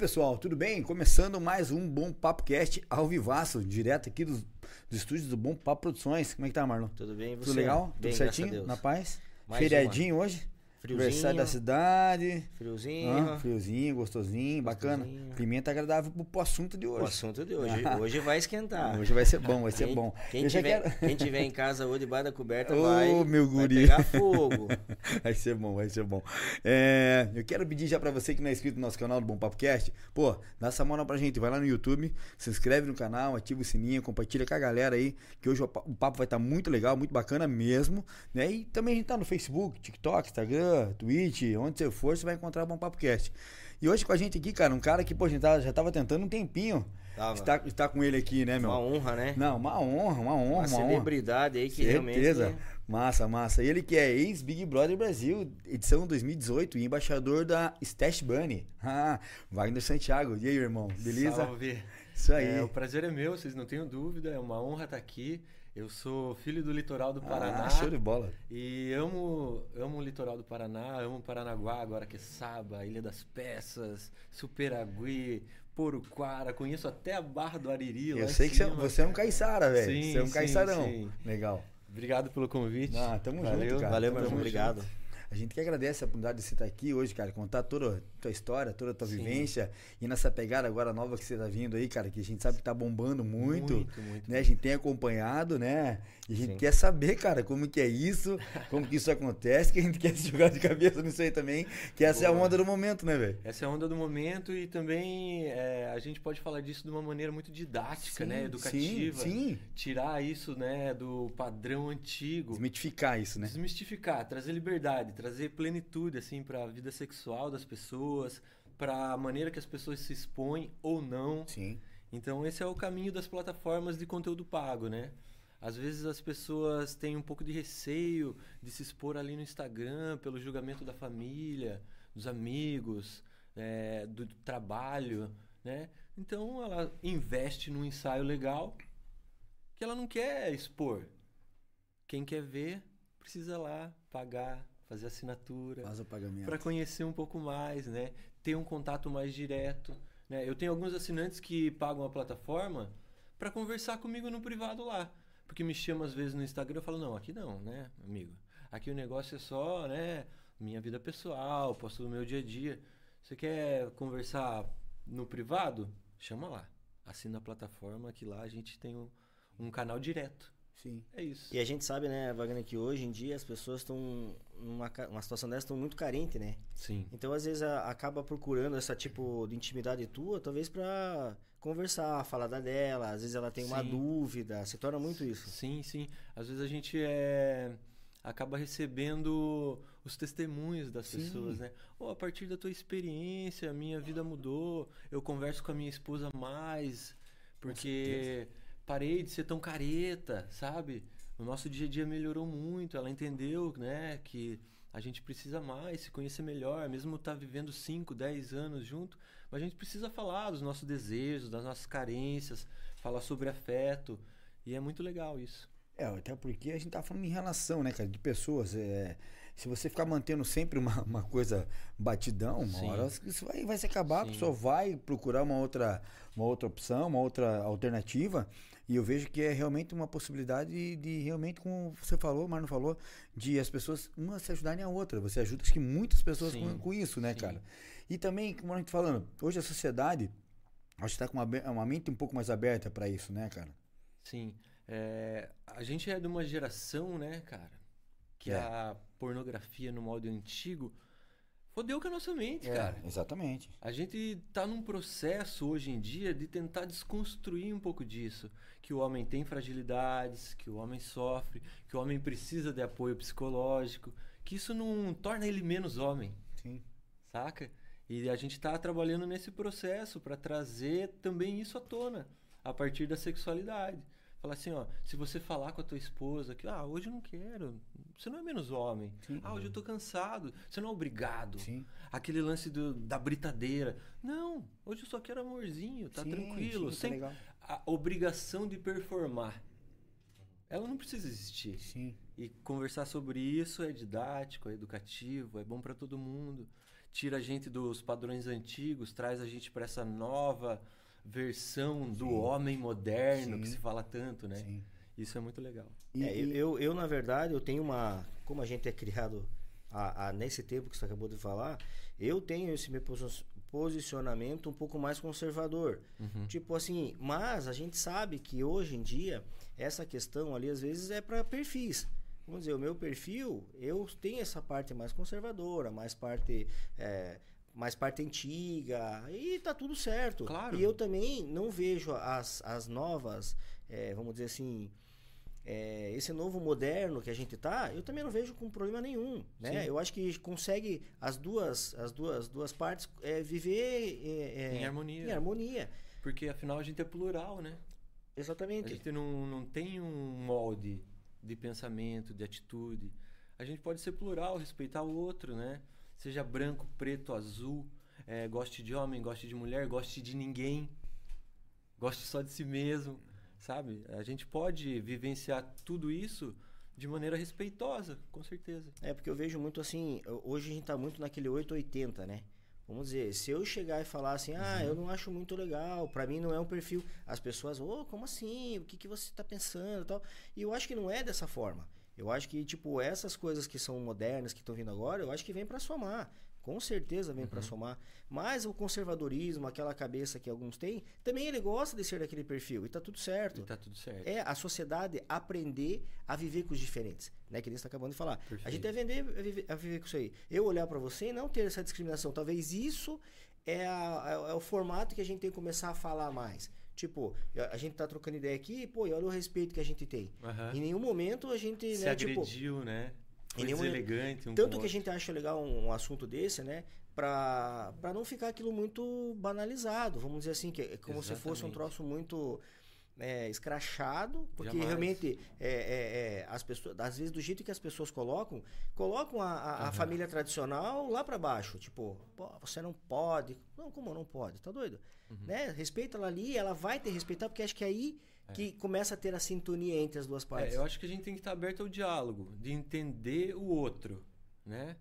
E pessoal, tudo bem? Começando mais um Bom Papo Cast ao vivaço, direto aqui dos, dos estúdios do Bom Papo Produções. Como é que tá, Marlon? Tudo bem, você? Tudo legal? Bem, Tudo certinho? Na paz? Mais Feriadinho hoje? Friozinho. Aniversário da cidade. Friozinho. Ah, friozinho, gostosinho, bacana. Gostosinho. Pimenta agradável pro, pro assunto de O hoje. assunto de hoje. Hoje vai esquentar. Hoje vai ser bom, vai ser quem, bom. Quem tiver, quero- quem tiver em casa hoje debaixo da coberta Ô, vai, meu vai guri. pegar fogo. Vai ser bom, vai ser bom. É, eu quero pedir já pra você que não é inscrito no nosso canal do Bom Papo Cast, pô, dá essa moral pra gente, vai lá no YouTube, se inscreve no canal, ativa o sininho, compartilha com a galera aí, que hoje o pa- o papo vai estar muito legal, muito bacana mesmo, né? E também a gente tá no Facebook, TikTok, Instagram, Twitch, onde você for, você vai encontrar o Bom Papo Cast. E hoje com a gente aqui, cara, um cara que, pô, a gente já tava tentando um tempinho Tava. estar, estar com ele aqui, né, meu? Uma honra, né? Não, uma honra, uma honra, Uma uma, honra. celebridade aí que Certeza. realmente... Massa, massa. Ele que é ex-Big Brother Brasil, edição 2018, e embaixador da Stash Bunny. Ah, Wagner Santiago. E aí, irmão? Beleza? Salve. Isso aí. É, o prazer é meu, vocês não tenham dúvida, é uma honra estar aqui. Eu sou filho do litoral do Paraná Ah, show de bola. e amo, amo o litoral do Paraná, amo Paranaguá, agora que é Saba, Ilha das Peças, Superagui, Poruquara, conheço até a Barra do Ariri. Eu sei que você, cima. você é um caiçara, velho. Você é um sim, caiçarão. sim. Legal. Obrigado pelo convite. Ah, tamo Valeu, junto, cara. Valeu, Tamo junto. Obrigado. A gente que agradece a oportunidade de você estar aqui hoje, cara, contar toda a tua história, toda a tua Sim. vivência e nessa pegada agora nova que você tá vindo aí, cara, que a gente sabe que tá bombando muito. Muito, muito. né? A gente tem acompanhado, né? E a gente Sim. quer saber, cara, como que é isso, como que isso acontece, que a gente quer se jogar de cabeça nisso aí também, que essa é a Boa. onda do momento, né, velho? Essa é a onda do momento e também é, a gente pode falar disso de uma maneira muito didática, né? Educativa. Sim, sim. Tirar isso, né, do padrão antigo. Desmitificar isso, né? Desmistificar, trazer liberdade, trazer plenitude assim para a vida sexual das pessoas, para a maneira que as pessoas se expõem ou não. Sim. Então esse é o caminho das plataformas de conteúdo pago, né? Às vezes as pessoas têm um pouco de receio de se expor ali no Instagram pelo julgamento da família, dos amigos, é, do trabalho, né? Então ela investe num ensaio legal que ela não quer expor. Quem quer ver precisa lá pagar, fazer assinatura Faz o pagamento. para conhecer um pouco mais, né? Ter um contato mais direto, né? Eu tenho alguns assinantes que pagam a plataforma para conversar comigo no privado lá, porque me chama às vezes no Instagram, eu falo não, aqui não, né, amigo? Aqui o negócio é só, né, minha vida pessoal, posto do meu dia a dia. Você quer conversar no privado? Chama lá. Assina a plataforma que lá a gente tem um, um canal direto. Sim. É isso. E a gente sabe, né, Wagner, que hoje em dia as pessoas estão numa uma situação dessa estão muito carente, né? Sim. Então, às vezes, a- acaba procurando essa tipo de intimidade tua, talvez pra conversar, falar da dela. Às vezes ela tem uma Sim. dúvida. Se torna muito isso. Sim, sim. Às vezes a gente é, acaba recebendo os testemunhos das Sim. pessoas, né? Oh, a partir da tua experiência, a minha vida mudou. Eu converso com a minha esposa mais, porque parei de ser tão careta, sabe? O nosso dia a dia melhorou muito. Ela entendeu, né, que a gente precisa mais se conhecer melhor, mesmo estar vivendo 5, 10 anos junto, mas a gente precisa falar dos nossos desejos, das nossas carências, falar sobre afeto. E é muito legal isso. É, até porque a gente tá falando em relação, né, cara, de pessoas. É, se você ficar mantendo sempre uma, uma coisa batidão, uma Sim. hora isso vai, vai se acabar, a Sim. pessoa vai procurar uma outra, uma outra opção, uma outra alternativa. E eu vejo que é realmente uma possibilidade de, de realmente, como você falou, Marno falou, de as pessoas uma se ajudarem a outra. Você ajuda acho que muitas pessoas com, com isso, né, sim. cara? E também, como a gente falando, hoje a sociedade acho que tá com uma, uma mente um pouco mais aberta para isso, né, cara? Sim. É, a gente é de uma geração, né, cara, que É. a pornografia no modo antigo fodeu com a nossa mente, É, cara. exatamente. A gente tá num processo hoje em dia de tentar desconstruir um pouco disso. Que o homem tem fragilidades, que o homem sofre, que o homem precisa de apoio psicológico, que isso não torna ele menos homem, Sim. saca? E a gente tá trabalhando nesse processo para trazer também isso à tona, a partir da sexualidade. Falar assim, ó, se você falar com a tua esposa que, ah, hoje eu não quero, você não é menos homem. Sim. Ah, hoje eu tô cansado, você não é obrigado Sim. aquele lance do- da britadeira. Não, hoje eu só quero amorzinho, tá Sim, tranquilo. tá sem legal. a obrigação de performar. Ela não precisa existir. Sim. E conversar sobre isso é didático, é educativo, é bom pra todo mundo. Tira a gente dos padrões antigos, traz a gente para essa nova versão do Sim. homem moderno que Sim. se fala tanto, né? Sim. Isso é muito legal. E- É, eu, e- eu, eu, na verdade, eu tenho uma. Como a gente é criado a, a- nesse tempo que você acabou de falar, eu tenho esse meu posi- posicionamento um pouco mais conservador. Uhum. Tipo assim, mas a gente sabe que hoje em dia, essa questão ali, às vezes, é para perfis. Vamos dizer, o meu perfil, eu tenho essa parte mais conservadora, mais parte. é, mais parte antiga, e tá tudo certo. Claro. E eu também não vejo as, as novas, é, vamos dizer assim, é, esse novo moderno que a gente tá, eu também não vejo com problema nenhum, né? Sim. Eu acho que consegue as duas, as duas, duas partes é, viver é, é, Em harmonia. Em harmonia, Porque afinal a gente é plural, né? A exatamente. gente não, não tem um molde de pensamento, de atitude. A gente pode ser plural, respeitar o outro, né? Seja branco, preto, azul, é, goste de homem, goste de mulher, goste de ninguém, goste só de si mesmo, sabe? A gente pode vivenciar tudo isso de maneira respeitosa, com certeza. É porque eu vejo muito assim, hoje a gente tá muito naquele 880, né? Vamos dizer, se eu chegar e falar assim, ah, eu não acho muito legal, pra mim não é um perfil, as pessoas, ô, como assim? O que, que você tá pensando e tal? E eu acho que não é dessa forma. Eu acho que, tipo, essas coisas que são modernas, que estão vindo agora, eu acho que vem pra somar. Com certeza vem pra somar. Mas o conservadorismo, aquela cabeça que alguns têm, também ele gosta de ser daquele perfil. E tá tudo certo E tá tudo certo. é a sociedade aprender a viver com os diferentes, né? Que nem você está acabando de falar. A Perfeito. gente deve aprender a viver, a viver com isso aí. Eu olhar para você e não ter essa discriminação. Talvez isso é, a- é- é o formato que a gente tem que começar a falar mais. Tipo, a gente tá trocando ideia aqui, pô, e olha o respeito que a gente tem. Aham. Em nenhum momento a gente, Se né, tipo, agrediu, né? Nenhum- deselegante um tanto que a gente acha legal um, um assunto desse, né? Pra, pra não ficar aquilo muito banalizado, vamos dizer assim, que é como se fosse um Exatamente. troço muito é, escrachado, porque Jamais. realmente é, é, é, as pessoas, às vezes do jeito que as pessoas colocam, colocam a, a- a Aham. família tradicional lá pra baixo, tipo, você não pode, não, como não pode, tá doido? Uhum. Né? Respeita ela ali, ela vai te respeitar, porque acho que aí que começa a ter a sintonia entre as duas partes. É, eu acho que a gente tem que estar aberto ao diálogo, de entender o outro, né?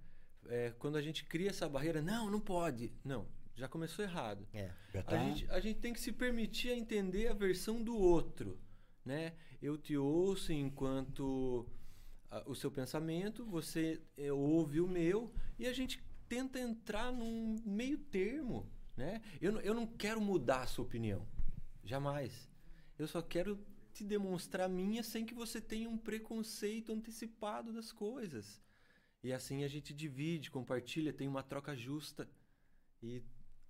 É, quando a gente cria essa barreira, não, não pode. Não, já começou errado. É. Já A, tá- gente, a gente tem que se permitir a entender a versão do outro, né? Eu te ouço enquanto o seu pensamento, você ouve o meu e a gente tenta entrar num meio termo, né? Eu, não- eu não quero mudar a sua opinião, jamais. Eu só quero te demonstrar minha sem que você tenha um preconceito antecipado das coisas. E assim a gente divide, compartilha, tem uma troca justa e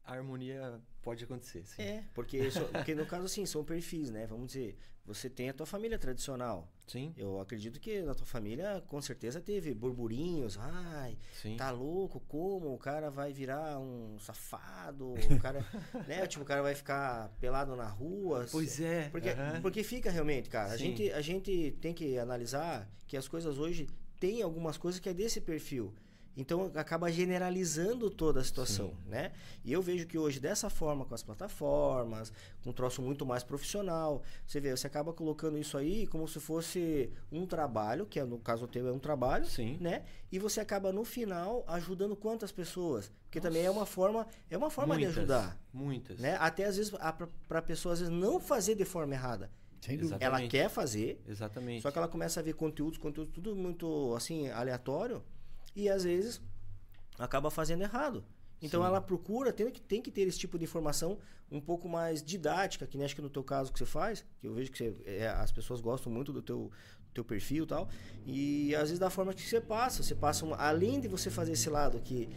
a harmonia pode acontecer. Sim. É, porque, porque no caso assim, são perfis, né? Vamos dizer, você tem a tua família tradicional. Sim, Eu acredito que na tua família com certeza teve burburinhos, ai, sim. tá louco, como? O cara vai virar um safado, o cara, né? Tipo, o cara vai ficar pelado na rua. Pois é. Porque, aham. porque fica realmente, cara. A gente, a gente tem que analisar que as coisas hoje tem algumas coisas que é desse perfil. Então acaba generalizando toda a situação, né? E eu vejo que hoje dessa forma com as plataformas, com um troço muito mais profissional, você vê, você acaba colocando isso aí como se fosse um trabalho, que é, no caso teu é um trabalho, Sim. né? E você acaba no final ajudando quantas pessoas? Porque também é uma forma, é uma forma muitas, de ajudar, Muitas. né? Até às vezes para a pessoa às vezes não fazer de forma errada. Ela Exatamente. quer fazer, Exatamente. só que ela começa a ver conteúdos, conteúdos tudo muito assim aleatório e às vezes acaba fazendo errado. Então Sim. ela procura, tem que, tem que ter esse tipo de informação um pouco mais didática, que nem acho que no teu caso que você faz, que eu vejo que você, é, as pessoas gostam muito do teu, teu perfil e tal. E às vezes da forma que você passa, você passa uma, além de você fazer esse lado que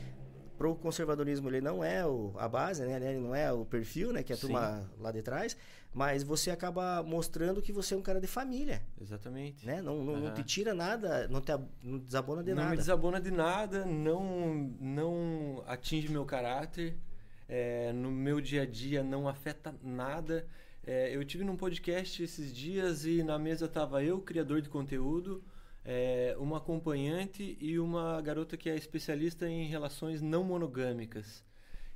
pro conservadorismo ele não é o, a base, né? Ele não é o perfil, né? Que é a Sim. turma lá de trás, mas você acaba mostrando que você é um cara de família, Exatamente. né? Não, não, não Aham. te tira nada, não te não desabona de não me nada. desabona de nada, não, não atinge meu caráter, é, no meu dia a dia não afeta nada. É, eu tive num podcast esses dias e na mesa tava eu, criador de conteúdo, é, uma acompanhante e uma garota que é especialista em relações não monogâmicas.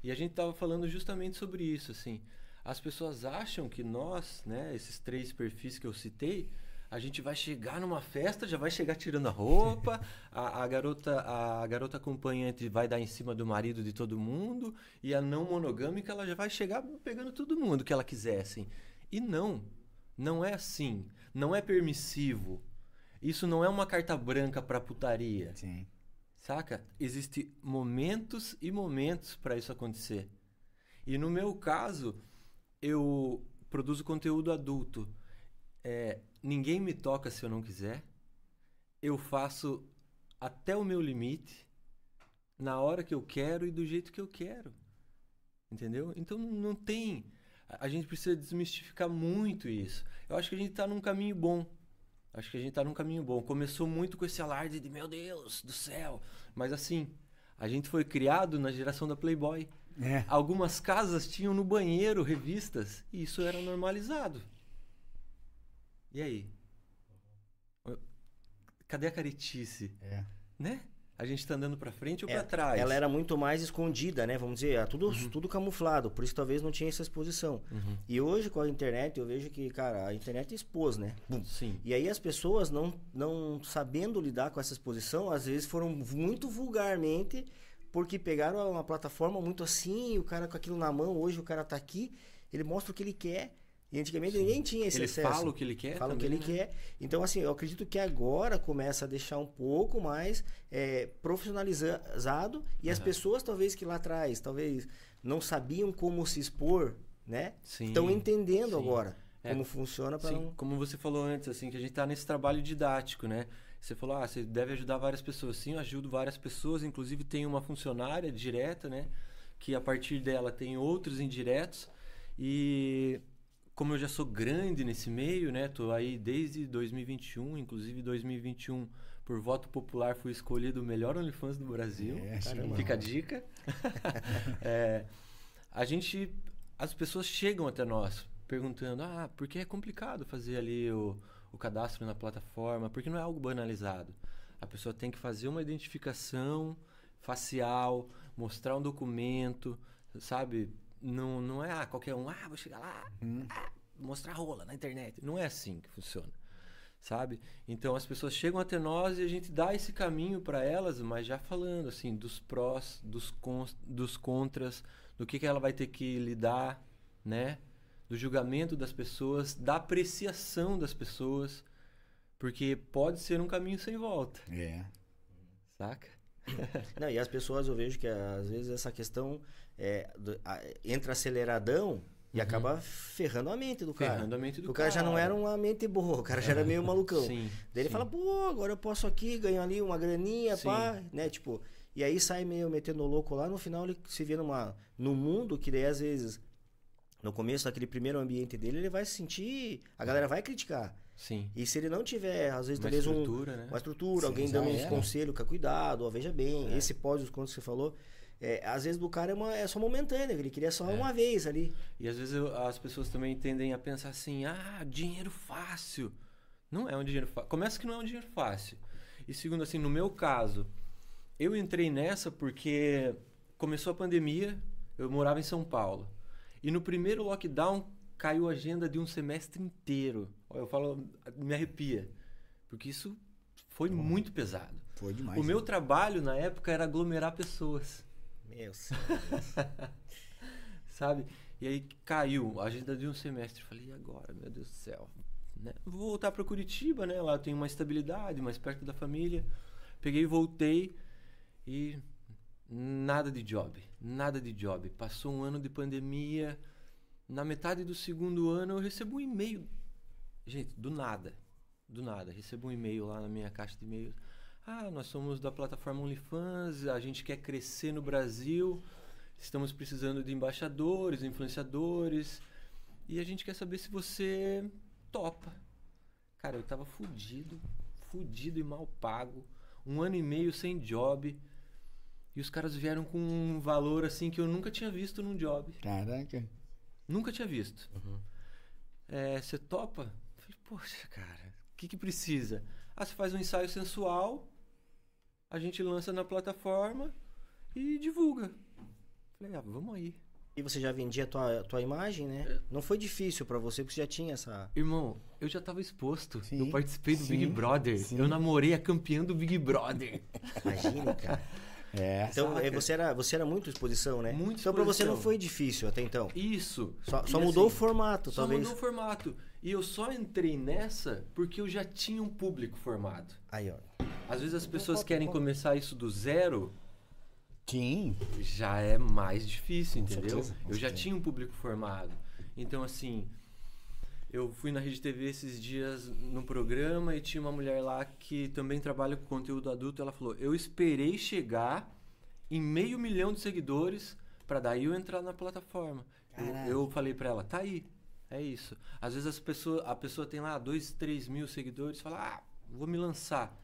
E a gente tava falando justamente sobre isso, assim. As pessoas acham que nós, né, esses três perfis que eu citei, A gente vai chegar numa festa, já vai chegar tirando a roupa, a, a garota a garota acompanhante vai dar em cima do marido de todo mundo, e a não monogâmica ela já vai chegar pegando todo mundo que ela quiser, assim. E não, não é assim. Não é permissivo. Isso não é uma carta branca pra putaria. Sim. Saca? Existem momentos e momentos para isso acontecer. E no meu caso, eu produzo conteúdo adulto. É, ninguém me toca se eu não quiser. Eu faço até o meu limite, na hora que eu quero e do jeito que eu quero. Entendeu? Então não tem. A gente precisa desmistificar muito isso. Eu acho que a gente tá num caminho bom. Acho que a gente tá num caminho bom. Começou muito com esse alarde de meu Deus do céu. Mas assim, a gente foi criado na geração da Playboy. É. Algumas casas tinham no banheiro revistas e isso era normalizado. E aí? Cadê a caretice? É. Né? A gente tá andando pra frente ou É, pra trás? Ela era muito mais escondida, né? Vamos dizer, era tudo, tudo camuflado, por isso talvez não tinha essa exposição. Uhum. E hoje com a internet eu vejo que, cara, a internet expôs, né? Bum. Sim. E aí as pessoas não, não sabendo lidar com essa exposição, às vezes foram muito vulgarmente, porque pegaram uma plataforma muito assim, o cara com aquilo na mão, hoje o cara tá aqui, ele mostra o que ele quer. E antigamente ninguém tinha esse Ele acesso. fala o que ele quer Fala o que ele né? quer. Então, assim, eu acredito que agora começa a deixar um pouco mais é, profissionalizado e as pessoas, talvez, que lá atrás, talvez, não sabiam como se expor, né? Sim. Estão entendendo sim. agora É. como funciona para Sim, não... como você falou antes, assim, que a gente tá nesse trabalho didático, né? Você falou, ah, você deve ajudar várias pessoas. Sim, eu ajudo várias pessoas, inclusive tem uma funcionária direta, né? Que a partir dela tem outros indiretos. E como eu já sou grande nesse meio, né? Tô aí desde 2021, inclusive 2021, por voto popular, fui escolhido o melhor OnlyFans do Brasil. É, Caramba. sim. Fica a dica. É, a gente. As pessoas chegam até nós perguntando: ah, porque é complicado fazer ali o, o cadastro na plataforma? Porque não é algo banalizado. A pessoa tem que fazer uma identificação facial, mostrar um documento, sabe? Não, não é ah, qualquer um, ah, vou chegar lá, ah, mostrar rola na internet. Não é assim que funciona sabe? Então as pessoas chegam até nós e a gente dá esse caminho para elas, mas já falando assim dos prós, dos cons, dos contras, do que que ela vai ter que lidar, né? Do julgamento das pessoas, da apreciação das pessoas, porque pode ser um caminho sem volta, É. saca? Não, e as pessoas, eu vejo que às vezes essa questão é, do- a- entra aceleradão e acaba ferrando a mente do cara. Uhum. Ferrando a mente do o cara, já não cara. era uma mente boa, o cara já era meio malucão. Sim, Daí ele sim. fala, pô, agora eu posso aqui, ganho ali uma graninha, Sim. pá, né? Tipo, e aí sai meio metendo o louco lá, no final ele se vê numa, num mundo que daí às vezes, no começo daquele primeiro ambiente dele, ele vai se sentir, a galera vai criticar. Sim. E se ele não tiver, às vezes, Uma talvez um, estrutura, né? uma estrutura, Sim, alguém dando uns conselhos, cuidado, ó, veja bem, esse pós os contos que você falou, é, às vezes do cara é, uma, é só momentâneo, ele queria só uma vez ali. E às vezes eu- as pessoas também tendem a pensar assim: ah, dinheiro fácil. Não é um dinheiro fácil. Começa que não é um dinheiro fácil. E segundo, assim, no meu caso, eu entrei nessa porque começou a pandemia, eu morava em São Paulo. E no primeiro lockdown caiu a agenda de um semestre inteiro. Eu falo, me arrepia. Porque isso foi muito pesado. Foi demais. O meu trabalho na época era aglomerar pessoas Meu sabe? E aí caiu a agenda de um semestre. Falei, e agora, meu Deus do céu? Né? Vou voltar para Curitiba, né? Lá eu tenho uma estabilidade, mais perto da família. Peguei e voltei e nada de job, nada de job. Passou um ano de pandemia. Na metade do segundo ano eu recebo um e-mail. Gente, do nada. Do nada. Recebo um e-mail lá na minha caixa de e-mails. Ah, nós somos da plataforma OnlyFans, a gente quer crescer no Brasil, estamos precisando de embaixadores, influenciadores, e a gente quer saber se você topa. Cara, eu tava fudido, fudido e mal pago, um ano e meio sem job, e os caras vieram com um valor assim que eu nunca tinha visto num job. Caraca. Nunca tinha visto. É, você topa? Eu Falei, poxa, cara, o que, que precisa? Ah, você faz um ensaio sensual, a gente lança na plataforma e divulga. Falei, ah, vamos aí. E você já vendia a tua, a tua imagem, né? Não foi difícil pra você, porque você já tinha essa. Irmão, eu já tava exposto. Sim, eu participei do sim, Big Brother. sim. Eu namorei a campeã do Big Brother. Imagina, cara. É. Então, Saca? é, você era, você era muito exposição, né? Muito então, pra você não foi difícil até então. Isso. Só, só mudou assim, o formato, Só talvez. mudou o formato. E eu só entrei nessa porque eu já tinha um público formado. Aí, ó. Às vezes as pessoas querem começar isso do zero, Sim. já é mais difícil, Com entendeu? certeza, eu já certeza. tinha um público formado. Então, assim, eu fui na Rede TV esses dias no programa e tinha uma mulher lá que também trabalha com conteúdo adulto. Ela falou: Eu esperei chegar em meio milhão de seguidores para daí eu entrar na plataforma. Eu, eu falei para ela: Tá aí. É isso. Às vezes as pessoas, a pessoa tem lá 2, 3 mil seguidores fala: Ah, vou me lançar.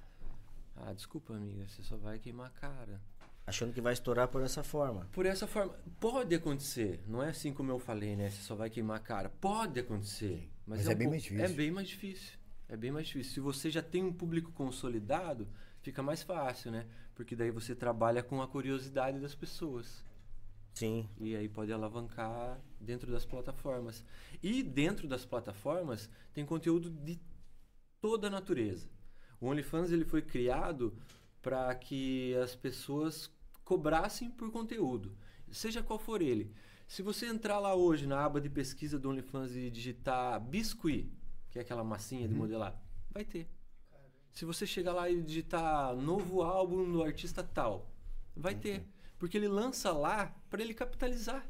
Ah, desculpa, amiga, você só vai queimar a cara. Achando que vai estourar por essa forma. Por essa forma, pode acontecer. Não é assim como eu falei, né? Você só vai queimar a cara. Pode acontecer. Mas, Mas é, é um bem pouco- mais difícil. É bem mais difícil. É bem mais difícil. Se você já tem um público consolidado, fica mais fácil, né? Porque daí você trabalha com a curiosidade das pessoas. Sim. E aí pode alavancar dentro das plataformas. E dentro das plataformas tem conteúdo de toda a natureza. O OnlyFans ele foi criado para que as pessoas cobrassem por conteúdo, seja qual for ele. Se você entrar lá hoje na aba de pesquisa do OnlyFans e digitar biscuit, que é aquela massinha de modelar, vai ter. Se você chegar lá e digitar novo álbum do artista tal, vai ter. Porque ele lança lá para ele capitalizar.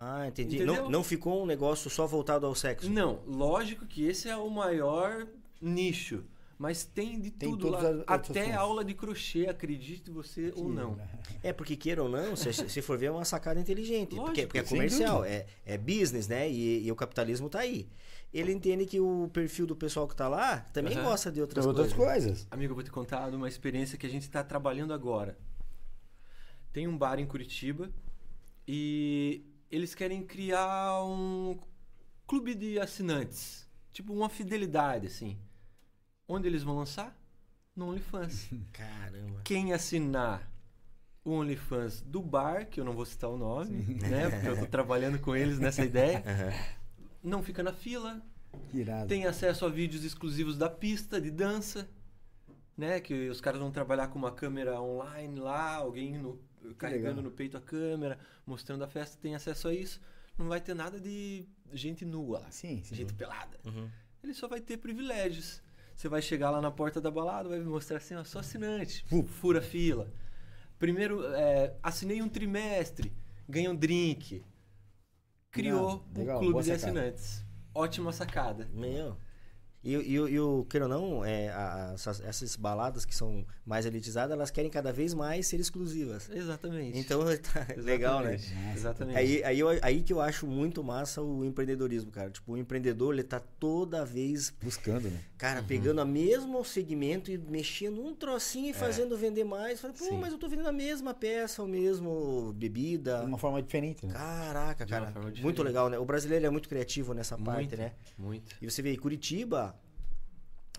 Ah, entendi. Entendeu? Não, não ficou um negócio só voltado ao sexo. Não, lógico que esse é o maior nicho. Mas tem de Tem tudo lá. as Até aula de crochê, acredite você ou não. É, porque queira ou não, se, se for ver, é uma sacada inteligente. Lógico, porque, porque é comercial, é, é business, né? E, e o capitalismo tá aí. Ele entende que o perfil do pessoal que tá lá também Aham. gosta de outras, outras coisas. coisas. Amigo, eu vou te contar uma experiência que a gente está trabalhando agora. Tem um bar em Curitiba e eles querem criar um clube de assinantes. Tipo uma fidelidade, assim. Onde eles vão lançar? No OnlyFans. Caramba. Quem assinar o OnlyFans do bar, que eu não vou citar o nome, né? Porque eu tô trabalhando com eles nessa ideia, não fica na fila, irado. tem acesso a vídeos exclusivos da pista de dança, né? Que os caras vão trabalhar com uma câmera online lá, alguém no- carregando legal. no peito a câmera, mostrando a festa, tem acesso a isso. Não vai ter nada de gente nua lá, Sim, sim. gente pelada. Uhum. Ele só vai ter privilégios. Você vai chegar lá na porta da balada, vai mostrar assim, ó, sou assinante, Fu. fura fila. Primeiro, é, assinei um trimestre, ganha um drink. Criou legal, o clube boa de assinantes. Ótima sacada. Meu. E, e, e o queira ou não, é, a- a- essas, essas baladas que são mais elitizadas, elas querem cada vez mais ser exclusivas. Exatamente. Então, tá legal, né? Exatamente. Exatamente. Aí, aí, eu- aí que eu acho muito massa o empreendedorismo, cara. Tipo, o empreendedor, ele tá toda vez, Buscando, né? cara, pegando o mesmo segmento e mexendo um trocinho e fazendo vender mais. Fala, pô, Sim. mas eu tô vendendo a mesma peça, o mesmo bebida. De uma forma diferente, né? Caraca, cara. Muito legal, né? O brasileiro é muito criativo nessa parte, muito, né? muito. E você vê, Curitiba,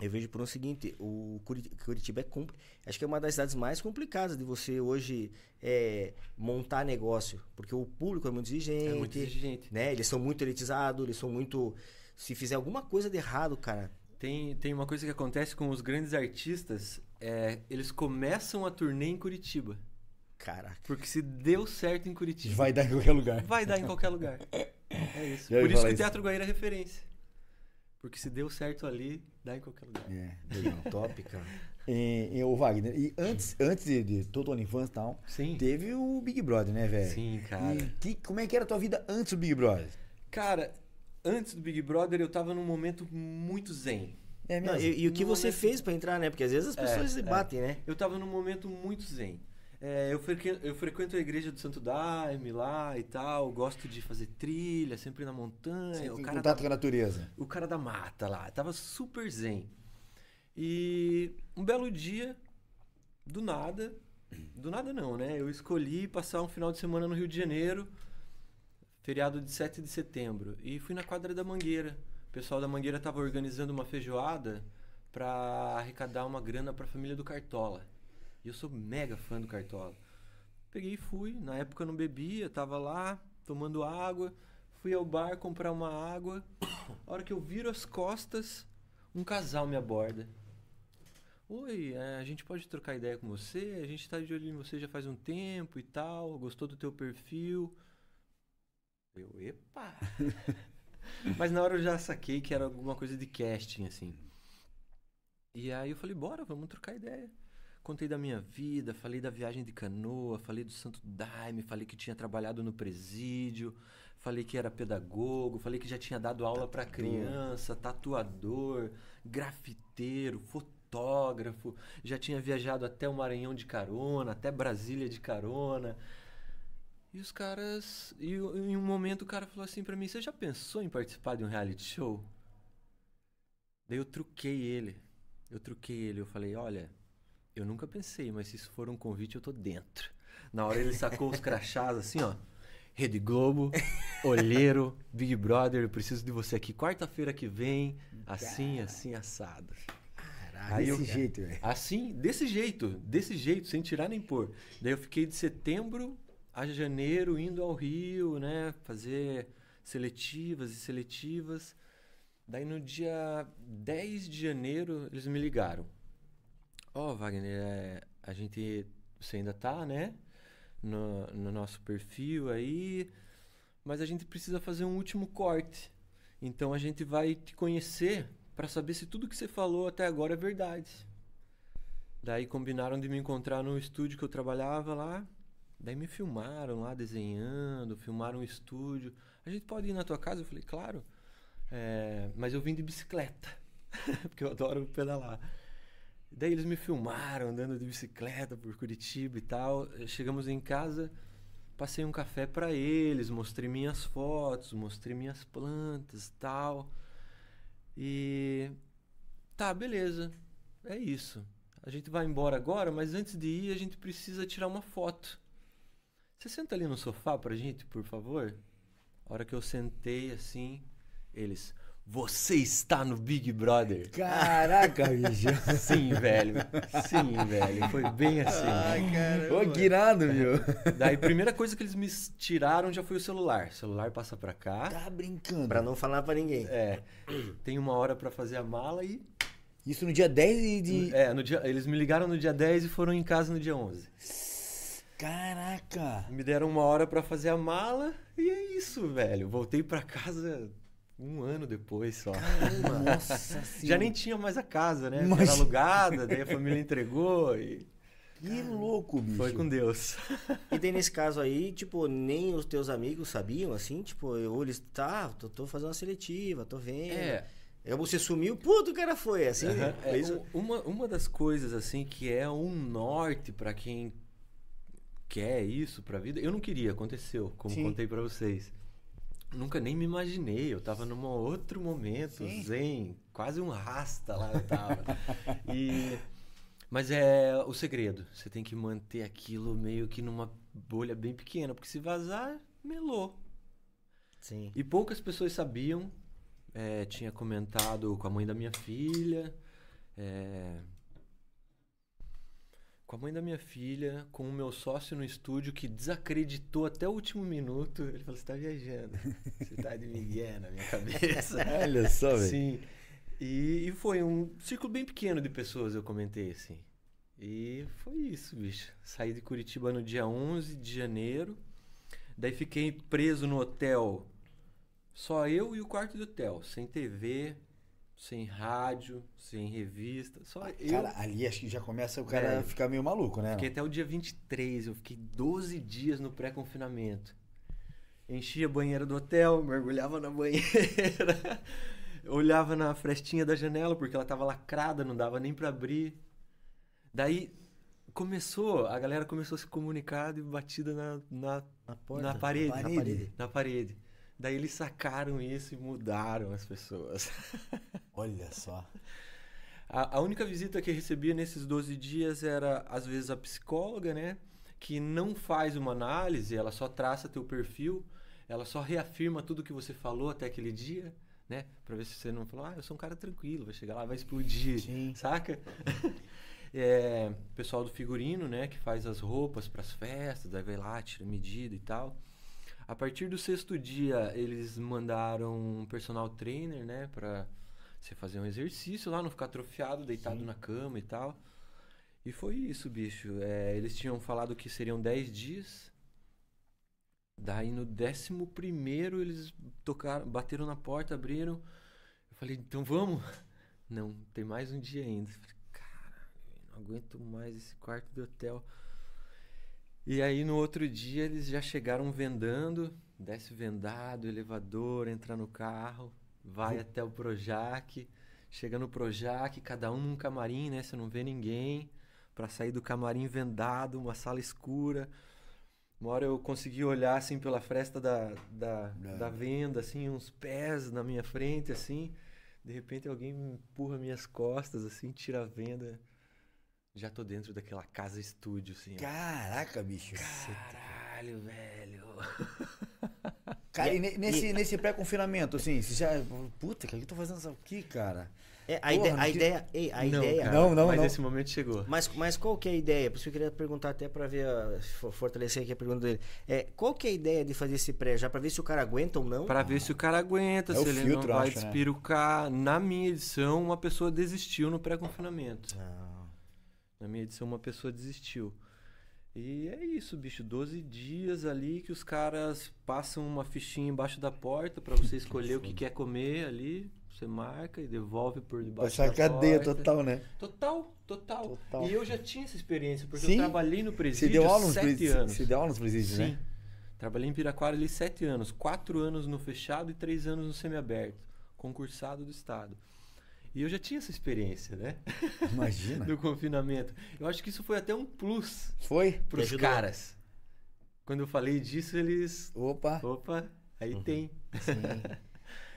eu vejo por um seguinte, o Curi- Curitiba é compli- acho que é uma das cidades mais complicadas de você hoje é, montar negócio, porque o público é muito exigente, É muito exigente. né? Eles são muito elitizados, eles são muito se fizer alguma coisa de errado, cara, Tem, tem uma coisa que acontece com os grandes artistas, é, eles começam a turnê em Curitiba. caraca. Porque se deu certo em Curitiba, Vai dar em qualquer lugar. vai dar em qualquer lugar. É isso. Por isso que o. Teatro Guaíra é referência. Porque se deu certo ali, dá em qualquer lugar. É. Legal, top, cara. E, e, o Wagner, e antes, antes de, de todo o OnlyFans e tal, Sim. teve o Big Brother, né, velho? Sim, cara. E que- como é que era a tua vida antes do Big Brother? Cara, antes do Big Brother eu tava num momento muito zen. É Não, mesmo? e, e o que No você momento- fez pra entrar, né? Porque às vezes as É, pessoas se é. batem, né? Eu tava num momento muito zen. É, eu, frequen- eu frequento a igreja do Santo Daime lá e tal, gosto de fazer trilha, sempre na montanha. O, cara contato da, com a natureza. o cara da mata lá, tava super zen. E um belo dia, do nada, do nada não, né? Eu escolhi passar um final de semana no Rio de Janeiro, feriado de 7 de setembro, e fui na quadra da Mangueira. O pessoal da Mangueira tava organizando uma feijoada para arrecadar uma grana para a família do Cartola. E eu sou mega fã do Cartola. Peguei e fui, na época eu não bebia, tava lá, tomando água. Fui ao bar comprar uma água. A hora que eu viro as costas, um casal me aborda. Oi, é, a gente pode trocar ideia com você? A gente tá de olho em você já faz um tempo e tal. Gostou do teu perfil? Eu, epa! Mas na hora eu já saquei que era alguma coisa de casting, assim. E aí eu falei, bora, vamos trocar ideia. Contei da minha vida, falei da viagem de canoa, falei do Santo Daime, falei que tinha trabalhado no presídio, falei que era pedagogo, falei que já tinha dado aula para criança, tatuador, grafiteiro, fotógrafo, já tinha viajado até o Maranhão de carona, até Brasília de carona. E os caras. E em um momento o cara falou assim pra mim: Você já pensou em participar de um reality show? Daí eu truquei ele. Eu truquei ele. Eu falei: Olha, eu nunca pensei, mas se isso for um convite, eu tô dentro. Na hora ele sacou os crachás assim, ó. Rede Globo, Olheiro, Big Brother, eu preciso de você aqui quarta-feira que vem, assim, assim, assado. Caraca, Aí desse eu, jeito, velho. Assim, desse jeito, desse jeito, sem tirar nem pôr. Daí eu fiquei de setembro a janeiro indo ao Rio, né, fazer seletivas e seletivas. Daí no dia 10 de janeiro eles me ligaram. Ó, oh, Wagner, é, a gente. Você ainda tá, né? No, no nosso perfil aí. Mas a gente precisa fazer um último corte. Então a gente vai te conhecer para saber se tudo que você falou até agora é verdade. Daí combinaram de me encontrar no estúdio que eu trabalhava lá. Daí me filmaram lá desenhando, filmaram o estúdio. A gente pode ir na tua casa? Eu falei, claro. É, mas eu vim de bicicleta, porque eu adoro pedalar. Daí eles me filmaram andando de bicicleta por Curitiba e tal. Chegamos em casa, passei um café para eles, mostrei minhas fotos, mostrei minhas plantas e tal. E tá, beleza. É isso. A gente vai embora agora, mas antes de ir a gente precisa tirar uma foto. Você senta ali no sofá pra gente, por favor? A hora que eu sentei assim, eles você está no Big Brother. Caraca, bicho. Sim, velho. Sim, velho. Foi bem assim. Ai, caramba. Ô, guirado, meu. Daí, primeira coisa que eles me tiraram já foi o celular. O celular passa pra cá. Tá brincando. Pra não falar pra ninguém. É. Tem uma hora pra fazer a mala e... Isso no dia 10 de... É, no dia... eles me ligaram no dia 10 e foram em casa no dia 11. Caraca! Me deram uma hora para fazer a mala e é isso, velho. Voltei para casa um ano depois só. Caramba, nossa Já nem tinha mais a casa, né? Mas... Era alugada, daí a família entregou e. Que louco, bicho. Foi com Deus. E daí nesse caso aí, tipo, nem os teus amigos sabiam, assim? Tipo, ou eles, tá, tô, tô fazendo uma seletiva, tô vendo. É. Aí você sumiu, puto, o cara foi, assim. Uhum. Né? É, uma, uma das coisas, assim, que é um norte para quem quer isso pra vida, eu não queria, aconteceu, como Sim. contei para vocês. Nunca nem me imaginei, eu tava num outro momento, Sim. zen, quase um rasta lá eu tava. e, mas é o segredo, você tem que manter aquilo meio que numa bolha bem pequena, porque se vazar, melou. Sim. E poucas pessoas sabiam, é, tinha comentado com a mãe da minha filha, é, com a mãe da minha filha, com o meu sócio no estúdio que desacreditou até o último minuto. Ele falou: Você tá viajando. Você tá de migué na minha cabeça. Olha só, velho. Sim. E, e, foi um círculo bem pequeno de pessoas, eu comentei assim. E foi isso, bicho. Saí de Curitiba no dia 11 de janeiro. Daí fiquei preso no hotel. Só eu e o quarto do hotel, sem TV, sem rádio, sem revista. Só ah, eu. Cara, ali acho que já começa o cara é, a ficar meio maluco, né? Fiquei até o dia 23, eu fiquei 12 dias no pré-confinamento. Enchia a banheira do hotel, mergulhava na banheira, olhava na frestinha da janela, porque ela tava lacrada, não dava nem para abrir. Daí começou, a galera começou a se comunicar de batida na, na, na, porta, na parede. Na parede. Na parede. Na parede. Daí eles sacaram isso e mudaram as pessoas. Olha só. A, a, única visita que eu recebia nesses 12 dias era, às vezes, a psicóloga, né? Que não faz uma análise, ela só traça teu perfil, ela só reafirma tudo que você falou até aquele dia, né? Pra ver se você não falou, ah, eu sou um cara tranquilo, vai chegar lá, vai explodir, Sim. saca? é, pessoal do figurino, né? Que faz as roupas para as festas, daí vai lá, tira medida e tal. A partir do sexto dia, eles mandaram um personal trainer, né? Pra você fazer um exercício lá, não ficar atrofiado, deitado Sim. na cama e tal. E foi isso, bicho. É, eles tinham falado que seriam 10 dias. Daí no décimo primeiro eles tocaram, bateram na porta, abriram. Eu falei, então vamos? Não, tem mais um dia ainda. Eu falei, caralho, não aguento mais esse quarto de hotel. E aí no outro dia eles já chegaram vendando, desce vendado, elevador, entra no carro, vai até o Projac, chega no Projac, cada um num camarim, né? Você não vê ninguém. Pra sair do camarim vendado, uma sala escura. Uma hora eu consegui olhar assim pela fresta da, da, Da- da venda, assim, uns pés na minha frente, assim. De repente alguém me empurra minhas costas, assim, tira a venda. Já tô dentro daquela casa estúdio, assim. Caraca, bicho. Caralho, velho. Cara, e ne- nesse, nesse pré-confinamento, assim, você já. Puta, o que eu tô fazendo isso aqui, cara? É, a Porra, ideia, não a ideia, ei, a Não, ideia. cara, Não, não, Mas não. esse momento chegou. Mas, mas qual que é a ideia? Por isso que eu queria perguntar até pra ver, fortalecer aqui a pergunta dele. É, qual que é a ideia de fazer esse pré? Já pra ver se o cara aguenta ou não? Pra ver se o cara aguenta, É se ele filtro, não vai acho, né? despirucar. Na minha edição, uma pessoa desistiu no pré-confinamento. Ah, Na minha edição, uma pessoa desistiu. E é isso, bicho. 12 dias ali que os caras passam uma fichinha embaixo da porta pra você escolher o que quer comer ali. Você marca e devolve por debaixo Essa da cadeia porta. total, né? Total, total, Total. E eu já tinha essa experiência, porque Sim. eu trabalhei no Você presídio deu aula nos sete presídios? anos. Você deu aula nos presídios, Sim. né? Trabalhei em Piraquara ali sete anos. Quatro anos no fechado e três anos no semiaberto. Concursado do Estado. E eu já tinha essa experiência, né? Imagina. Do confinamento. Eu acho que isso foi até um plus Foi? pros ajudou. caras. Quando eu falei disso, eles. Opa. Opa, aí Uhum. tem.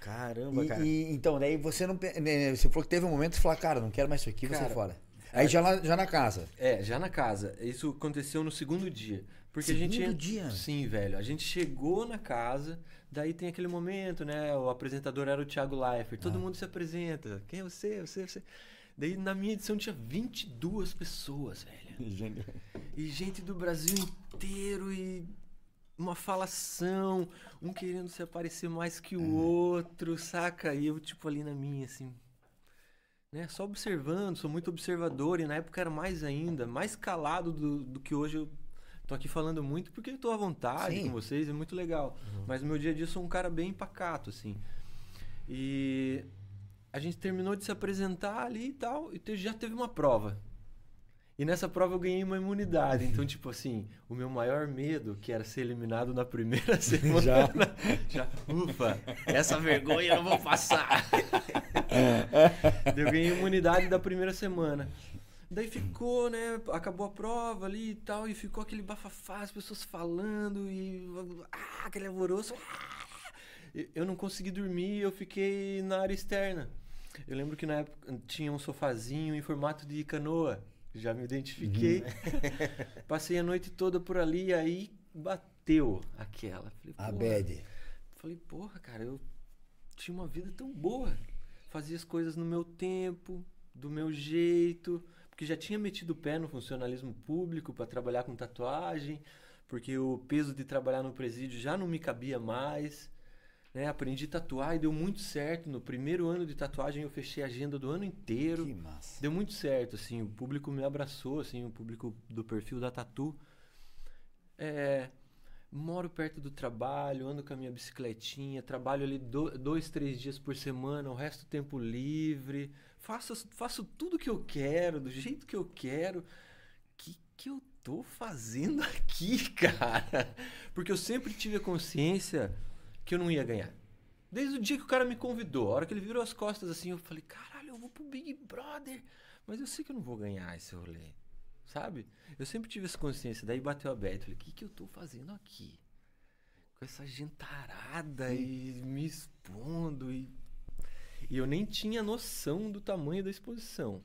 caramba, E, cara. e- então, daí você não. pe- né, Você falou que teve um momento que você falou, cara, não quero mais isso aqui, Cara, fora. Aí já, lá- já na casa. É, já na casa. Isso aconteceu no segundo dia. Porque a gente. Segundo dia? Sim, velho. A gente chegou na casa, daí tem aquele momento, né? O apresentador era o Thiago Leifert. Ah. Todo mundo se apresenta. Quem é você? Você, você. Daí na minha edição tinha 22 pessoas, velho. E gente do Brasil inteiro e uma falação, um querendo se aparecer mais que o outro, saca? E eu, tipo, ali na minha, assim. Né? Só observando, sou muito observador e na época era mais ainda, mais calado do, do que hoje eu tô aqui falando muito porque eu tô à vontade Sim. com vocês, é muito legal. Mas no meu dia a dia eu sou um cara bem pacato, assim. E a gente terminou de se apresentar ali e tal, e te- já teve uma prova. E nessa prova eu ganhei uma imunidade. Então, tipo assim, o meu maior medo, que era ser eliminado na primeira semana. Já. já ufa, essa vergonha eu não vou passar. Daí eu ganhei imunidade da primeira semana. Daí ficou, né? Acabou a prova ali e tal, e ficou aquele bafafá, as pessoas falando e. Ah, aquele alvoroço. Ah! Eu não consegui dormir, eu fiquei na área externa. Eu lembro que na época tinha um sofazinho em formato de canoa. Já me identifiquei. Passei a noite toda por ali, aí bateu aquela. Falei, A bad. Falei, porra, cara, eu tinha uma vida tão boa. Fazia as coisas no meu tempo, do meu jeito. Porque já tinha metido o pé no funcionalismo público para trabalhar com tatuagem. Porque o peso de trabalhar no presídio já não me cabia mais. Né? Aprendi a tatuar e deu muito certo. No primeiro ano de tatuagem eu fechei a agenda do ano inteiro. Que massa. Deu muito certo, assim, o público me abraçou, assim, o público do perfil da Tatu. É, moro perto do trabalho, ando com a minha bicicletinha, trabalho ali do- dois, três dias por semana, o resto do tempo livre, faço, faço tudo que eu quero, do jeito que eu quero. O que, que eu tô fazendo aqui, cara? Porque eu sempre tive a consciência que eu não ia ganhar. Desde o dia que o cara me convidou, a hora que ele virou as costas assim, eu falei, caralho, eu vou pro Big Brother. Mas eu sei que eu não vou ganhar esse rolê. Sabe? Eu sempre tive essa consciência. Daí bateu a Beth. Falei, o que, que eu tô fazendo aqui? Com essa gentarada e me expondo. E... e eu nem tinha noção do tamanho da exposição.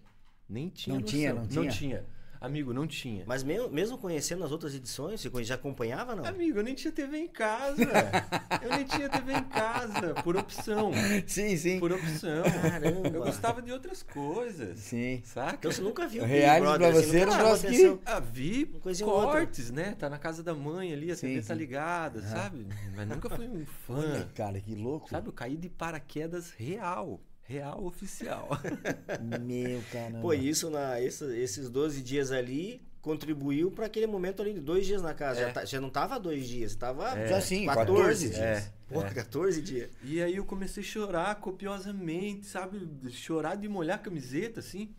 Nem tinha Não noção. tinha, não tinha? tinha. Amigo, não tinha. Mas mesmo, mesmo conhecendo as outras edições, você já acompanhava, não? Amigo, eu nem tinha TV em casa. eu nem tinha TV em casa, por opção. Sim, sim. Por opção. Caramba. Eu gostava de outras coisas. Sim. Saca? Então você nunca viu Reality pra assim, você nunca era um chamou troço que-. Ah, vi cortes, né? Tá na casa da mãe ali, a Sim, TV tá sim. ligada, sabe? Mas nunca fui um fã. Olha, cara, que louco. Sabe, eu caí de paraquedas real. Real oficial. Meu caramba. Pô, e isso na, esse- esses 12 dias ali contribuiu pra aquele momento ali de dois dias na casa. É. Já, tá- já não tava dois dias, tava Já sim, 14, 14 dias. É, Pô, é. 14 dias. E aí eu comecei a chorar copiosamente, sabe? Chorar de molhar a camiseta, assim.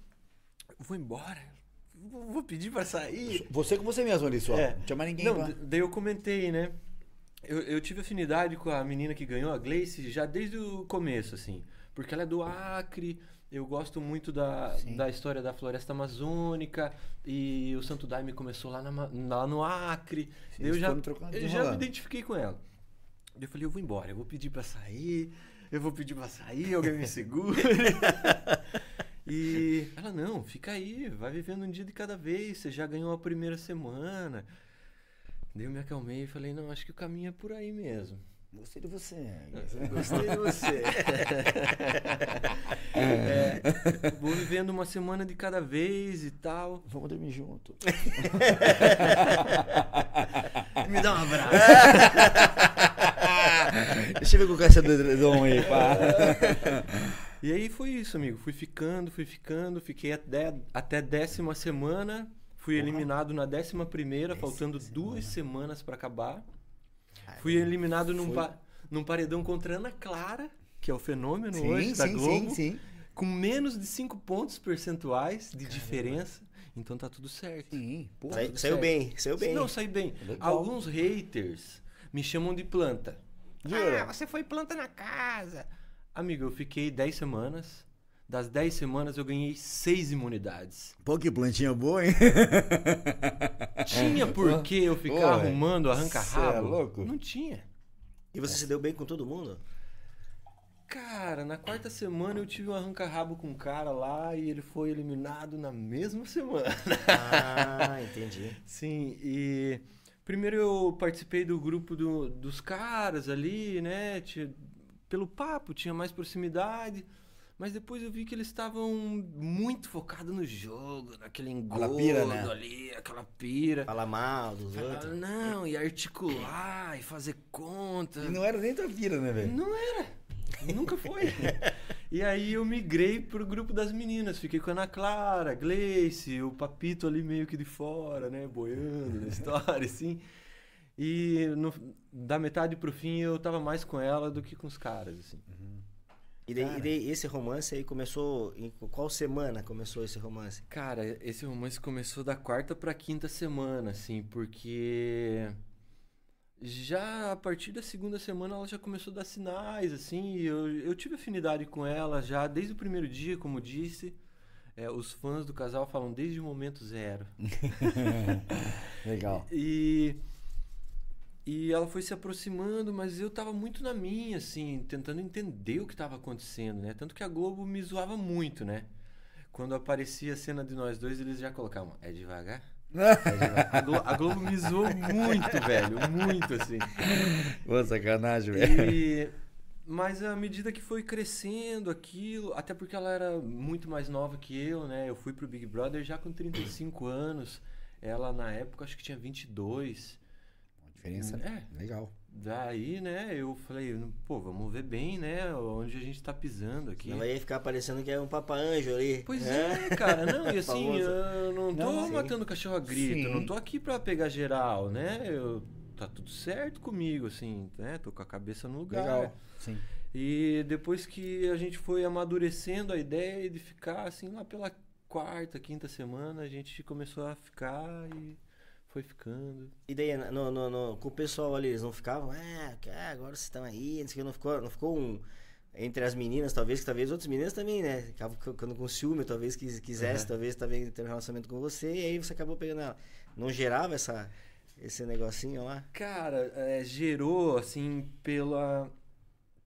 Eu vou embora. Vou vou pedir pra sair. Você com você mesmo ali só. É. Não tinha mais ninguém Não, pra... daí eu comentei, né? Eu, eu tive afinidade com a menina que ganhou, a Gleice, já desde o começo, assim. Porque ela é do Acre, eu gosto muito da, Sim. da história da floresta amazônica, e o Santo Daime começou lá, na lá no Acre. Sim, eu já, eu já me identifiquei com ela. Eu falei, eu vou embora, eu vou pedir pra sair, eu vou pedir pra sair, alguém me segura. e ela, não, fica aí, vai vivendo um dia de cada vez, você já ganhou a primeira semana. Daí eu me acalmei e falei, não, acho que o caminho é por aí mesmo. Gostei de você. Gostei de você. É, vou vivendo uma semana de cada vez e tal. Vamos dormir junto. Me dá um abraço. Deixa eu ver com o caixa do edredom aí, pá. E aí foi isso, amigo. Fui ficando, fui ficando, fiquei até, até décima semana. Fui eliminado na décima primeira, faltando duas semanas pra acabar. Fui eliminado num, pa- num paredão contra Ana Clara, que é o fenômeno Sim, hoje da sim, Globo, sim, sim. com menos de 5 pontos percentuais de diferença. Então tá tudo certo. Sim, pô. Sai- tudo saiu certo. bem, saiu bem. Não, saí bem. Legal. Alguns haters me chamam de planta. Jura? Ah, você foi planta na casa. Amigo, eu fiquei 10 semanas. Das 10 semanas eu ganhei 6 imunidades. Pô, que plantinha boa, hein? Tinha por que eu ficar Pô, arrumando arranca-rabo? é louco? Não tinha. E você se deu bem com todo mundo? Cara, na quarta semana eu tive um arranca-rabo com um cara lá e ele foi eliminado na mesma semana. Ah, entendi. Sim, e primeiro eu participei do grupo do- dos caras ali, né? Tinha- pelo papo, tinha mais proximidade. Mas depois eu vi que eles estavam muito focados no jogo, naquele engodo pira, né? ali, aquela pira. Falar mal dos Ah, outros. não, e articular, e fazer conta. E não era nem tua filha, né, velho? Não era. Nunca foi. e aí eu migrei pro grupo das meninas. Fiquei com a Ana Clara, Gleice, o Papito ali meio que de fora, né? Boiando na história, assim. E no- da metade pro fim eu tava mais com ela do que com os caras, assim. E daí, e daí esse romance aí começou. Em qual semana começou esse romance? Cara, esse romance começou da quarta pra quinta semana, assim, porque já a partir da segunda semana ela já começou a dar sinais, assim, eu, eu tive afinidade com ela já desde o primeiro dia, como disse. É, os fãs do casal falam desde o momento zero. Legal. E, e ela foi se aproximando, mas eu tava muito na minha, assim, tentando entender o que tava acontecendo, né? Tanto que a Globo me zoava muito, né? Quando aparecia a cena de nós dois, eles já colocavam, é devagar? É devagar." A, Glo- a Globo me zoou muito, velho, muito, assim. Pô, sacanagem, velho. E, mas à medida que foi crescendo aquilo, até porque ela era muito mais nova que eu, né? Eu fui pro Big Brother já com 35 anos. Ela, na época, acho que tinha 22. Diferença É. legal. Daí, né, eu falei, pô, vamos ver bem, né, onde a gente tá pisando aqui. Ela ia ficar parecendo que é um papa-anjo ali. Pois é, cara, não, e assim, eu não tô Não, matando cachorro a grito, Sim. eu não tô aqui pra pegar geral, né, eu, tá tudo certo comigo, assim, né, tô com a cabeça no lugar. Legal. Sim. E depois que a gente foi amadurecendo a ideia de ficar, assim, lá pela quarta, quinta semana, a gente começou a ficar e foi ficando. E daí, no, no- no- com o pessoal ali, eles não ficavam, ah, que- ah, agora vocês estão aí, não sei o que, não ficou, não ficou um. Entre as meninas, talvez, que talvez outras meninas também, né? Ficavam ficando com ciúme, talvez quis- quisesse, Uhum. talvez também ter um relacionamento com você, e aí você acabou pegando ela. Não gerava essa, esse negocinho lá? Cara, é, gerou, assim, pela,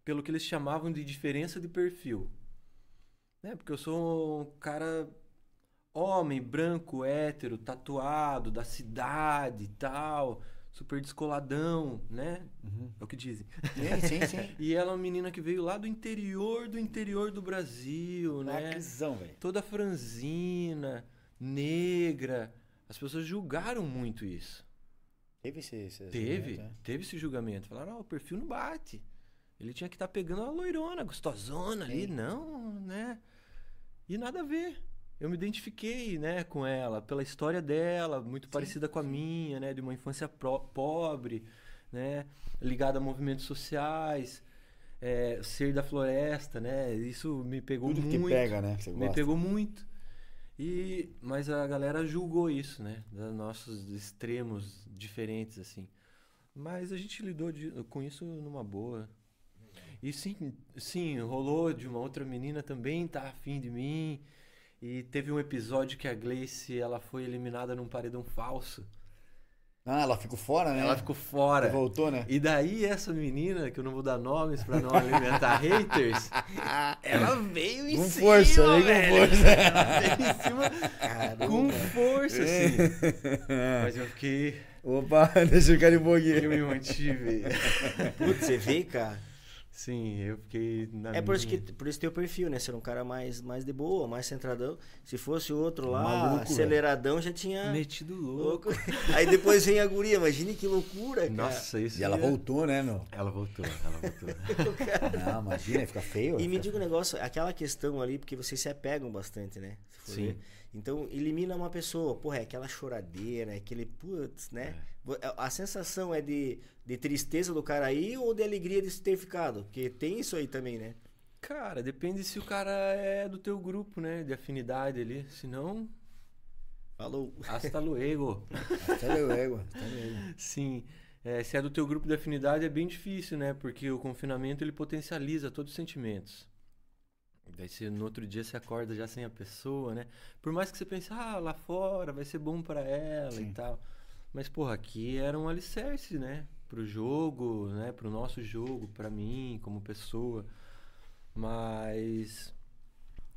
pelo que eles chamavam de diferença de perfil. Né? Porque eu sou um cara homem, branco, hétero, tatuado, da cidade e tal, super descoladão, né? É o que dizem. Sim, sim, sim. E ela é uma menina que veio lá do interior do interior do Brasil, né? Lacrizão, velho. Toda franzina, negra. As pessoas julgaram muito isso. Teve esse, esse Teve, né? teve esse julgamento. Falaram, ó, o perfil não bate. Ele tinha que estar pegando uma loirona, gostosona ali. Não, né? E nada a ver. Eu me identifiquei, né, com ela, pela história dela, muito parecida com a minha, né, de uma infância pro- pobre, né, ligada a movimentos sociais, é, ser da floresta, né, isso me pegou Tudo muito. que pega, né? Que Me pegou muito. E, mas a galera julgou isso, né? Dos nossos extremos diferentes, assim. Mas a gente lidou de- com isso numa boa. E sim, sim, rolou de uma outra menina também tá afim de mim. E teve um episódio que a Gleice, ela foi eliminada num paredão falso. Ah, ela ficou fora, né? Ela ficou fora. Voltou, né? E daí essa menina, que eu não vou dar nomes pra não alimentar haters, ela veio em Com cima, força, veio com velho. força. Ela veio em cima com força, assim. Mas eu fiquei... Opa, deixa eu cair um pouquinho. Eu me mantive. Putz, você vê, cara. Sim, eu fiquei na É por isso, que, por isso teu perfil, né? Ser um cara mais, mais de boa, mais centradão. Se fosse o outro lá, Maluco, aceleradão, já tinha. Metido louco. Louco. Aí depois vem a guria, imagine que loucura, cara. Nossa, isso E ela ia- voltou, né, meu? Ela voltou, ela voltou. Não, imagina, fica feio. E me diga um negócio, aquela questão ali, porque vocês se apegam bastante, né? Se for Sim. ver. Então, elimina uma pessoa, porra, é aquela choradeira, é aquele putz, né? Vo- A sensação é de, de tristeza do cara aí ou de alegria de ter ficado? Porque tem isso aí também, né? Cara, depende se o cara é do teu grupo, né? De afinidade ali. Se não, Falou. hasta luego. Tá meu ego, tá meu ego. Sim. É, se é do teu grupo de afinidade é bem difícil, né? Porque o confinamento ele potencializa todos os sentimentos. Daí você, no outro dia você acorda já sem a pessoa, né? Por mais que você pense, ah, lá fora vai ser bom pra ela Sim. e tal. Mas, porra, aqui era um alicerce, né? Pro jogo, né? Pro nosso jogo, pra mim, como pessoa. Mas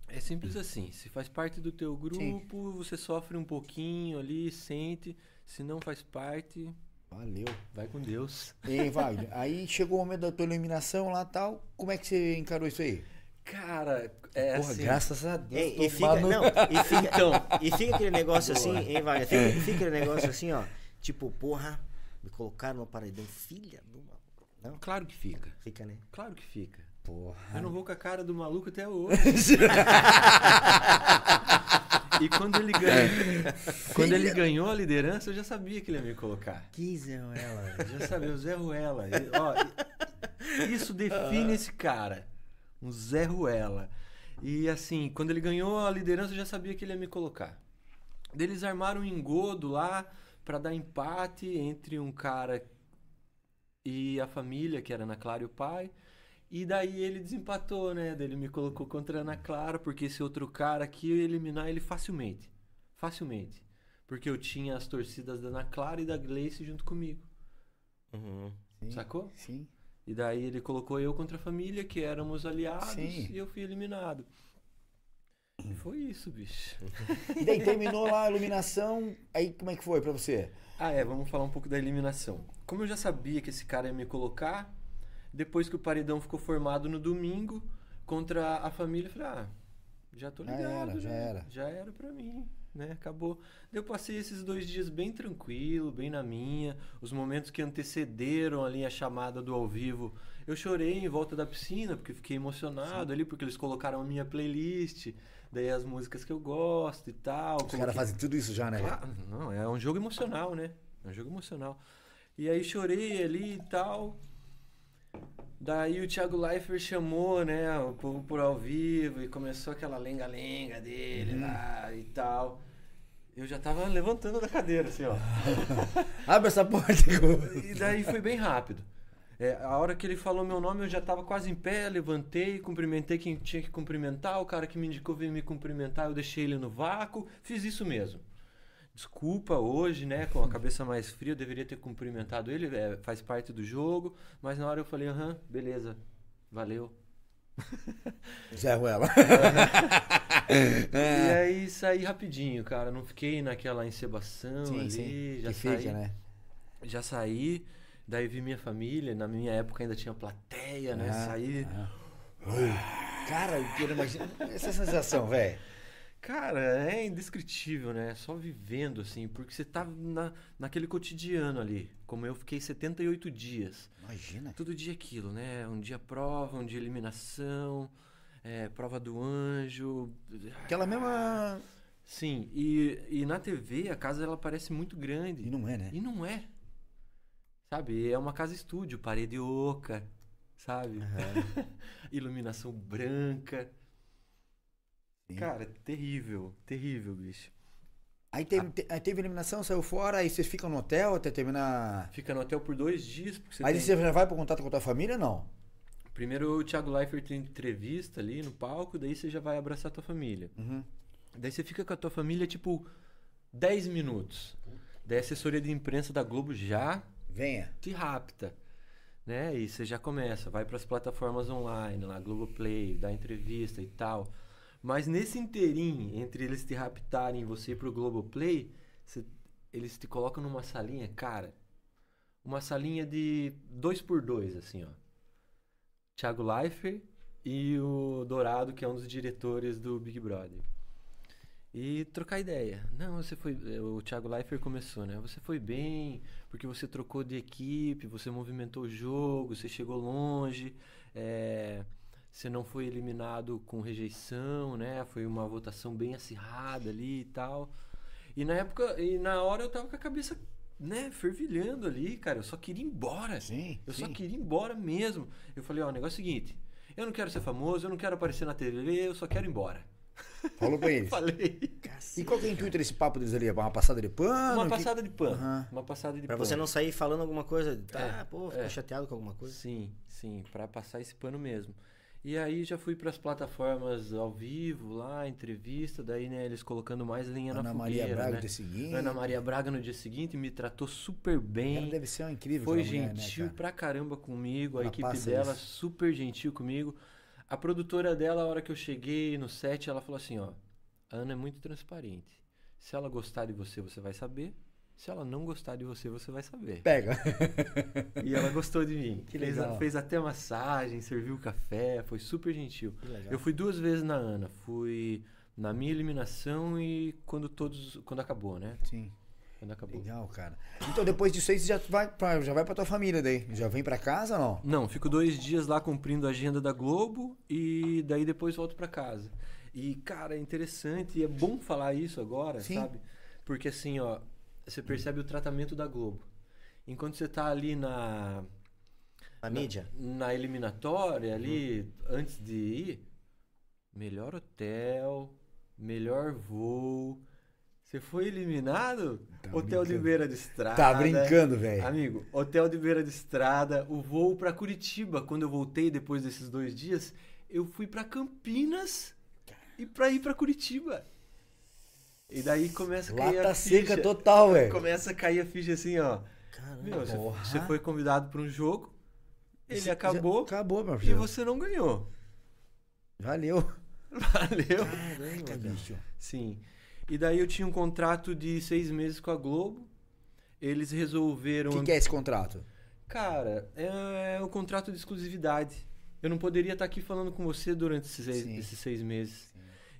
é simples assim. Se faz parte do teu grupo, você sofre um pouquinho ali, sente. Se não faz parte, Valeu. vai com Deus. E Wagner, aí chegou o momento da tua eliminação lá e tal. Como é que você encarou isso aí? Cara, é Porra, assim. graças a Deus. Ei, tô e, fica, não, e, fica, Então. e fica aquele negócio assim, hein, Wagner? Fica, fica aquele negócio assim, ó. Tipo, porra, me colocaram no paredão, filha de uma. Não, Claro que fica. fica, né? Claro que fica. Porra. Eu não vou com a cara do maluco até hoje. e quando ele ganhou, quando ele ganhou a liderança, eu já sabia que ele ia me colocar. Que ela. Eu já sabia, o Zé Ruela. E, ó, e- isso define esse cara. Um Zé Ruela. E assim, quando ele ganhou a liderança, eu já sabia que ele ia me colocar. Eles armaram um engodo lá pra dar empate entre um cara e a família, que era Ana Clara e o pai. E daí ele desempatou, né? Daí ele me colocou contra a Ana Clara, porque esse outro cara aqui eu ia eliminar ele facilmente. Facilmente. Porque eu tinha as torcidas da Ana Clara e da Gleice junto comigo. Uhum. Sim, Sacou? Sim. E daí ele colocou eu contra a família, que éramos aliados, Sim. e eu fui eliminado. E foi isso, bicho. E daí terminou lá a iluminação. Aí como é que foi pra você? Ah, é, vamos falar um pouco da eliminação. Como eu já sabia que esse cara ia me colocar, depois que o paredão ficou formado no domingo contra a família, eu falei, ah, já tô Já ligado. era, já né? era. Já era pra mim, né? Acabou. Eu passei esses dois dias bem tranquilo, bem na minha. Os momentos que antecederam ali a chamada do ao vivo, eu chorei em volta da piscina, porque fiquei emocionado ali, porque eles colocaram a minha playlist, daí as músicas que eu gosto e tal. Os caras coloquei- fazem tudo isso já, né? Claro, não, é um jogo emocional, né? É um jogo emocional. E aí chorei ali e tal. Daí o Thiago Leifert chamou, né, o povo por ao vivo e começou aquela lenga-lenga dele Uhum. lá e tal. Eu já tava levantando da cadeira, assim, ó. Abre essa porta. E daí foi bem rápido. É, a hora que ele falou meu nome, eu já tava quase em pé, levantei, cumprimentei quem tinha que cumprimentar, o cara que me indicou veio me cumprimentar, eu deixei ele no vácuo, fiz isso mesmo. Desculpa hoje, né, com a cabeça mais fria, eu deveria ter cumprimentado ele, é, faz parte do jogo, mas na hora eu falei, aham, beleza, valeu. Zé Ruela. E aí saí rapidinho, cara. Não fiquei naquela encebação Sim, ali. sim. Já que saí. fica, né? Já saí. Daí vi minha família. Na minha época ainda tinha plateia, né? Ah, Saí. ah. Cara, eu imagino essa sensação, velho. Cara, é indescritível, né? Só vivendo, assim, porque você tá na, naquele cotidiano ali. Como eu fiquei 78 dias. Imagina. Todo dia aquilo, né? Um dia prova, um dia eliminação, é, prova do anjo. Aquela mesma. Sim, e, e na TV a casa ela parece muito grande. E não é, né? E não é. Sabe? É uma casa estúdio, parede oca, sabe? Iluminação branca. Sim. Cara, terrível, terrível, bicho. Aí teve, te- aí teve eliminação, saiu fora, aí vocês ficam no hotel até terminar. Fica no hotel por dois dias. Porque você Aí tem- você já vai pro contato com a tua família não? Primeiro o Thiago Leifert tem entrevista ali no palco, daí você já vai abraçar a tua família. Uhum. Daí você fica com a tua família, tipo, 10 minutos. Daí a assessoria de imprensa da Globo já Venha. te rapta. Né? E você já começa, vai para as plataformas online, lá, Globoplay, dá entrevista e tal. Mas nesse inteirinho, entre eles te raptarem e você ir pro Globoplay, você- eles te colocam numa salinha, cara, uma salinha de dois por dois, assim, ó. Thiago Leifert e o Dourado, que é um dos diretores do Big Brother. E trocar ideia. Não, você foi. O Thiago Leifert começou, né? Você foi bem, porque você trocou de equipe, você movimentou o jogo, você chegou longe, é, você não foi eliminado com rejeição, né? Foi uma votação bem acirrada ali e tal. E na época, e na hora eu tava com a cabeça, né, fervilhando ali, cara. Eu só queria ir embora. Sim. Eu sim. só queria ir embora mesmo. Eu falei, ó, o negócio é o seguinte, eu não quero ser famoso, eu não quero aparecer na TV, eu só quero ir embora. Falou pra eles. Falei. E qual que é o intuito desse papo deles ali? Uma passada de pano? Uma Que- passada de pano. Aham. Uma passada de Pra pano. você não sair falando alguma coisa. Tá, É, pô, ficou é. chateado com alguma coisa. Sim, sim, pra passar esse pano mesmo. E aí já fui pras plataformas ao vivo lá, entrevista, daí né, eles colocando mais linha Ana na Maria fogueira, Braga né? no dia seguinte. Ana Maria Braga no dia seguinte me tratou super Ela bem. deve ser uma incrível. Foi mulher, né, gentil cara? pra caramba comigo, a Ela equipe dela isso. super gentil comigo. A produtora dela, a hora que eu cheguei no set, ela falou assim, ó, a Ana é muito transparente. Se ela gostar de você, você vai saber. Se ela não gostar de você, você vai saber. Pega. E ela gostou de mim. Que fez, legal. fez até massagem, serviu café, foi super gentil. Eu fui duas vezes na Ana. Fui na minha eliminação e quando todos. Quando acabou, né? Sim. Quando acabou. Legal, cara. Então depois disso aí você já vai pra, já vai pra tua família daí. Já vem pra casa ou não? Não, fico dois dias lá cumprindo a agenda da Globo e daí depois volto pra casa. E, cara, é interessante e é bom falar isso agora, Sim. sabe? Porque assim, ó, você percebe o tratamento da Globo. Enquanto você tá ali na, A mídia. na eliminatória ali, antes de ir, melhor hotel, melhor voo. Você foi eliminado? Tá hotel de brincando. beira de estrada. Tá brincando, velho. Amigo, hotel de beira de estrada, o voo pra Curitiba, quando eu voltei depois desses dois dias, eu fui pra Campinas e pra ir pra Curitiba. E daí começa a cair Lata a seca ficha. total, velho. Começa a cair a ficha assim, ó. Caramba. Meu, você, você foi convidado pra um jogo, ele Você- acabou Acabou, meu e filho. você não ganhou. Valeu. Valeu. Caramba, cara. bicho. Sim. E daí eu tinha um contrato de seis meses com a Globo. Eles resolveram. O que, que é esse contrato? Cara, é o contrato de exclusividade. Eu não poderia estar aqui falando com você durante esses seis, esses seis meses.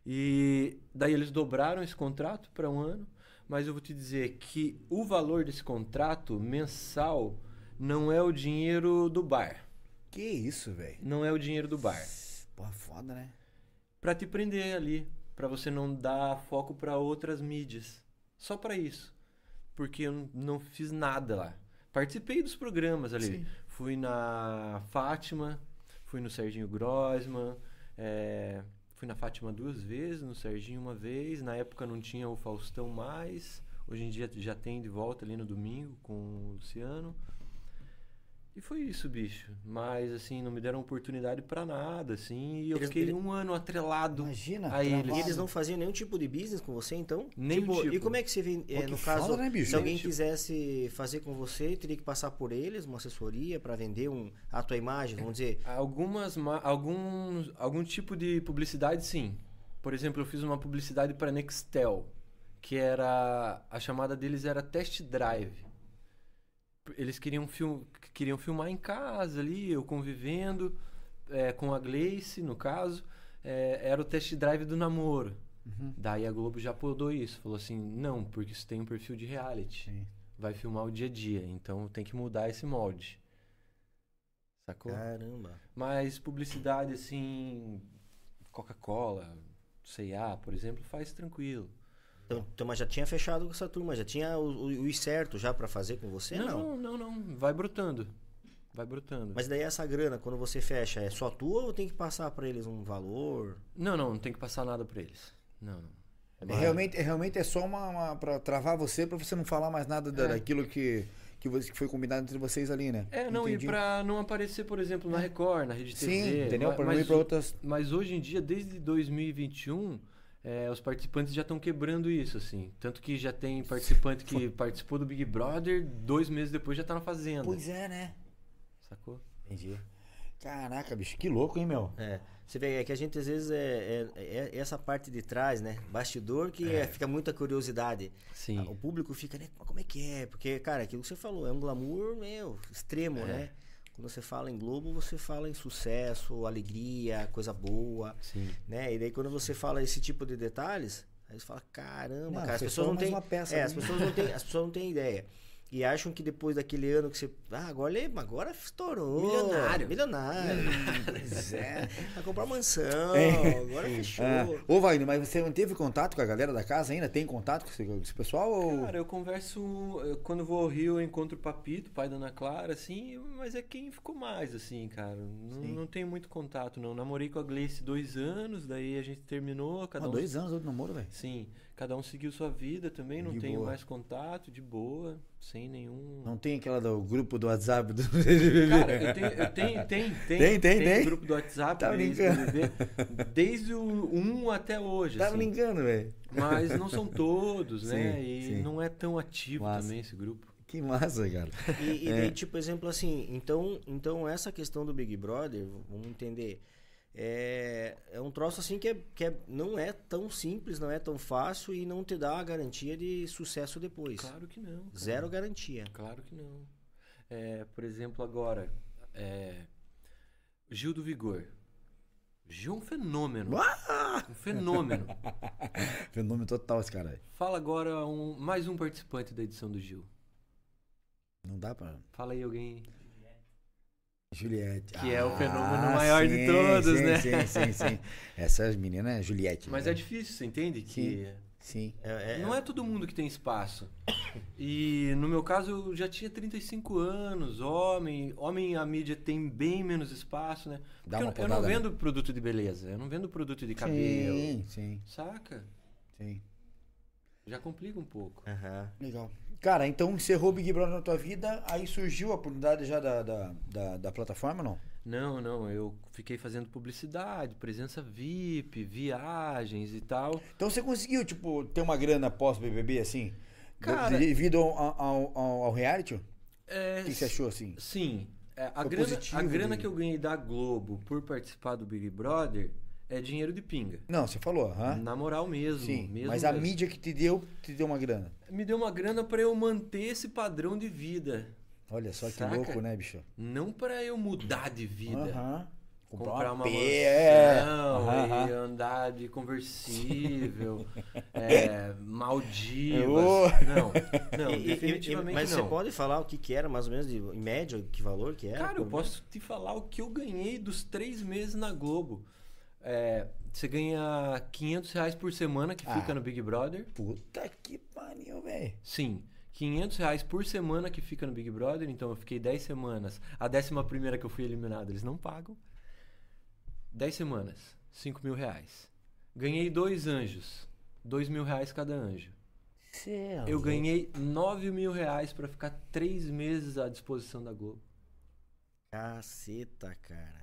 E daí eles dobraram esse contrato para um ano. Mas eu vou te dizer que o valor desse contrato mensal não é o dinheiro do bar. Que isso, velho? Não é o dinheiro do bar. Porra, foda, né? Pra te prender ali, Pra você não dar foco pra outras mídias. Só pra isso. Porque eu não- não fiz nada lá. Participei dos programas ali. Sim. Fui na Fátima, fui no Serginho Grossman, é, fui na Fátima duas vezes, no Serginho uma vez. Na época não tinha o Faustão mais. Hoje em dia já tem de volta ali no domingo com o Luciano. E foi isso, bicho. Mas, assim, não me deram oportunidade pra nada, assim. E eu Eles- fiquei ele- um ano atrelado Imagina, a eles. E eles não faziam nenhum tipo de business com você, então? Nenhum tipo. E como é que você vem, é, no caso, né, bicho? se alguém tipo. quisesse fazer com você, teria que passar por eles, uma assessoria para vender um, a tua imagem, vamos dizer. Algumas, ma- alguns, algum tipo de publicidade, sim. por exemplo, eu fiz uma publicidade para Nextel, que era a chamada deles era test drive. Eles queriam, film, queriam filmar em casa ali, eu convivendo é, com a Gleice, no caso, é, era o test drive do namoro. Uhum. Daí a Globo já podou isso, falou assim, não, porque isso tem um perfil de reality. Sim. Vai filmar o dia a dia, então tem que mudar esse molde. Sacou? Caramba. Mas publicidade assim, Coca-Cola, C&A, por exemplo, faz tranquilo. Então, então, mas já tinha fechado com essa turma, já tinha o, o, o certo já pra fazer com você? Não. não, não, não, vai brotando. Vai brotando. Mas daí essa grana, quando você fecha, é só tua ou tem que passar pra eles um valor? Não, não, não tem que passar nada pra eles. Não, não. É mais- realmente, é realmente é só uma, uma para travar você, pra você não falar mais nada da- É. daquilo que, que, você- que foi combinado entre vocês ali, né? É, não, Entendi. e pra não aparecer, por exemplo, na Record, na Rede TV. Sim, entendeu? Pra não mas ir outras. Mas hoje em dia, desde 2021, é, os participantes já estão quebrando isso, assim. Tanto que já tem participante que participou do Big Brother, dois meses depois já tá na Fazenda. Pois é, né? Sacou? Entendi. Caraca, bicho, que louco, hein, meu? É. Você vê, é que a gente às vezes é, é- é essa parte de trás, né? Bastidor que é, fica muita curiosidade. Sim. O público fica, né? Mas como é que é? Porque, cara, aquilo que você falou, é um glamour, meu, extremo, É. né? Quando você fala em Globo, você fala em sucesso, alegria, coisa boa, Sim. né? E daí quando você fala esse tipo de detalhes, aí você fala, caramba, Não, cara, as pessoas não têm. é, as pessoas não têm, as pessoas não têm ideia. E acham que depois daquele ano que você. Ah, agora ele agora estourou. Milionário. Milionário. Pois é. Vai comprar mansão. É. Agora fechou. Ah, Ô, Wagner, mas você manteve contato com a galera da casa ainda? Tem contato com esse, com esse pessoal? Ou... Cara, eu converso. eu- Quando vou ao Rio, eu encontro o Papito, pai da Ana Clara, assim, mas é quem ficou mais, assim, cara. Não, Sim. não tenho muito contato, não. Namorei com a Gleice dois anos, daí a gente terminou, cada Ah, um. dois anos de namoro, velho. Sim, cada um seguiu sua vida também, não De tenho boa. mais contato, de boa, sem nenhum. Não tem aquela do grupo do WhatsApp do Cara, eu tenho, eu tenho, tem, tem, Tem, tem, tem. grupo do WhatsApp, Tá do ex-BBB, desde o 1 até hoje, Tá assim. brincando, velho. Mas não são todos, né? Sim, e sim. não é tão ativo Massa. também esse grupo. Que massa, cara. E, e É. daí, tipo, exemplo assim, então, então essa questão do Big Brother, vamos entender, é, é um troço assim que, é, que é, não é tão simples, não é tão fácil e não te dá a garantia de sucesso depois. Claro que não. cara. Zero garantia. Claro que não. É, por exemplo, agora, é, Gil do Vigor. Gil é um fenômeno. Um fenômeno. Fenômeno total esse cara. aí. Fala agora um, mais um participante da edição do Gil. Não dá pra. Fala aí alguém. Juliette. Que é o fenômeno maior de todos, sim, né? Sim, sim, sim. Essa menina é Juliette. Mas né? é difícil, você entende? Que Sim. É, é- não é todo mundo que tem espaço. E no meu caso eu já tinha 35 anos, homem. Homem a mídia tem bem menos espaço, né? Dá Porque uma eu, eu não né? vendo produto de beleza, eu não vendo produto de cabelo. Sim, sim, Saca? sim. Já complica um pouco. Aham. Legal. Cara, então encerrou o Big Brother na tua vida, aí surgiu a oportunidade já da, da, da, da plataforma, não? Não, não, eu fiquei fazendo publicidade, presença VIP, viagens e tal. Então você conseguiu, tipo, ter uma grana pós-BBB, assim? Cara- Devido ao, ao, ao, ao reality? É, O que você achou, assim? Sim. É, a, grana, positivo a grana de- que eu ganhei da Globo por participar do Big Brother é dinheiro de pinga. Não, você falou. Na moral mesmo. Sim, mesmo mas a mesmo. mídia que te deu, te deu uma grana. Me deu uma grana pra eu manter esse padrão de vida. Olha só que Saca? louco, né, bicho? Não pra eu mudar de vida. Aham. Comprar uma mansão é. e andar de conversível, é, Maldivas. Não, não, E- definitivamente e- mas não. você pode falar o que, que era, mais ou menos, de, em média, que valor que era? Cara, eu por- posso te falar o que eu ganhei dos três meses na Globo. É, você ganha 500 reais por semana que Ah. fica no Big Brother. Puta que pariu, velho. Sim, 500 reais por semana que fica no Big Brother. Então eu fiquei 10 semanas. A décima primeira que eu fui eliminado, eles não pagam. 10 semanas, 5 mil reais. Ganhei dois anjos, 2 mil reais cada anjo. é Eu ganhei 9 mil reais pra ficar três meses à disposição da Globo. Caceta, cara.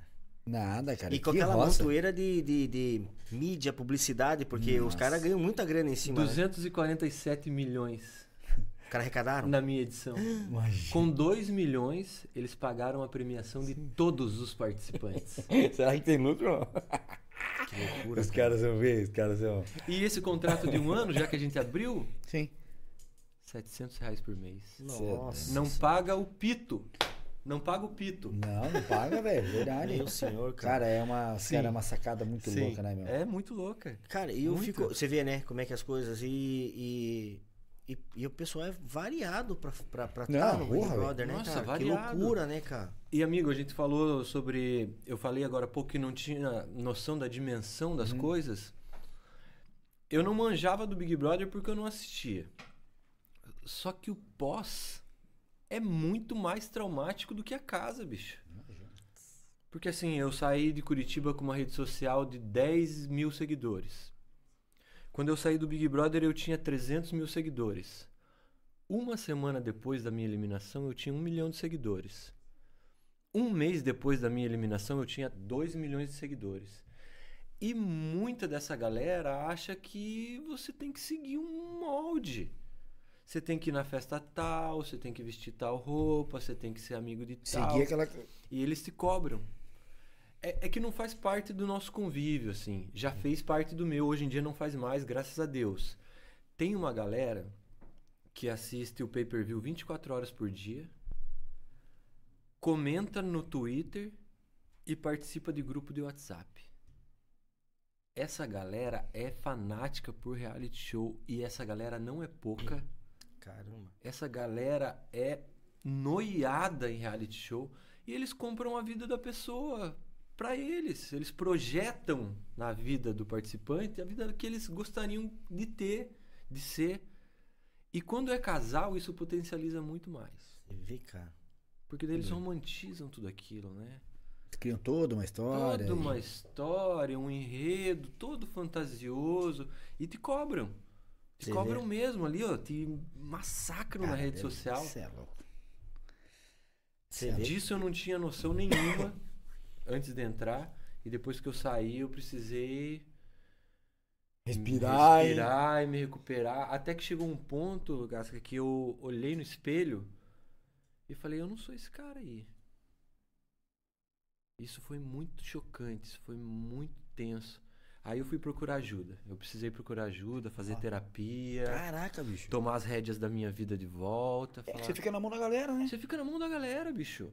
Nada, cara. E com que aquela roça. montoeira de, de, de mídia, publicidade, porque os Nossa. caras ganham muita grana em cima. né? 247 milhões Os caras arrecadaram? na minha edição. Imagina. Com 2 milhões, eles pagaram a premiação de todos os participantes. Será que tem lucro? Que loucura, loucura. Os caras vão ver, os caras vão. E esse contrato de um ano, já que a gente abriu, Sim. 700 reais por mês. Nossa. Não paga o pito. Não paga o pito. Não, não paga, velho. Verdade. Meu senhor, cara. Cara, é uma, Sim. cara, é uma sacada muito Sim. louca, né, meu? É muito louca. Cara, e eu Muito. fico. Você vê, né, como é que as coisas. E. E, e, e o pessoal é variado pra estar pra, Não, tá no Big porra, Brother, né, Nossa, cara? variado. Que loucura, né, cara? E amigo, a gente falou sobre. Eu falei agora há pouco que não tinha noção da dimensão das coisas. Eu não manjava do Big Brother porque eu não assistia. Só que o pós é muito mais traumático do que a casa, bicho. Porque assim, eu saí de Curitiba com uma rede social de 10 mil seguidores. Quando eu saí do Big Brother, eu tinha 300 mil seguidores. Uma semana depois da minha eliminação, eu tinha um milhão de seguidores. Um mês depois da minha eliminação, eu tinha 2 milhões de seguidores. E muita dessa galera acha que você tem que seguir um molde. Você tem que ir na festa tal, você tem que vestir tal roupa, você tem que ser amigo de tal. Seguir aquela. E eles te cobram. É, é que não faz parte do nosso convívio, assim. Já fez parte do meu, hoje em dia não faz mais, graças a Deus. Tem uma galera que assiste o pay-per-view 24 horas por dia, comenta no Twitter e participa de grupo de WhatsApp. Essa galera é fanática por reality show e essa galera não é pouca. Caramba. Essa galera é noiada em reality show e eles compram a vida da pessoa pra eles. Eles projetam na vida do participante a vida que eles gostariam de ter, de ser. E quando é casal, isso potencializa muito mais. Você vê, cara. Porque daí eles romantizam tudo aquilo, né? Criam toda uma história. Toda uma história, um enredo, todo fantasioso. E te cobram. Te Você cobram vê? mesmo ali, ó. Te massacram na Cara, rede deve- social. é louco. Você vê. Disso eu não tinha noção nenhuma antes de entrar. E depois que eu saí, eu precisei Respirar. e- respirar e me recuperar. Até que chegou um ponto, Gasca, que eu olhei no espelho e falei, eu não sou esse cara aí. Isso foi muito chocante, isso foi muito tenso. Aí eu fui procurar ajuda. Eu precisei procurar ajuda, fazer Ah. terapia, Caraca, bicho. tomar as rédeas da minha vida de volta. É que falar- você fica na mão da galera, né? Você fica na mão da galera, bicho.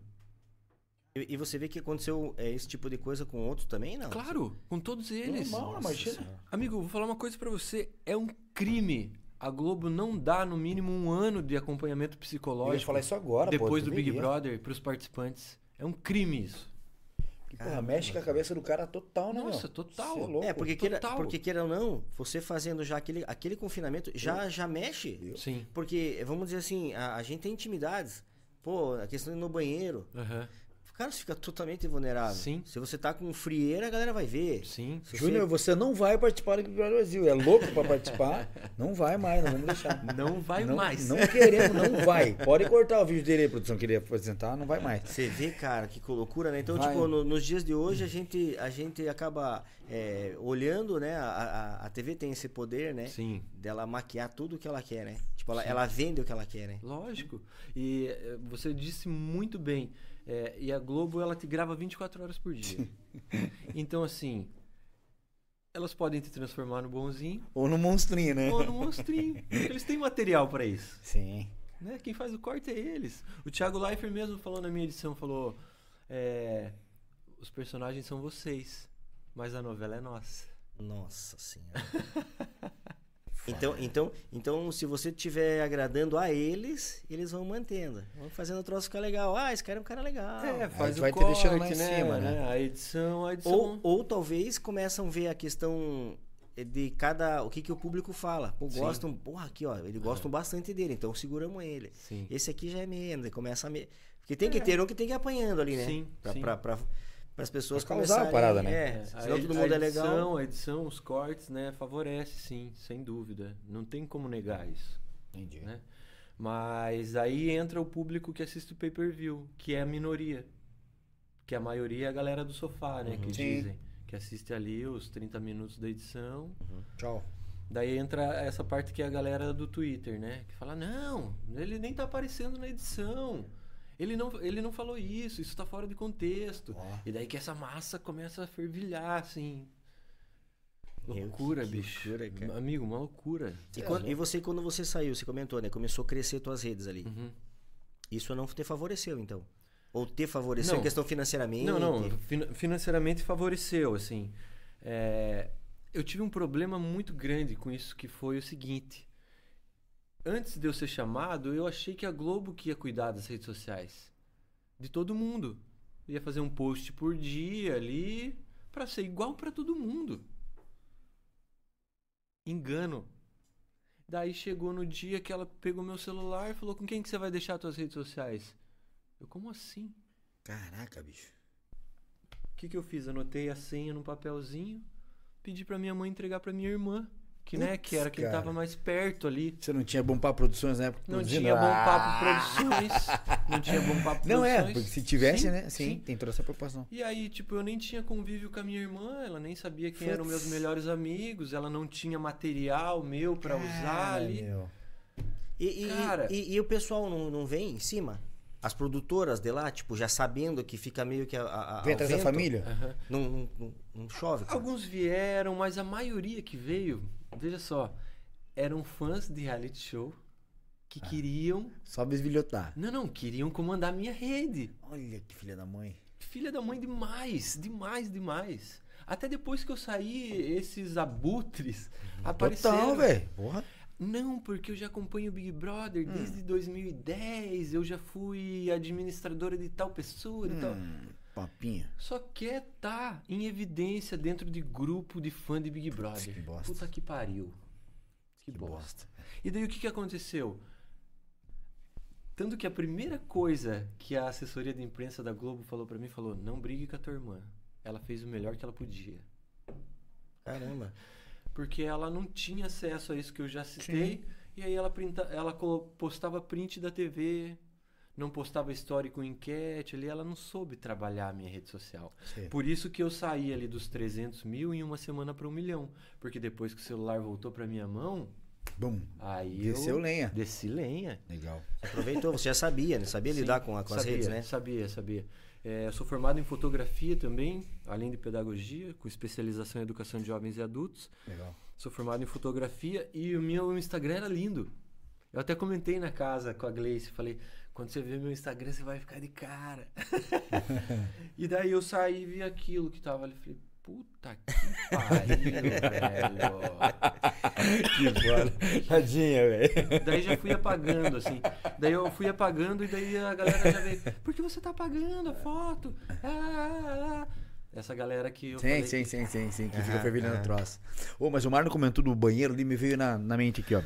E, e você vê que aconteceu é, esse tipo de coisa com outros também, não? Claro, com todos eles. Normal, Nossa imagina. Amigo, vou falar uma coisa pra você. É um crime. A Globo não dá no mínimo um ano de acompanhamento Eu ia psicológico falar isso agora, depois pô, do Big. Brother pros participantes. É um crime isso. Porra, mexe com a cabeça do cara total, né, Nossa, meu? total. É louco. É, porque queira, Total. porque queira ou não, você fazendo já aquele, aquele confinamento já, já mexe. Sim. Porque, vamos dizer assim, a, a gente tem intimidades. Pô, a questão de ir no banheiro. Aham. Cara, você fica totalmente vulnerável. Sim. Se você tá com frieira, a galera vai ver. Sim. Se Júnior, você não vai participar do Brasil. É louco pra participar? não vai mais, não vamos deixar. Não vai não, mais. Não queremos, não vai. Pode cortar o vídeo dele aí, produção, queria apresentar, não vai mais. Você vê, cara, que loucura, né? Então, Vai. tipo, no- nos dias de hoje, a gente, a gente acaba é, olhando, né? A, a, a TV tem esse poder, né? Sim. Dela maquiar tudo o que ela quer, né? Tipo, ela, ela vende o que ela quer, né? Lógico. E eh, você disse muito bem. Eh, e a Globo, ela te grava 24 horas por dia. então, assim, elas podem te transformar no bonzinho Ou no monstrinho, né? ou no monstrinho. Eles têm material pra isso. Sim. Né? Quem faz o corte é eles. O Thiago Leifert mesmo falou na minha edição, falou... é, os personagens são vocês, mas a novela é nossa. Nossa senhora. então, então, então, se você estiver agradando a eles, eles vão mantendo. Vão fazendo o troço ficar legal. Ah, esse cara é um cara legal. É, faz vai o te deixando lá em né, cima, né? A edição, a edição... Ou, ou talvez começam a ver a questão de cada. O que, que o público fala. Pô, gostam. Porra, aqui, ó. Eles gostam bastante dele, então seguramos ele. Sim. Esse aqui já é menos. e Começa a. Me... Porque tem que ter um que tem que ir apanhando ali, né? Sim, Pra, sim. pra, pra, as pessoas Pra causar a começarem. parada, né? É, a senão edi- todo mundo a é legal. edição, A edição, os cortes, né, favorece, sim, sem dúvida. Não tem como negar isso, Entendi. né? Mas aí entra o público que assiste o pay-per-view, que é a minoria. Que a maioria é a galera do sofá, né, que Sim. dizem. Que assiste ali os 30 minutos da edição. Tchau. Daí entra essa parte que é a galera do Twitter, né? Que fala, não, ele nem tá aparecendo na edição. Ele não, ele não falou isso, isso tá fora de contexto. Ó. E daí que essa massa começa a fervilhar, assim. Loucura, que bicho. loucura, cara. Amigo, uma loucura. E, quando- e você, quando você saiu, você comentou, né? Começou a crescer tuas redes ali. Uhum. Isso não te favoreceu, então? Ou te favoreceu Não. em questão financeiramente? Não, não, fin- financeiramente favoreceu, assim. É, eu tive um problema muito grande com isso, que foi o seguinte. Antes de eu ser chamado, eu achei que a Globo que ia cuidar das redes sociais. De todo mundo. Ia fazer um post por dia ali, pra ser igual pra todo mundo. Engano. Daí chegou no dia que ela pegou meu celular e falou: Com quem que você vai deixar suas redes sociais? Eu, como assim? Caraca, bicho. O que, que eu fiz? Anotei a senha num papelzinho, pedi pra minha mãe entregar pra minha irmã, que né, que era quem cara. tava mais perto ali. Você não tinha Bom Papo Produções na época? Não tinha Bom Ah! Papo Produções, não tinha Bom Papo Não é, Produções. porque se tivesse, Sim, né? Sim, sim. tem toda essa preocupação. E aí, tipo, eu nem tinha convívio com a minha irmã, ela nem sabia quem eram meus Putz. melhores amigos, ela não tinha material meu pra usar ali. meu. E, e- Cara. e, e o pessoal não, não vem em cima? As produtoras de lá, tipo, já sabendo que fica meio que a, a, a- Vem atrás da família? Não, não, não- não chove? cara? Alguns vieram, mas a maioria que veio, veja só, eram fãs de reality show que Ah. queriam. Só bisbilhotar. Não, não, queriam comandar minha rede. Olha que filha da mãe. Filha da mãe demais, demais, demais. Até depois que eu saí, esses abutres apareceram. Total, velho. Porra. Não, porque eu já acompanho o Big Brother Hum. desde 2010, eu já fui administradora de tal pessoa e tal. Papinha. Só quer tá em evidência dentro de grupo de fã de Big Brother. que bosta. Puta que pariu. Que, Que bosta. bosta. E daí o que, que aconteceu? Tanto que a primeira coisa que a assessoria de imprensa da Globo falou pra mim, falou, não brigue com a tua irmã. Ela fez o melhor que ela podia. Caramba. Porque ela não tinha acesso a isso que eu já citei. E aí ela, printa, ela postava print da TV, não postava com enquete ali. Ela não soube trabalhar a minha rede social. Sim. Por isso que eu saí ali dos 300 mil em uma semana para um milhão. Porque depois que o celular voltou pra minha mão, Bum. aí Desceu eu lenha. desci lenha. Legal. Aproveitou, você já sabia, né? Sabia lidar Sim, com, a- com as sabia, redes, né? Sabia, sabia. É, eu sou formado em fotografia também, além de pedagogia, com especialização em educação de jovens e adultos. Legal. Sou formado em fotografia e o meu Instagram era lindo. Eu até comentei na casa com a Gleice, falei, quando você ver meu Instagram, você vai ficar de cara. e daí eu saí e vi aquilo que tava ali, falei, puta que pariu, velho. Que foda. Tadinha, velho. Daí já fui apagando, assim. Daí eu fui apagando e daí a galera já veio. Por que você tá apagando a foto? Ah, ah, ah. Essa galera que eu Sim, falei sim, sim, sim, sim, que fica fervilhando o aham. troço. Ô, mas o Marlon comentou do banheiro ali, me veio na, na mente aqui, ó.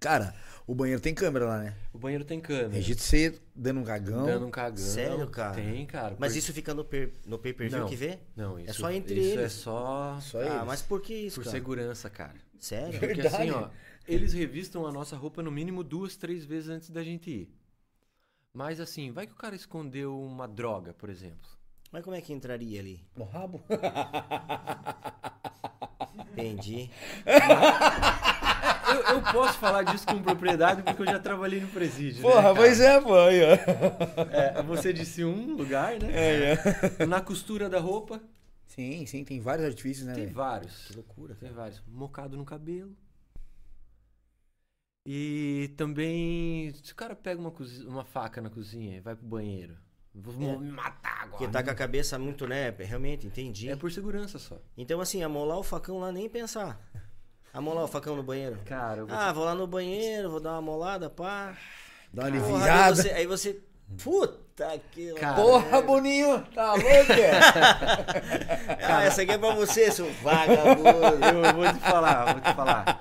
Cara, o banheiro tem câmera lá, né? O banheiro tem câmera. Registro você dando um cagão. Dando um cagão. Sério, cara? Tem, cara. Mas Por- isso fica no, per, no pay-per-view Não. que vê? Não, isso, só entre isso é eles. só Só ah, eles. mas por que isso, por cara? segurança, cara. Sério? Porque Verdade. assim, ó, eles revistam a nossa roupa no mínimo duas, três vezes antes da gente ir. Mas assim, vai que o cara escondeu uma droga, por exemplo. Mas como é que entraria ali? No rabo? Entendi. Eu, eu posso falar disso com propriedade porque eu já trabalhei no presídio. Porra, né, pois é, pô, aí, ó. É, você disse um lugar, né? É, Na costura da roupa, Sim, sim, tem vários artifícios, né, tem velho? vários. Que loucura, Tem cara. vários. Mocado no cabelo. E também, se o cara pega uma, uma faca na cozinha e vai pro banheiro, vou É. me matar agora. Porque tá com a cabeça muito, né? Realmente, entendi. É por segurança só. Então, assim, amolar o facão lá, nem pensar. Amolar o facão no banheiro. Cara, eu vou Ah, vou lá no banheiro, vou dar uma molada, pá. Dá uma aí aliviada. você, aí você. Puta que. Cara, Porra, Boninho! Tá louco, é? Ah, essa aqui é pra você, seu vagabundo. eu vou te falar, vou te falar.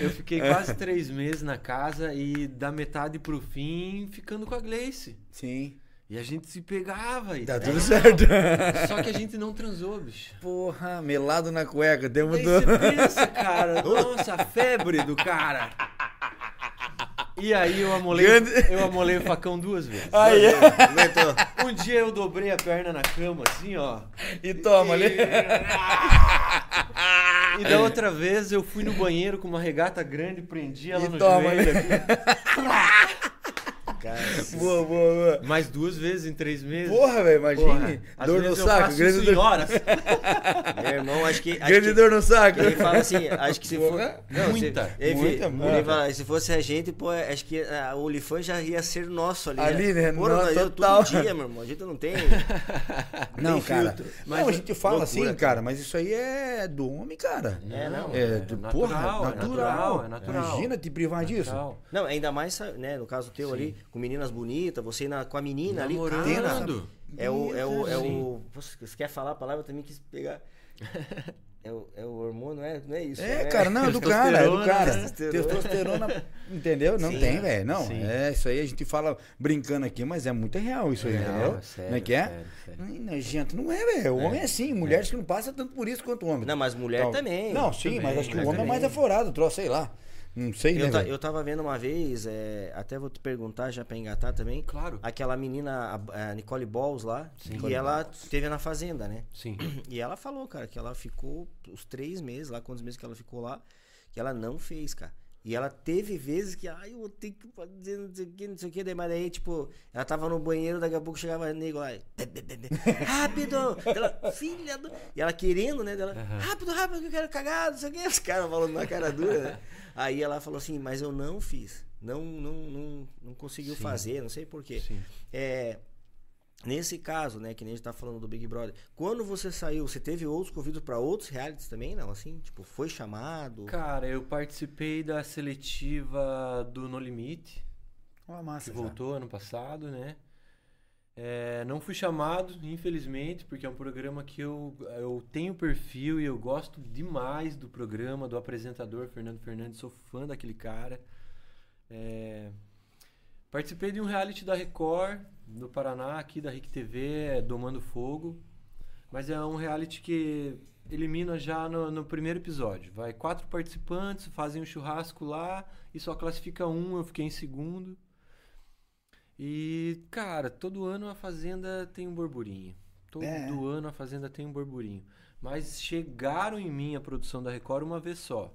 Eu fiquei quase três meses na casa e da metade pro fim ficando com a Gleice. Sim. E a gente se pegava. E Tá tudo certo. Só que a gente não transou, bicho. Porra, melado na cueca, Daí do... você pensa, cara, nossa, a febre do cara. E aí eu amolei, eu amolei o facão duas vezes. Aí, Aguentou. Um dia eu dobrei a perna na cama, assim, ó. e toma ali. E da outra vez eu fui no banheiro com uma regata grande, prendi ela E no toma, joelho. né? aqui. Cara, Boa, boa, boa. Mais duas vezes em três meses. Porra, velho, imagine. Porra, Dor no saco, grande dor, horas. meu irmão, acho que. Acho grande que dor no saco. ele fala assim, acho que se for. Porra. Não, Muita, se, ele, muita, ele muita. fala, se fosse a gente, pô, acho que ah, o OnlyFans já ia ser nosso ali. Ali, né? Pô, Não, nós- total. todo dia, meu irmão. A gente não tem. Não, tem cara. filtro. não, Mas a gente fala loucura, assim, cara. mas isso aí é do homem, cara. É, não. É, do, natural, porra, é natural. é natural. Imagina te privar disso. Não, ainda mais, né, no caso teu ali, com meninas bonitas, você na, com a menina ali, cara. Namorando. É o. É o, é o você quer falar a palavra? Eu também quis pegar. É o, é o hormônio, não é, não é isso? É, né? cara, não, é do cara, é do Testosterona, cara. testosterona. Testosterona, entendeu? Não Sim, tem, é. velho. Não, Sim. é isso aí a gente fala brincando aqui, mas é muito real isso aí, É entendeu? é sério, não é que é? sério, sério. Não, não, gente, não é, velho. O homem é assim, mulheres que não passam tanto por isso quanto o homem. Não, mas mulher Tal. também. Não, sim, Também, mas acho que o homem é mais também. aflorado, troço, sei lá. Não sei, né, Eu, ta- velho? eu tava vendo uma vez, é, até vou te perguntar já pra engatar também. Claro. Aquela menina, a, a Nicole Balls lá, Sim. que ela teve na fazenda, né? Sim. E ela falou, cara, que ela ficou os três meses, lá quantos meses que ela ficou lá, que ela não fez, cara. E ela teve vezes que, ai, eu vou ter que fazer não sei o que, não sei o que, daí, mas daí, tipo, ela tava no banheiro, daqui a pouco chegava nego lá, rápido! Ela, filha do... E ela querendo, né, dela, rápido, rápido, que eu quero cagar, não sei o que, os caras falando na cara dura, né? Aí ela falou assim, mas eu não fiz, não, não, não, não conseguiu Sim. fazer, não sei porquê. Sim. É, nesse caso, né, que nem a gente tá falando do Big Brother, quando você saiu, você teve outros convidos pra outros realities também, não? Assim, tipo, foi chamado? Cara, eu participei da seletiva do No Limite, Ó, massa, que cara. voltou ano passado, né? É, não fui chamado, infelizmente, porque é um programa que eu, eu tenho perfil e eu gosto demais do programa, do apresentador Fernando Fernandes, sou fã daquele cara. É, participei de um reality da Record, no Paraná, aqui da RIC TV, é Domando Fogo. Mas é um reality que elimina já no, no primeiro episódio. Vai quatro participantes, fazem um churrasco lá e só classifica um, eu fiquei em segundo. E, cara, todo ano a Fazenda tem um burburinho. Todo É. ano a Fazenda tem um burburinho. Mas chegaram em mim a produção da Record uma vez só.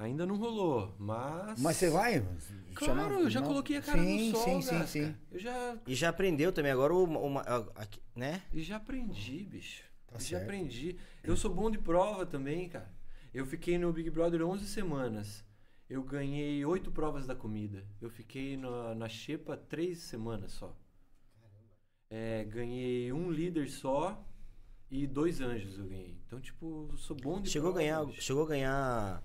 Ainda não rolou, mas. Mas você vai? Claro, chamar- eu já não? coloquei a cara sim, no sol, Sim, sim, sim. Eu já, E já aprendeu também, agora o, a- a- né? e já aprendi, bicho. Tá já certo. aprendi. Eu sou bom de prova também, cara. Eu fiquei no Big Brother 11 semanas. Eu ganhei oito provas da comida. Eu fiquei na, na xepa três semanas só. É, ganhei um líder só e dois anjos eu ganhei. Então, tipo, eu sou bom de Chegou a prova, ganhar, bicho. chegou a ganhar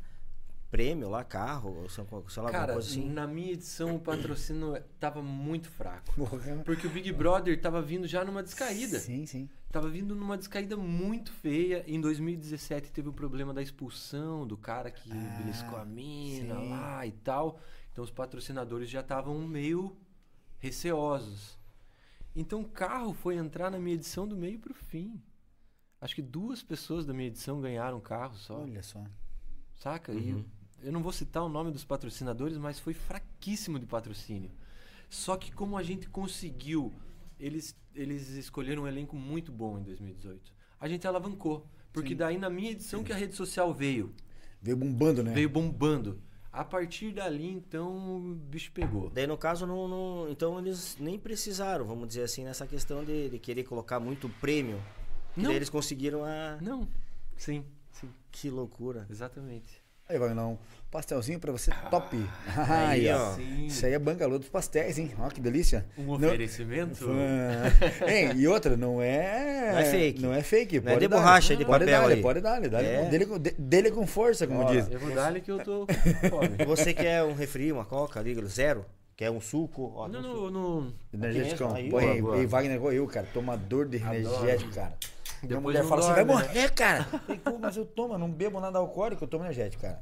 prêmio lá, carro, ou sei lá, lá alguma Cara, coisa assim? na minha edição o patrocínio tava muito fraco. Porra. Porque o Big Brother tava vindo já numa descaída. Sim, sim. Tava vindo numa descaída muito feia. Em 2017 teve o problema da expulsão do cara que Ah, beliscou a mina sim. lá e tal. Então os patrocinadores já estavam meio receosos. Então o carro foi entrar na minha edição do meio pro fim. Acho que duas pessoas da minha edição ganharam carro só. Olha só. Saca? Uhum. E eu não vou citar o nome dos patrocinadores, mas foi fraquíssimo de patrocínio. Só que como a gente conseguiu, eles, eles escolheram um elenco muito bom em 2018. A gente alavancou. Porque daí na minha edição que a rede social veio, Veio bombando, né? veio bombando. A partir dali, então, o bicho pegou. Daí no caso, não, não- então eles nem precisaram, vamos dizer assim, nessa questão de, de querer colocar muito prêmio. Que Não. daí eles conseguiram a. Não. Sim, sim, Que loucura. exatamente. Aí, Vagnão, pastelzinho pra você, top. aí, Aí, ó. Sim. Isso aí é bangalô dos pastéis, hein? Ó, que delícia. Um Não- oferecimento? Ah, Hein, e outra, não é. Não é fake. Não é fake. Não é pode de dar. borracha, é de pode papel dar, ali. Pode dar, dá É. dele, com- de- dele com força, como Ó, diz. Eu vou dar que eu tô com fome. Você quer um refri, uma coca, liga, zero? Quer um suco? Ó, Não, um suco. no, no, Energético. Aí, Pô, boa, boa. e Wagner igual eu, cara. Tomador de energético, cara. Minha Depois mulher não fala assim, vai dorme, né? morrer, cara. Eu falei, "Pô, mas eu tomo, eu não bebo nada alcoólico, eu tomo energético, cara.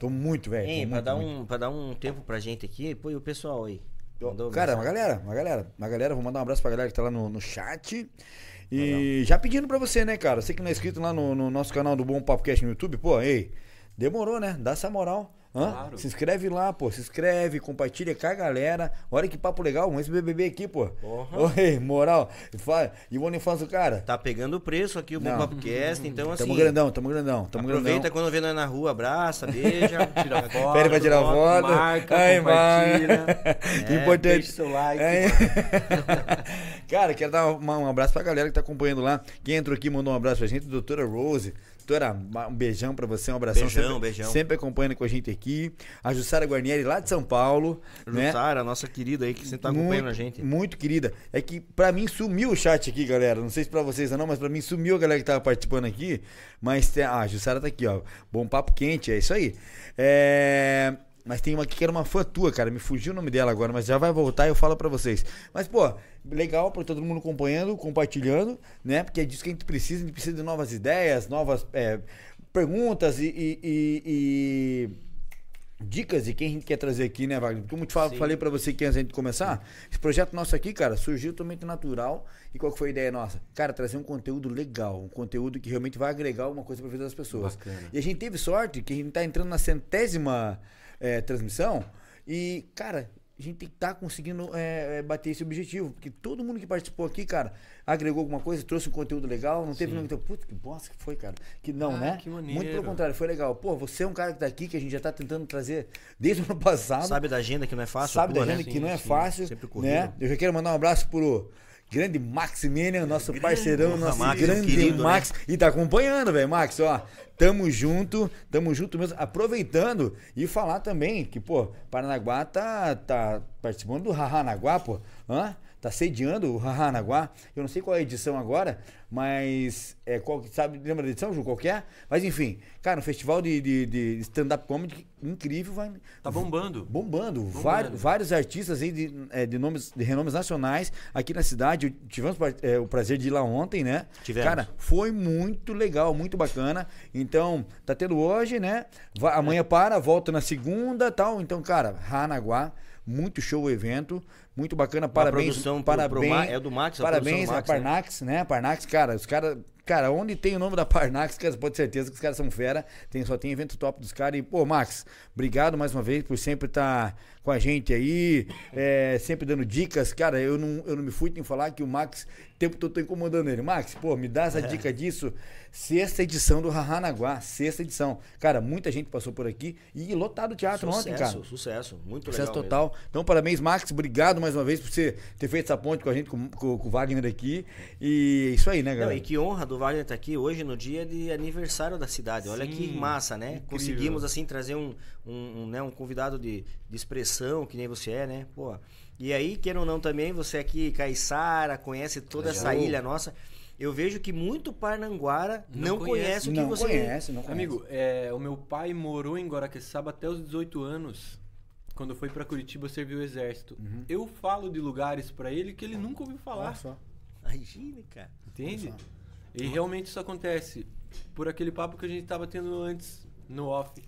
Tô muito, velho. Tô pra dar, muito. um, pra dar um tempo pra gente aqui, pô, e o pessoal aí? Mandou Cara, uma galera, uma galera, uma galera, vou mandar um abraço pra galera que tá lá no, no chat. E já pedindo pra você, né, cara? Você que não é inscrito lá no, no nosso canal do Bom Papo Cast no YouTube, pô, ei, demorou, né? Dá essa moral. Claro. Se inscreve lá, pô. Se inscreve, compartilha com a galera. Olha que papo legal. Esse BBB aqui, pô. Porra. Oi, moral. E o OnlyFans do cara? Tá pegando o preço aqui o Bom Não. Papo Cast, então assim. Tamo grandão, tamo grandão. Tamo aproveita grandão. quando vê nós na rua, abraça, beija, Tira foto. Pede pra tirar foto. Marca, Ai, compartilha. É, Deixa Importante. seu like. É. Cara, quero dar uma- um abraço pra galera que tá acompanhando lá. Quem entrou aqui mandou um abraço pra gente, doutora Rose. Doutora, um beijão pra você, um abração. Beijão, sempre, beijão. Sempre acompanhando com a gente aqui. A Jussara Guarnieri, lá de São Paulo. né? Jussara, nossa querida aí que você tá acompanhando muito, a gente. Muito querida. É que pra mim sumiu o chat aqui, galera. Não sei se pra vocês não, mas pra mim sumiu a galera que tava participando aqui. Mas ah, a Jussara tá aqui, ó. Bom papo quente, é isso aí. É, Mas tem uma aqui que era uma fã tua, cara. Me fugiu o nome dela agora, mas já vai voltar e eu falo pra vocês. Mas, pô, legal pra todo mundo acompanhando, compartilhando, né? Porque é disso que a gente precisa. A gente precisa de novas ideias, novas é, perguntas e- e- e- e dicas de quem a gente quer trazer aqui, né, Wagner? Como eu te falo, falei pra você aqui antes de começar, esse projeto nosso aqui, cara, surgiu totalmente natural. E qual que foi a ideia nossa? Cara, trazer um conteúdo legal, um conteúdo que realmente vai agregar alguma coisa pra vida das pessoas. Bacana. E a gente teve sorte que a gente tá entrando na centésima eh, transmissão e, cara, a gente tá conseguindo eh, eh, bater esse objetivo. Porque todo mundo que participou aqui, cara, agregou alguma coisa, trouxe um conteúdo legal, não teve Sim. nenhum que putz, que bosta que foi, cara. Que não, Ah, né? que Muito maneiro. pelo contrário, foi legal. Pô, você é um cara que tá aqui, que a gente já tá tentando trazer desde o ano passado. Sabe da agenda que não é fácil? Sabe tua, da né? gente que Sim, não é sim. fácil, Sempre corrido. né? Eu já quero mandar um abraço pro grande Maximilian, nosso parceirão, Porra, nosso Max, grande querido, né? Max. E tá acompanhando, velho, Max, ó. Tamo junto, tamo junto mesmo. Aproveitando e falar também que, pô, Paranaguá tá, tá participando do Rahanaguá, pô. Hã? Tá sediando o Rahanaguá. Eu não sei qual é a edição agora, mas é qual sabe, lembra da edição, Ju, qual que é? Mas enfim, cara, um festival de, de, de stand-up comedy incrível, vai. Tá bombando. Bombando. Vários, vários artistas aí de, é, de, nomes, de renomes nacionais aqui na cidade. Tivemos é, o prazer de ir lá ontem, né? Tivemos. Cara, foi muito legal, muito bacana. Então, tá tendo hoje, né? Va- amanhã para, volta na segunda tal. Então, cara, Ranaguá, muito show o evento. Muito bacana, parabéns. produção pro- parabéns. pro Ma- é do Max, a Parabéns produção a né? Parnax, né? Parnax, cara, os caras. Cara, onde tem o nome da Parnax, cara, pode ter certeza que os caras são fera. Tem, só tem evento top dos caras. E, pô, Max, obrigado mais uma vez por sempre estar com a gente aí, é, sempre dando dicas. Cara, eu não, eu não me fui em falar que o Max, o tempo todo tô incomodando ele. Max, pô, me dá É. essa dica disso. Sexta edição do Rahanaguá, sexta edição. Cara, muita gente passou por aqui e lotado o teatro ontem, cara. Sucesso, sucesso. Muito Sucesso legal. total. Então, parabéns, Max. Obrigado mais uma vez por você ter feito essa ponte com a gente, com, com- com o Wagner aqui. E isso aí, né, Não, galera? e que honra do Wagner estar aqui hoje no dia de aniversário da cidade. Olha Sim, que massa, né? incrível. Conseguimos assim trazer um, um, um, né, um convidado de, de expressão, que nem você é, né? Pô. E aí, queira ou não também, você aqui, Caiçara, conhece toda essa ilha nossa. Eu vejo que muito Parnanguara não, Não conhece, o que não você conhece, não conhece. Amigo, é, o meu pai morou em Guaraqueçaba até os 18 anos. Quando foi pra Curitiba servir o exército. Uhum. Eu falo de lugares pra ele que ele nunca ouviu falar. Olha só. Imagina, cara. Entende? E realmente isso acontece. Por aquele papo que a gente tava tendo antes, no off.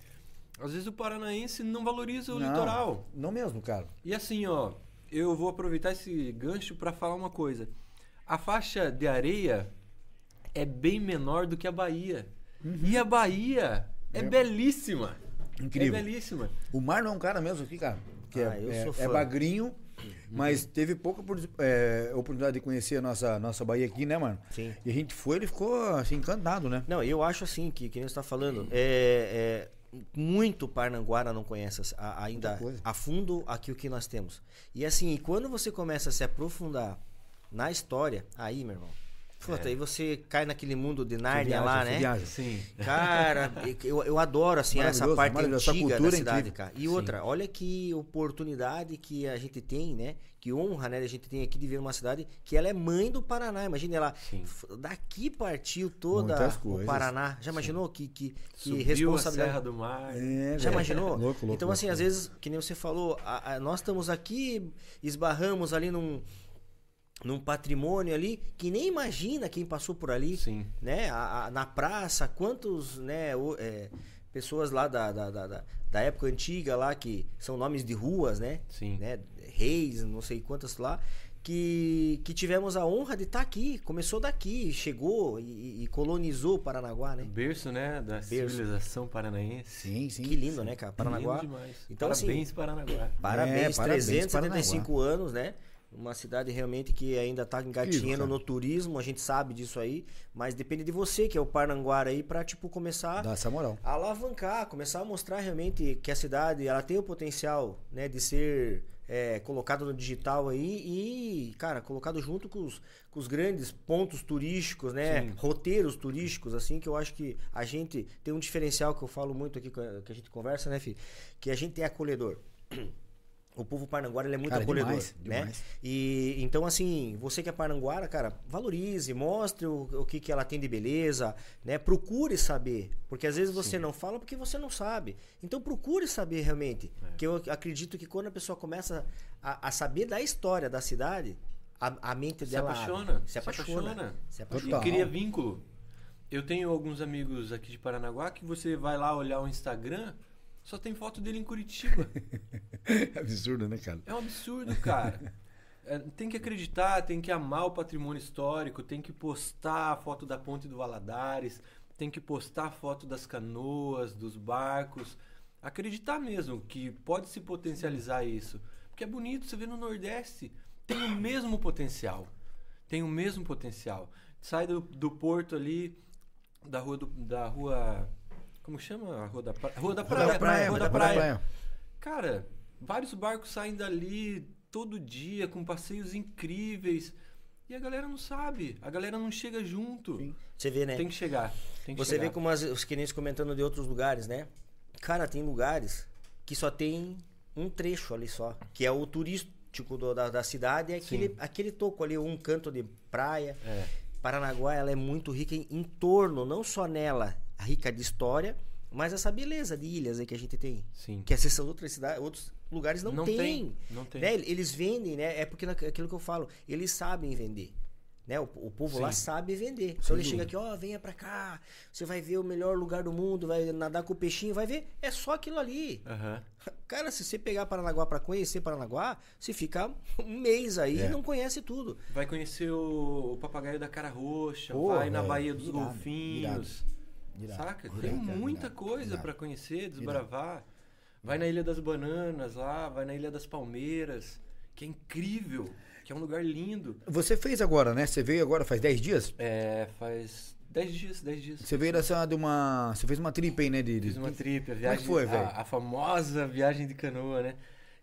Às vezes o paranaense não valoriza o Não, litoral. Não mesmo, cara. E assim, ó, eu vou aproveitar esse gancho pra falar uma coisa. A faixa de areia é bem menor do que a Bahia. E a Bahia é É. belíssima. Incrível. É belíssima. O Mar não é um cara mesmo aqui, cara. Que Ah, é, eu é- sou é fã. Mas teve pouca é, oportunidade de conhecer a nossa, nossa Bahia aqui, né, mano? Sim. E a gente foi, ele ficou assim, encantado, né? Não, eu acho assim, que, que nem você está falando, é, é, muito Parnanguara não conhece a- ainda a fundo aqui o que nós temos. E assim, quando você começa a se aprofundar na história, aí, meu irmão, puta, aí você cai naquele mundo de Nárnia lá, né? viaja. Sim. Cara, eu, eu adoro assim essa parte antiga da cultura é cidade, incrível. cara. E outra, olha que oportunidade que a gente tem, né? Que honra, né? A gente tem aqui de ver uma cidade que ela é mãe do Paraná. Imagina ela Sim. daqui partiu toda o. Paraná. Já imaginou que que, que Subiu a responsabilidade? Serra do Mar. É, Já velho. imaginou? Louco, louco, então, louco, assim, às vezes, que nem você falou, a- a- nós estamos aqui, esbarramos ali num, num patrimônio ali que nem imagina quem passou por ali Sim. né? A- a- na praça, quantos, né, o- é, pessoas lá da, da, da, da- da época antiga lá que são nomes de ruas, né? Sim. né? Reis, não sei quantas lá. que, que tivemos a honra de estar aqui. Começou daqui, chegou e, e colonizou Paranaguá, né? Berço, né? Da Berço. civilização paranaense. Sim, sim. Que lindo, né, cara? Paranaguá. Lindo demais. Então, assim, Parabéns, Paranaguá. Parabéns, É, parabéns, 375 anos, né? Uma cidade realmente que ainda tá engatinhando no turismo, a gente sabe disso aí, mas depende de você, que é o Parnanguara aí, pra, tipo, começar Dá essa moral. a alavancar, começar a mostrar realmente que a cidade, ela tem o potencial, né, de ser é, colocado no digital aí e, cara, colocado junto com os, com os grandes pontos turísticos, né, Sim. roteiros turísticos, assim, que eu acho que a gente tem um diferencial que eu falo muito aqui, que a gente conversa, né, filho? Que a gente é acolhedor. O povo parnanguara ele é muito Cara, acolhedor, demais, né? demais. E então assim, você que é parnanguara, cara, valorize, mostre o, o que que ela tem de beleza, né? Procure saber, porque às vezes você não fala porque você não sabe. Então procure saber realmente, É. que eu acredito que quando a pessoa começa a, a saber da história da cidade, a, a mente Se dela apaixona. abre, se apaixona, se apaixona. Total. E cria vínculo. Eu tenho alguns amigos aqui de Paranaguá que você vai lá olhar o Instagram, só tem foto dele em Curitiba. Absurdo, né, cara? É um absurdo, cara. É, tem que acreditar, tem que amar o patrimônio histórico, tem que postar a foto da ponte do Valadares, tem que postar a foto das canoas, dos barcos. Acreditar mesmo que pode se potencializar isso. Porque é bonito, você vê no Nordeste, tem o mesmo potencial. Tem o mesmo potencial. Sai do, do porto ali, da rua do, da rua. Como chama? A rua da, pra- rua da praia. da praia, rua da da praia. praia. Cara, vários barcos saem dali todo dia com passeios incríveis. E a galera não sabe, a galera não chega junto. Sim. Você vê, né? Tem que chegar. Tem que Você chegar. vê como as, os clientes comentando de outros lugares, né? Cara, tem lugares que só tem um trecho ali só, que é o turístico do- da, da cidade, é aquele, Sim. aquele toco ali, um canto de praia. É. Paranaguá, ela é muito rica em, em torno, não só nela, rica de história, mas essa beleza de ilhas aí que a gente tem. Sim. Que essas outras cidades, outros lugares não, Não tem. tem, não tem. Né? Eles vendem, né? É porque aquilo que eu falo, eles sabem vender. Né? O, o povo lá Sim. sabe vender. Então ele chega aqui, ó, venha pra cá, você vai ver o melhor lugar do mundo, vai nadar com o peixinho, vai ver, é só aquilo ali. Aham. Cara, se você pegar Paranaguá pra conhecer Paranaguá, você fica um mês aí É. e não conhece tudo. Vai conhecer o, o papagaio da cara roxa, Porra, vai na Baía dos Golfinhos. Irado. Saca? Irado, Tem irado, muita coisa pra conhecer, desbravar. Vai na Ilha das Bananas lá, vai na Ilha das Palmeiras, que é incrível, que é um lugar lindo. Você fez agora, né? Você veio agora faz 10 dias? É, faz 10 dias, 10 dias. Você veio dessa de uma. Você fez uma trip aí, né? De, de- Fiz uma trip, a Como é viagem. que foi, velho? a, a famosa viagem de canoa, né?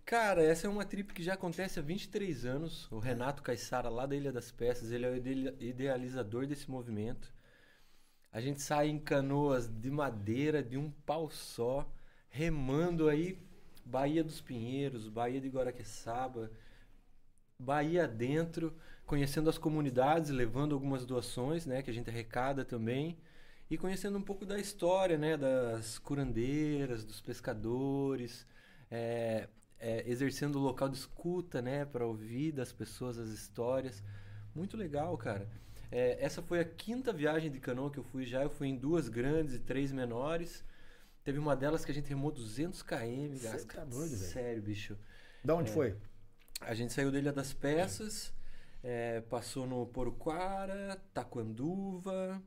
Cara, essa é uma trip que já acontece há 23 anos. O Renato Caissara, lá da Ilha das Peças, ele é o ide- idealizador desse movimento. A gente sai em canoas de madeira, de um pau só, remando aí Baía dos Pinheiros, Baía de Guaraqueçaba, Bahia dentro, conhecendo as comunidades, levando algumas doações, né, que a gente arrecada também, e conhecendo um pouco da história, né, das curandeiras, dos pescadores, é, é, exercendo o local de escuta, né, para ouvir das pessoas as histórias. Muito legal, cara. É, essa foi a quinta viagem de canoa que eu fui já. Eu fui em duas grandes e três menores. Teve uma delas que a gente remou 200 km, Gasca. tá doido. Sério, bicho. Da onde foi? A gente saiu da Ilha das Peças, é, passou no Poruquara, Taquanduva.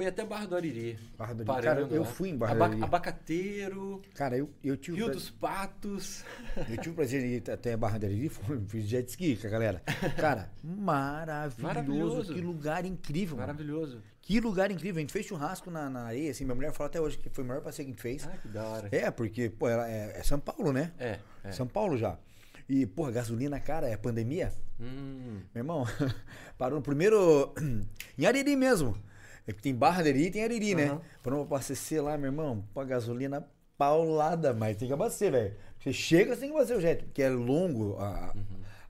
Foi até Barra do Ariri. Barra do Ariri. Cara, eu lá. fui em Barra do Aba- Ariri. Abacateiro, Cara, eu, eu tive. o Rio pra- dos Patos. Eu tive o prazer de ir até a Barra do Ariri, fui- fiz jet ski com a galera. Cara, maravilhoso. Maravilhoso. Que lugar incrível, mano. Maravilhoso. Que lugar incrível. A gente fez churrasco na, na areia, assim. Minha mulher fala até hoje que foi o maior passeio que a gente fez. Ah, que da hora. É, porque, pô, ela é, é São Paulo, né? É, é. São Paulo já. E, porra, gasolina, cara, é pandemia. Hum, Meu irmão, parou no primeiro. em Ariri mesmo. É que tem Barra Ariri e tem Ariri, né? Aham. Parou pra abastecer lá, meu irmão, pô, a gasolina paulada, mas tem que abastecer, velho. Você chega, você tem que abastecer o jet, porque é longo a-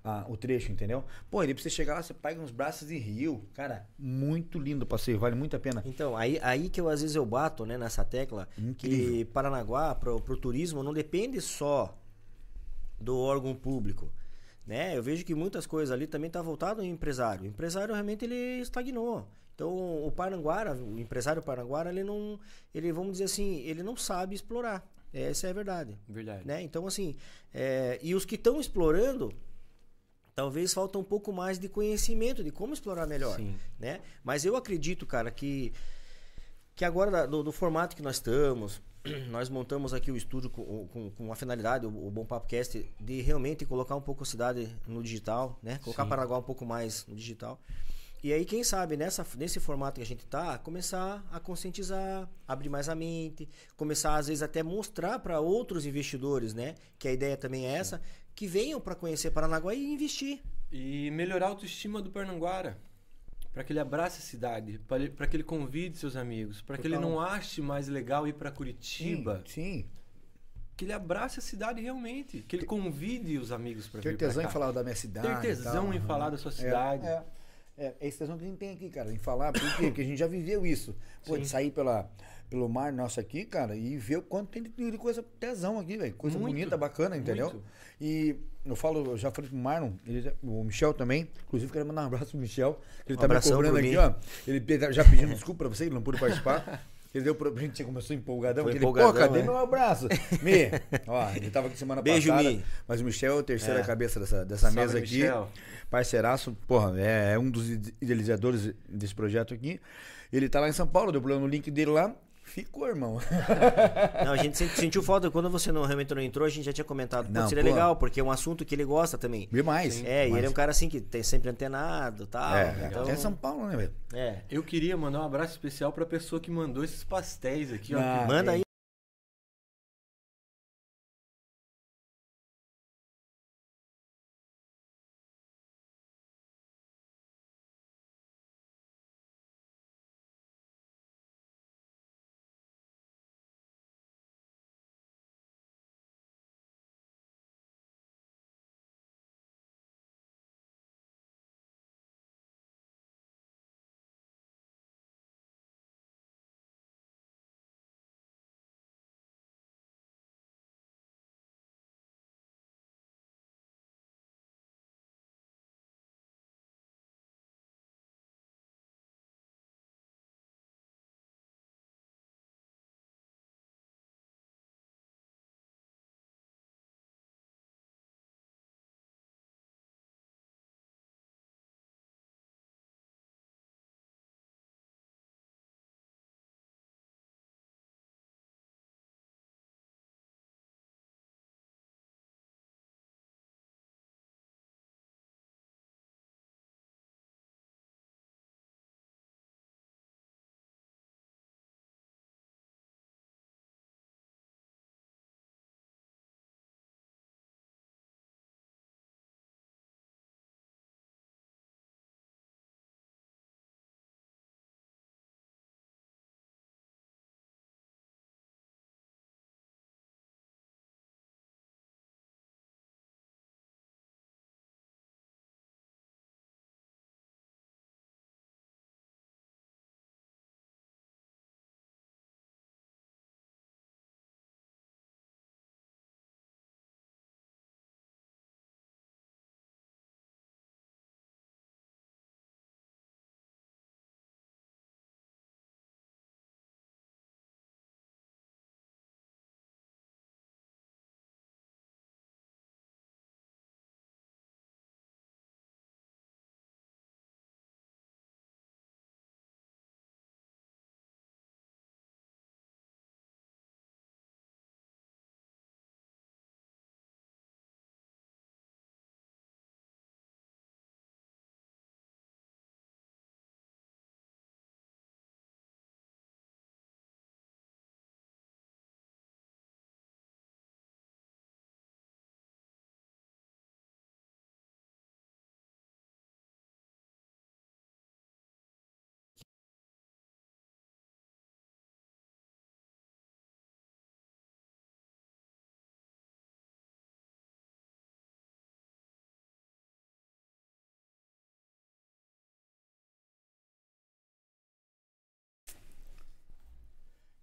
a- o trecho, entendeu? Pô, ele pra você chegar lá, você pega uns braços de rio. Cara, muito lindo o passeio, vale muito a pena. Então, aí, aí que eu às vezes eu bato, né, nessa tecla, que Incrível. Paranaguá, pro, pro turismo, não depende só do órgão público. Né? Eu vejo que muitas coisas ali também tá voltado ao empresário. O empresário realmente ele estagnou. Então, o Paranguara, o empresário Paranguara, ele não, ele vamos dizer assim, ele não sabe explorar. Essa é a verdade verdade. né? Então, assim, é, e os que estão explorando Talvez falta um pouco mais de conhecimento de como explorar melhor, Sim. né? Mas eu acredito, cara, que que agora do, do formato que nós estamos, nós montamos aqui o estúdio com, com, com a finalidade, o, o Bom Papo Cast, de realmente colocar um pouco a cidade no digital, né? Colocar Sim. Paraguai um pouco mais no digital. E aí, quem sabe, nessa, nesse formato que a gente tá, começar a conscientizar, abrir mais a mente, começar, às vezes, até mostrar para outros investidores, né? Que a ideia também é essa, que venham para conhecer Paranaguá e investir. E melhorar a autoestima do Parnanguara. Para que ele abrace a cidade, para que ele convide seus amigos, para que ele não ache mais legal ir para Curitiba, Sim. que ele abrace a cidade realmente, que ele convide os amigos para vir Ter tesão em falar da minha cidade. Ter tesão em falar da sua É, cidade. É, é, é esse tesão que a gente tem aqui, cara, em falar. Por quê? Porque a gente já viveu isso. Pô, de Sim. sair pela, pelo mar nosso aqui, cara, e ver o quanto tem de de coisa tesão aqui, velho. Coisa Muito, bonita, bacana, entendeu? muito. E eu falo, eu já falei pro Marlon, ele, o Michel também. Inclusive, quero mandar um abraço pro Michel. que Ele Um tá me cobrando aqui, ó. Ele pe- já pedindo desculpa pra você, ele não pôde participar. Ele deu pra a gente começou empolgadão. Foi ele, Pô, empolgadão, cadê é. meu abraço? Mi, ó, ele tava aqui semana Beijo, passada. Mi. Mas o Michel é o terceiro É. cabeça dessa, dessa Salve, mesa aqui. Michel. Parceiraço, porra, é, é um dos ide- idealizadores desse projeto aqui. Ele tá lá em São Paulo, deu problema no link dele lá. Ficou, irmão. Não, a gente sent- sentiu falta. Quando você não, realmente não entrou, a gente já tinha comentado. Não, seria pô. legal, porque é um assunto que ele gosta também. Demais. É, e ele é um cara assim que tem sempre antenado e tal. É, então, até São Paulo, né, velho? é. Eu queria mandar um abraço especial para a pessoa que mandou esses pastéis aqui, ó. Ah, Manda aí.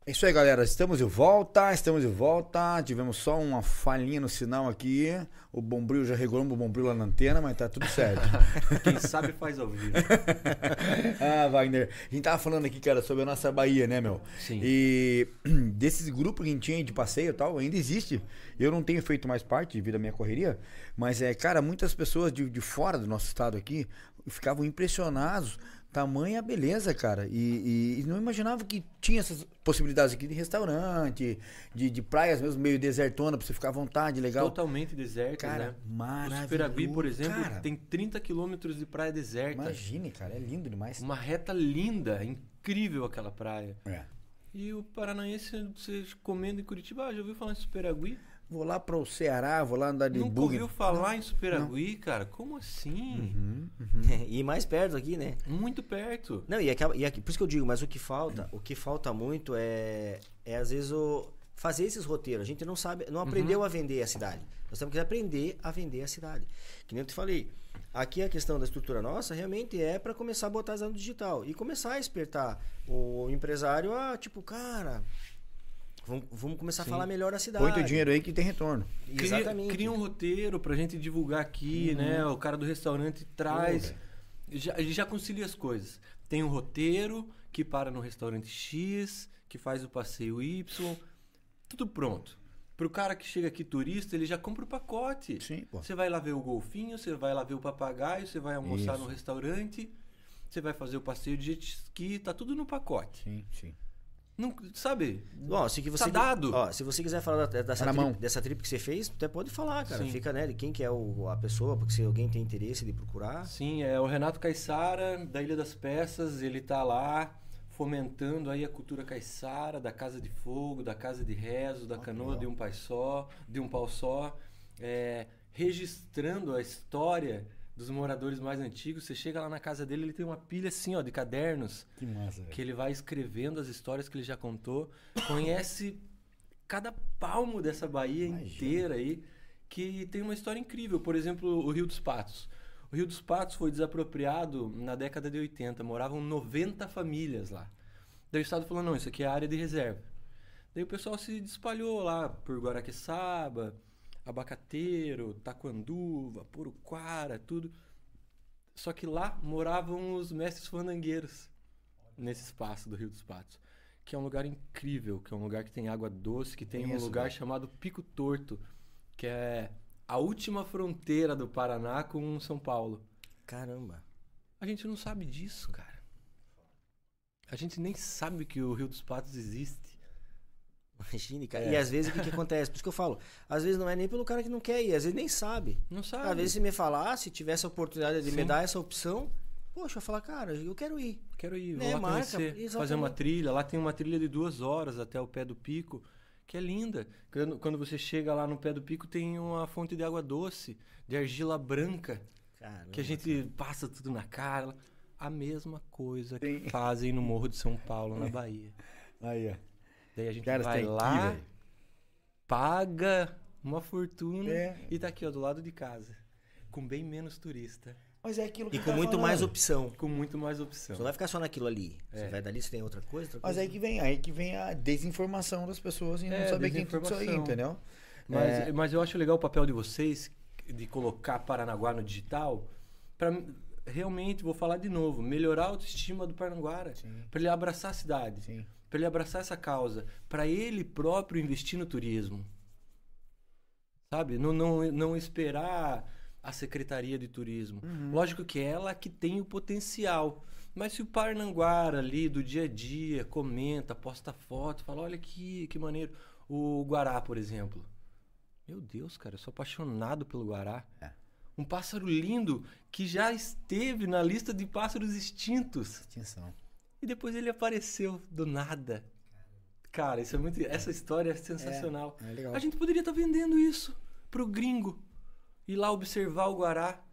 É isso aí, galera. Estamos de volta, estamos de volta. Tivemos só uma falhinha no sinal aqui. O Bombril já regulou o Bombril lá na antena, mas tá tudo certo. Quem sabe faz ao vivo. ah, Wagner. A gente tava falando aqui, cara, sobre a nossa Bahia, né, meu? Sim. E desses grupos que a gente tinha de passeio e tal, ainda existe. Eu não tenho feito mais parte devido à minha correria, mas é, cara, muitas pessoas de, de fora do nosso estado aqui ficavam impressionados tamanha beleza, cara. E, e, e, não imaginava que tinha essas possibilidades aqui de restaurante, de, de praias mesmo meio desertona pra você ficar à vontade, legal. Totalmente deserto, Cara, né? maravilhoso. O Superagui, por exemplo, cara. tem 30 quilômetros de praia deserta. Imagine, cara, é lindo demais. Uma reta linda, incrível aquela praia. É. E o paranaense, você comendo em Curitiba, ah, já ouviu falar em Superagui? Vou lá pro Ceará, vou lá andar de Nunca bug. ouviu falar em Superagui, cara? Como assim? Uhum. e mais perto aqui, né? Muito perto. Não, e, e aqui, por isso que eu digo, mas o que falta, o que falta muito é, é às vezes o fazer esses roteiros. A gente não sabe, não aprendeu a vender a cidade. Nós temos que aprender a vender a cidade. Que nem eu te falei, aqui a questão da estrutura nossa realmente é para começar a botar as no digital e começar a despertar o empresário a tipo, cara, vamos, vamos começar Sim. a falar melhor a cidade. Põe teu dinheiro aí que tem retorno. Cria, Exatamente. cria um roteiro pra gente divulgar aqui, né? O cara do restaurante traz. velho. já, já concilia as coisas. Tem um roteiro que para no restaurante X, que faz o passeio Y. Tudo pronto. Pro cara que chega aqui turista, ele já compra o pacote. Sim, pô. Você vai lá ver o golfinho, você vai lá ver o papagaio, você vai almoçar Isso. no restaurante, você vai fazer o passeio de jet ski, tá tudo no pacote. Sim, sim. Não, sabe? Ó, se que você Tá dado. Ó, se você quiser falar da- dessa, Tá trip, dessa trip que você fez, até pode falar, cara. Sim. Fica, né, de quem que é o, a pessoa, porque se alguém tem interesse de procurar. Sim, é o Renato Caissara, da Ilha das Peças, ele tá lá fomentando aí a cultura caiçara, da casa de fogo, da casa de rezo, da Ah, canoa legal. de um pai só, de um pau só, é, registrando a história dos moradores mais antigos. Você chega lá na casa dele, ele tem uma pilha assim, ó, de cadernos Que massa, que ele vai escrevendo as histórias que ele já contou, conhece cada palmo dessa Bahia Imagina. inteira aí, que tem uma história incrível. Por exemplo, o Rio dos Patos. O Rio dos Patos foi desapropriado na década de 80, moravam 90 famílias lá. Daí o Estado falou, não, isso aqui é área de reserva. Daí o pessoal se espalhou lá por Guaraqueçaba, Abacateiro, Taquanduva, Puruquara, tudo. Só que lá moravam os mestres fandangueiros nesse espaço do Rio dos Patos, que é um lugar incrível, que é um lugar que tem água doce, que tem um lugar velho. chamado Pico Torto, que é a última fronteira do Paraná com São Paulo. Caramba. A gente não sabe disso, cara. A gente nem sabe que o Rio dos Patos existe. Imagine, cara. É. E às vezes o que, que acontece? Por isso que eu falo, às vezes não é nem pelo cara que não quer ir, às vezes nem sabe. Não sabe. Às vezes se me falasse, se tivesse a oportunidade de me Sim. dar essa opção, poxa, eu falar, cara, eu quero ir. Quero ir, vou Né, lá marca, conhecer, fazer uma trilha. Lá tem uma trilha de duas horas até o pé do pico, que é linda. Quando, quando você chega lá no pé do pico, tem uma fonte de água doce, de argila branca, Caramba. que a gente passa tudo na cara. A mesma coisa que Sim. fazem no Morro de São Paulo, na Bahia. Aí, ó. Daí a gente Cara, você vai ir, lá, velho. paga uma fortuna É. e tá aqui, ó, do lado de casa. Com bem menos turista. Mas é aquilo que E com tava muito mais falando. opção. Com muito mais opção. Você não vai ficar só naquilo ali. Você É. vai dali, você tem outra coisa, outra Mas coisa. aí que vem, aí que vem a desinformação das pessoas e não É, saber quem tudo isso aí, entendeu? Mas, É. mas eu acho legal o papel de vocês de colocar Paranaguá no digital para realmente, vou falar de novo, melhorar a autoestima do Paranaguara. Para ele abraçar a cidade, Sim. Para ele abraçar essa causa, para ele próprio investir no turismo. Sabe? Não, não, não esperar a Secretaria de Turismo. Uhum. Lógico que é ela que tem o potencial. Mas se o Parnanguara ali do dia a dia comenta, posta foto, fala, olha que, que maneiro. O Guará, por exemplo. Meu Deus, cara, eu sou apaixonado pelo Guará. É. Um pássaro lindo que já esteve na lista de pássaros extintos. Atenção. E depois ele apareceu do nada. Cara, isso é muito. Essa história é sensacional. É legal. A gente poderia estar vendendo isso pro gringo. Ir lá observar o Guará.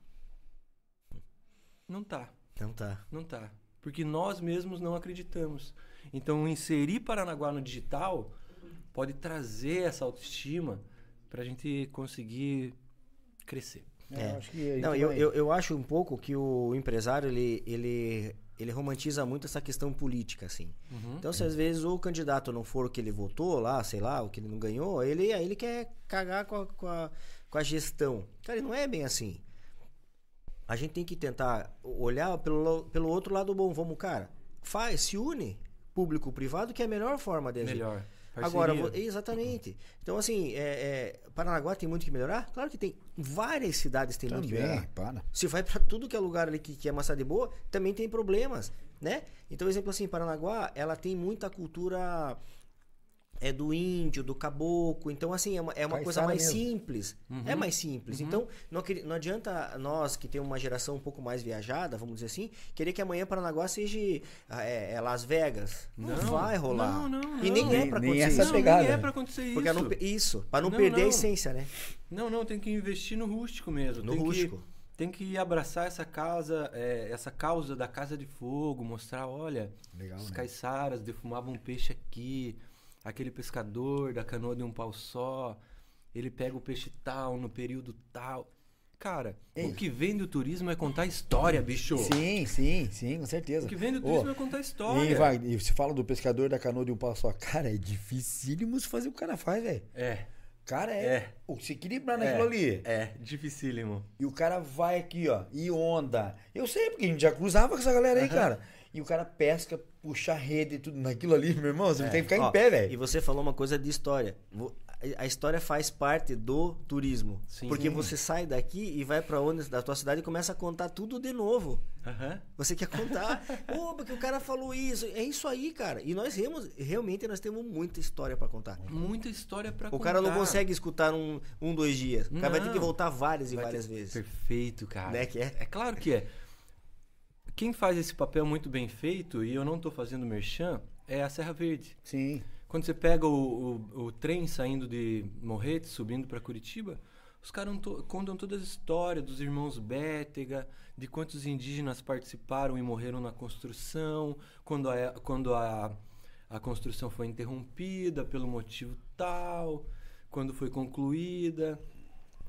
Não tá, Então tá. não tá. Porque nós mesmos não acreditamos. Então, inserir Paranaguá no digital pode trazer essa autoestima pra gente conseguir crescer. É, É. eu acho que a gente Não, eu, eu, eu acho um pouco que o empresário, ele, ele ele romantiza muito essa questão política, assim. Uhum. Então, se às vezes o candidato não for o que ele votou lá, sei lá, o que ele não ganhou, ele, aí ele quer cagar com a, com, a, com a gestão. Cara, não é bem assim. A gente tem que tentar olhar pelo, pelo outro lado bom. Vamos, cara, faz, se une, público-privado, que é a melhor forma de agir. Melhor. Agora, Parceria. vo- exatamente. Então, assim, é, é, Paranaguá tem muito que melhorar? Claro que tem. Várias cidades têm muito que melhorar. para. Se vai pra tudo que é lugar ali que, que é massa de boa, também tem problemas, né? Então, exemplo assim, Paranaguá, ela tem muita cultura é do índio, do caboclo. Então, assim, é uma, é uma coisa mais mesmo. simples. É mais simples. Então, não, não adianta nós, que temos uma geração um pouco mais viajada, vamos dizer assim, querer que amanhã Paranaguá seja ah, é, é Las Vegas. Não, vai rolar. Não, não, E nem não. é pra acontecer isso. não, nem é pra acontecer Porque isso. não, isso, para não, Não, perder a não. essência, né? Não, não, tem que investir no rústico mesmo. No tem rústico. Que, tem que abraçar essa causa, é, essa causa da casa de fogo, mostrar, olha, Legal, os né? caiçaras defumavam peixe aqui, aquele pescador da canoa de um pau só, ele pega o peixe tal no período tal. Cara, Ei. o que vem do turismo é contar história, bicho. Sim, sim, sim, com certeza. O que vem do Ô, turismo é contar história. E, vai, e você fala do pescador da canoa de um pau só. Cara, é dificílimo se fazer o que o cara faz, velho. É, Cara, é. É. O se equilibrar é, naquilo ali. é, dificílimo. E o cara vai aqui, ó, e onda. Eu sei, porque a gente já cruzava com essa galera aí, cara. E o cara pesca, puxa a rede e tudo naquilo ali, meu irmão. Você tem que ficar Ó, em pé, E velho. você falou uma coisa de história. A história faz parte do turismo. Sim. Porque você sai daqui e vai pra onde da tua cidade e começa a contar tudo de novo. Aham. Você quer contar, pô, porque o cara falou isso. É isso aí, cara. E nós temos, realmente nós temos muita história pra contar. Muita história pra O contar. cara não consegue escutar um, um dois dias. O cara vai ter que voltar várias e Vai várias ter- vezes. Perfeito, cara. Né que é? É claro que é. Quem faz esse papel muito bem feito, e eu não tô fazendo merchan, é a Serra Verde. Sim. Quando você pega o, o, o trem saindo de Morretes, subindo para Curitiba, os caras to- contam toda a história dos irmãos Bétega, de quantos indígenas participaram e morreram na construção, quando a, quando a, a construção foi interrompida pelo motivo tal, quando foi concluída,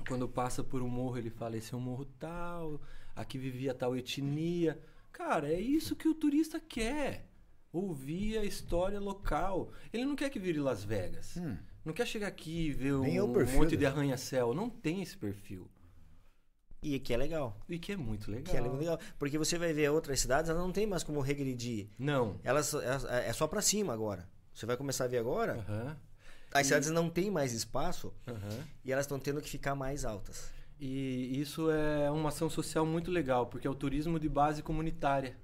quando passa por um morro ele fala esse é um morro tal, aqui vivia tal etnia. Cara, é isso que o turista quer. Ouvir a história local. Ele não quer que vire Las Vegas. Hum. Não quer chegar aqui e ver Nem é o um, perfil monte de arranha-céu. Não tem esse perfil. E que é legal. E que é muito legal. Que é legal. Porque você vai ver outras cidades, elas não tem mais como regredir. Não. Elas, elas- é só pra cima agora. Você vai começar a ver agora, Aham. as cidades não têm mais espaço Aham. e elas estão tendo que ficar mais altas. E isso é uma ação social muito legal, porque é o turismo de base comunitária.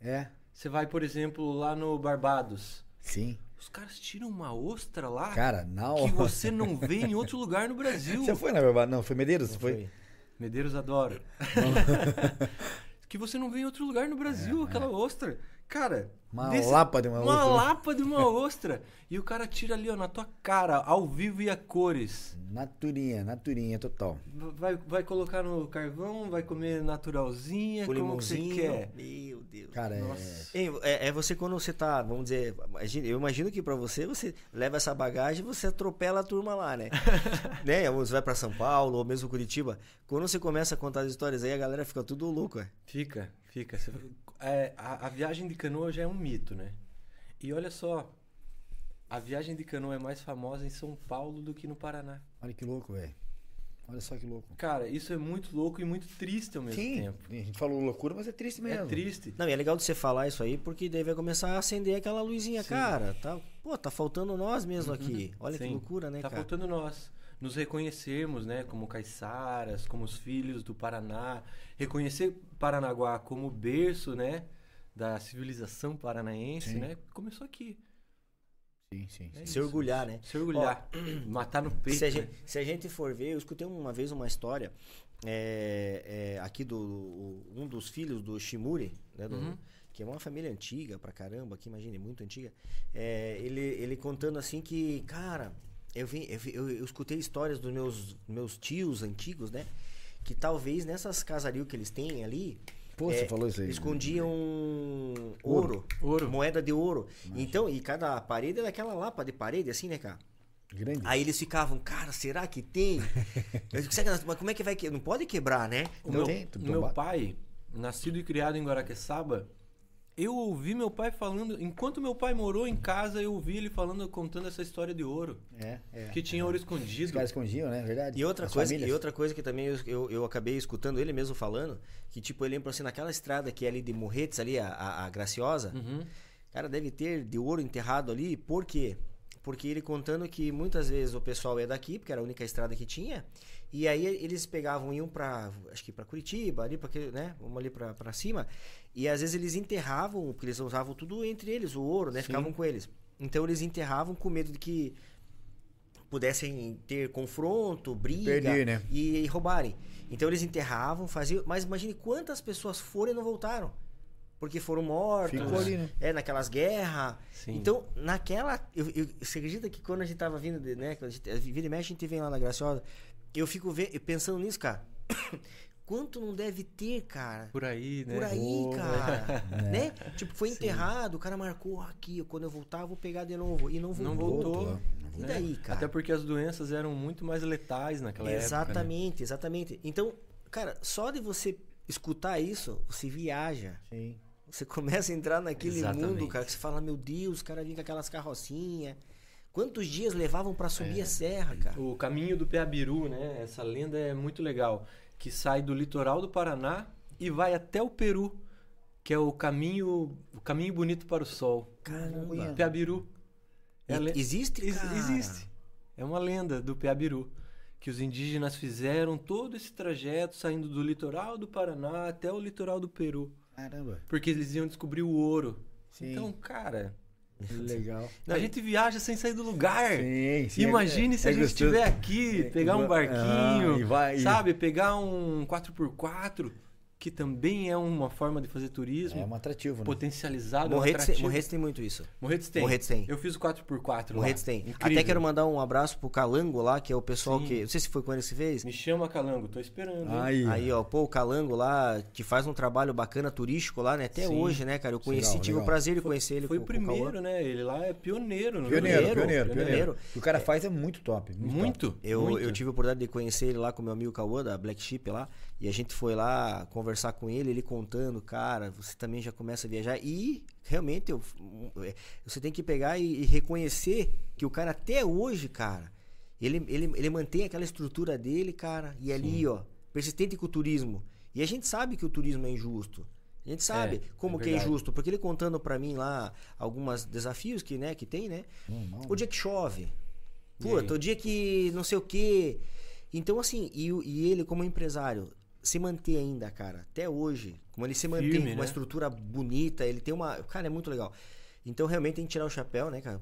É. Você vai, por exemplo, lá no Barbados. Sim. Os caras tiram uma ostra lá Cara, na que hora. você não vê em outro lugar no Brasil. Você foi na verdade? Não, foi Medeiros? Não foi? foi? Medeiros adora. que você não vê em outro lugar no Brasil, aquela ostra. Cara, Uma desse- lapa de uma uma ostra. lapa de uma ostra. E o cara tira ali, ó, na tua cara, ao vivo e a cores. Naturinha, naturinha total. Vai, vai colocar no carvão, vai comer naturalzinha, Com como que você quer. Meu Deus. Cara, é. É, é você quando você tá, vamos dizer, imagina- eu imagino que pra você, você leva essa bagagem e você atropela a turma lá, né? né? Você vai pra São Paulo ou mesmo Curitiba. Quando você começa a contar as histórias aí, a galera fica tudo louco, é. Fica, fica. É, a, a viagem de canoa já é um mito, né? E olha só, a viagem de canoa é mais famosa em São Paulo do que no Paraná. Olha que louco, velho. Olha só que louco. Cara, isso é muito louco e muito triste ao mesmo Sim, tempo. a gente falou loucura, mas é triste mesmo. É triste. Não, e é legal de você falar isso aí, porque daí vai começar a acender aquela luzinha, cara. Tá, pô, tá faltando nós mesmo aqui. Olha que Sim. loucura, né, Tá cara? faltando nós. Nos reconhecermos, né? Como caiçaras, como os filhos do Paraná. Reconhecer Paranaguá como berço, né? Da civilização paranaense, Sim. né? Começou aqui. Sim, sim. É Se isso. orgulhar, né? Se orgulhar. Matar no peito. Se a, né? gente, se a gente for ver, eu escutei uma vez uma história é, é, aqui do o- um dos filhos do Shimuri, né, do- Uhum. que é uma família antiga pra caramba, que imagina, é muito antiga. É, ele, ele contando assim que, cara, eu, vi, eu, vi- eu, eu escutei histórias dos meus, meus tios antigos, né? Que talvez nessas casarias que eles têm ali, Pô, você é, falou isso aí. escondiam ouro, Ouro. moeda de ouro. Então, e cada parede era aquela lapa de parede, assim, né, cara? Grande. Aí eles ficavam, cara, será que tem? Eu digo, "Será que- mas como é que vai quebrar? Não pode quebrar, né? O Não meu, tem, meu pai, nascido e criado em Guaraqueçaba, Eu ouvi meu pai falando, enquanto meu pai morou em casa, eu ouvi ele falando, contando essa história de ouro. É, é. Que tinha ouro Os escondido. caras escondiam, né? Verdade. E outra, As coisa, famílias. e outra coisa que também eu, eu, eu acabei escutando ele mesmo falando, que tipo, ele lembra assim, naquela estrada que é ali de Morretes, ali, a, a, a Graciosa, Uhum. cara, deve ter de ouro enterrado ali, por quê? Porque ele contando que muitas vezes o pessoal é daqui, porque era a única estrada que tinha, e aí eles pegavam, iam pra, acho que pra Curitiba, ali, aquele, né, vamos ali pra cima, e às vezes eles enterravam, porque eles usavam tudo entre eles, o ouro, né, Sim. ficavam com eles. Então eles enterravam com medo de que pudessem ter confronto, briga Perder, né? e, e roubarem. Então eles enterravam, faziam. Mas imagine quantas pessoas foram e não voltaram. Porque foram mortos. Ficou ali, né? É, naquelas guerras. Então, naquela. Eu, eu- você acredita que quando a gente tava vindo, de, né? Quando a gente, vira e mexe, a gente vem lá na Graciosa. Eu fico pensando nisso, cara. Quanto não deve ter, cara? Por aí, né? Por aí, cara. É. Né? Tipo, foi enterrado, o cara marcou aqui, quando eu voltar, eu vou pegar de novo. E não voltou. Não voltou. Voltou. E né? daí, cara? Até porque as doenças eram muito mais letais naquela época. né? Exatamente, exatamente. Então, cara, só de você escutar isso, você viaja. Sim. Você começa a entrar naquele Exatamente. mundo, cara, que você fala, meu Deus, o cara vinha com aquelas carrocinhas. Quantos dias levavam pra subir a serra, cara? O caminho do Peabiru, né? Essa lenda é muito legal. Que sai do litoral do Paraná e vai até o Peru, que é o caminho, o caminho bonito para o sol. Caramba. Peabiru. É le- Existe, Ex- cara? Existe. É uma lenda do Peabiru. Que os indígenas fizeram todo esse trajeto saindo do litoral do Paraná até o litoral do Peru. Caramba. Porque eles iam descobrir o ouro. Sim. Então, cara, Legal. a gente viaja sem sair do lugar. Sim, sim. Imagine é- se é a gente gostoso. estiver aqui, É, pegar um barquinho, Ah, e vai- e- sabe? Pegar um 4x4, que também é uma forma de fazer turismo, É um atrativo, né? potencializado, é um Morretes, tem- atrativo. Morretes tem muito isso. Morretes tem. Morretes tem. Eu fiz o 4x4 lá. Morretes tem. Incrível. Até quero mandar um abraço pro Calango lá, que é o pessoal Sim. que. Não sei se foi com ele que você fez. Me chama Calango, tô esperando. Aí. Aí, ó, pô, o Calango lá, que faz um trabalho bacana turístico lá, né? Até Sim. hoje, né, cara? Eu conheci, Legal, tive legal. o prazer de conhecer ele Foi com, o com primeiro, né? Ele lá é pioneiro. no Pioneiro, pioneiro, pioneiro, pioneiro. O que o cara faz é muito top. Muito. Muito. top. Eu, muito. eu tive a oportunidade de conhecer ele lá com meu amigo Cauã, da Black Sheep lá, e a gente foi lá conversar com ele, ele contando, cara, você também já começa a viajar. E realmente eu, é, você tem que pegar e, e reconhecer que o cara até hoje, cara, ele, ele, ele mantém aquela estrutura dele, cara, e ali, ó, persistente com o turismo. E a gente sabe que o turismo é injusto. A gente sabe É, como é que é injusto, porque ele contando pra mim lá alguns desafios que, né, que tem, né? Normal. O dia que chove. Puta, o dia que não sei o quê. Então, assim, e, e ele, como empresário, se manter ainda, cara, até hoje, como ele se mantém Firme, com uma né? estrutura bonita, ele tem uma. Cara, é muito legal. Então, realmente tem que tirar o chapéu, né, cara?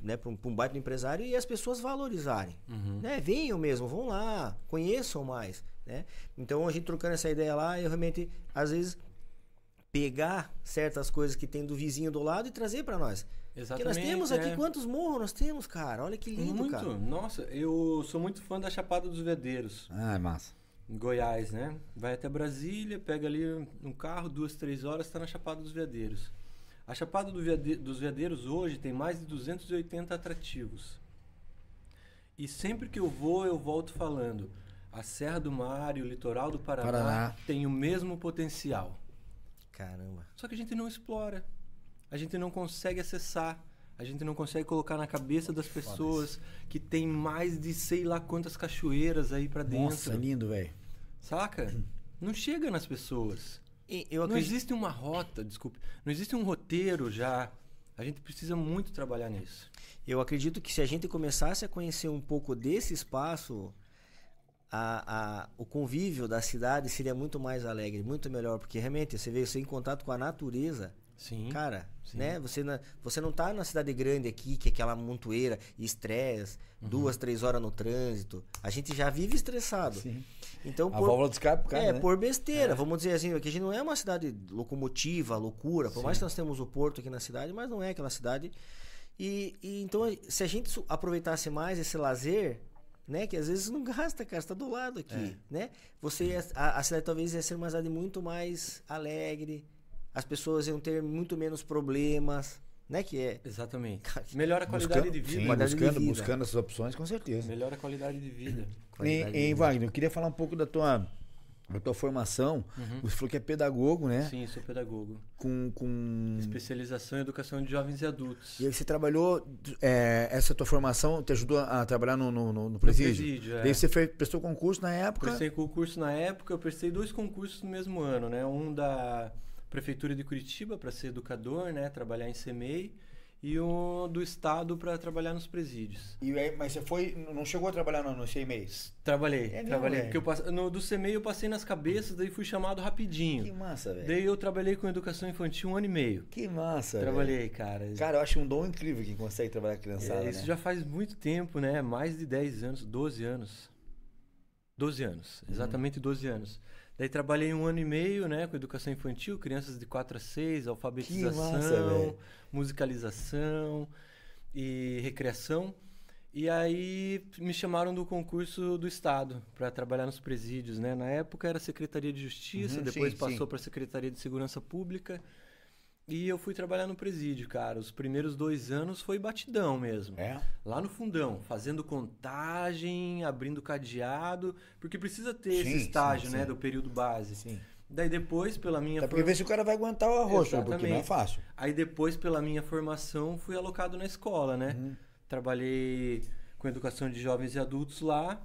Né, pra um, pra um baita empresário e as pessoas valorizarem. Uhum. Né? Venham mesmo, vão lá, conheçam mais. Né? Então, a gente trocando essa ideia lá, eu realmente, às vezes, pegar certas coisas que tem do vizinho do lado e trazer pra nós. Porque Exatamente. nós temos aqui é. quantos morros nós temos, cara? Olha que lindo, Muito. cara. Nossa, eu sou muito fã da Chapada dos Veadeiros. Ah, massa. Goiás, né? Vai até Brasília, pega ali um carro, duas, três horas, está na Chapada dos Veadeiros. A Chapada do Veade- dos Veadeiros hoje tem mais de 280 atrativos. E sempre que eu vou, eu volto falando. A Serra do Mar e o litoral do Paraná, Paraná. têm o mesmo potencial. Caramba. Só que a gente não explora. A gente não consegue acessar. A gente não consegue colocar na cabeça das pessoas que tem mais de sei lá quantas cachoeiras aí pra dentro. Nossa, lindo, velho. Saca? Não chega nas pessoas. Eu Não existe uma rota, desculpe. Não existe um roteiro já. A gente precisa muito trabalhar nisso. Eu acredito que se a gente começasse a conhecer um pouco desse espaço, a, a- o convívio da cidade seria muito mais alegre, muito melhor, porque realmente você veio você em contato com a natureza, Sim. cara, sim. né? Você, na- você não tá na cidade grande aqui, que é aquela montoeira, estresse, Uhum. duas, três horas no trânsito. A gente já vive estressado. Sim. Então, A por- válvula de escape, cara, é, né? por besteira, vamos dizer assim, que a gente não é uma cidade locomotiva, loucura, por mais que nós temos o porto aqui na cidade, mas não é aquela cidade. E, e então, se a gente aproveitasse mais esse lazer, né, que às vezes não gasta, cara, está do lado aqui, né? Você a, a cidade talvez ia ser uma cidade muito mais alegre, as pessoas iam ter muito menos problemas, né, que é Exatamente. Melhora a qualidade Buscando, de vida. sim, Qualidade de buscando, vida. buscando essas opções, com certeza. Melhora a qualidade de vida. qualidade. Wagner, eu queria falar um pouco da tua a tua formação, Uhum. você falou que é pedagogo, né? Sim, sou pedagogo. Com, com... Especialização em educação de jovens e adultos. E aí você trabalhou, é, essa tua formação te ajudou a trabalhar no, no, no- no No presídio? presídio, é. Daí você fez, prestou concurso na época? Prestei concurso na época, eu prestei dois concursos no mesmo ano, né? Um da Prefeitura de Curitiba para ser educador, né? Trabalhar em CMEI. E um do Estado para trabalhar nos presídios. E aí, mas você foi, não chegou a trabalhar no, no CMEs? Trabalhei, É trabalhei. Porque eu passe- no, do CMEI eu passei nas cabeças, daí fui chamado rapidinho. Que massa, velho. Daí eu trabalhei com educação infantil um ano e meio. Que massa, velho. Trabalhei, cara. Cara, eu acho um dom incrível quem consegue trabalhar com criançada, É, isso né? já faz muito tempo, né? Mais de 10 anos, 12 anos. 12 anos, Uhum. exatamente 12 anos. Daí trabalhei um ano e meio, né, com educação infantil, crianças de 4 a 6, alfabetização, velho. musicalização e recreação. E aí me chamaram do concurso do Estado para trabalhar nos presídios, né? Na época era Secretaria de Justiça, Uhum, depois sim, passou para Secretaria de Segurança Pública. E eu fui trabalhar no presídio, cara. Os primeiros dois anos foi batidão mesmo. É? Lá no fundão, fazendo contagem, abrindo cadeado, porque precisa ter Sim, esse estágio, sim, né, sim. do período base. Sim. Daí depois, pela minha Até porque for- ver se o cara vai aguentar o arroz, né? porque não é fácil. Aí depois, pela minha formação, fui alocado na escola, né? Uhum. Trabalhei com educação de jovens e adultos lá,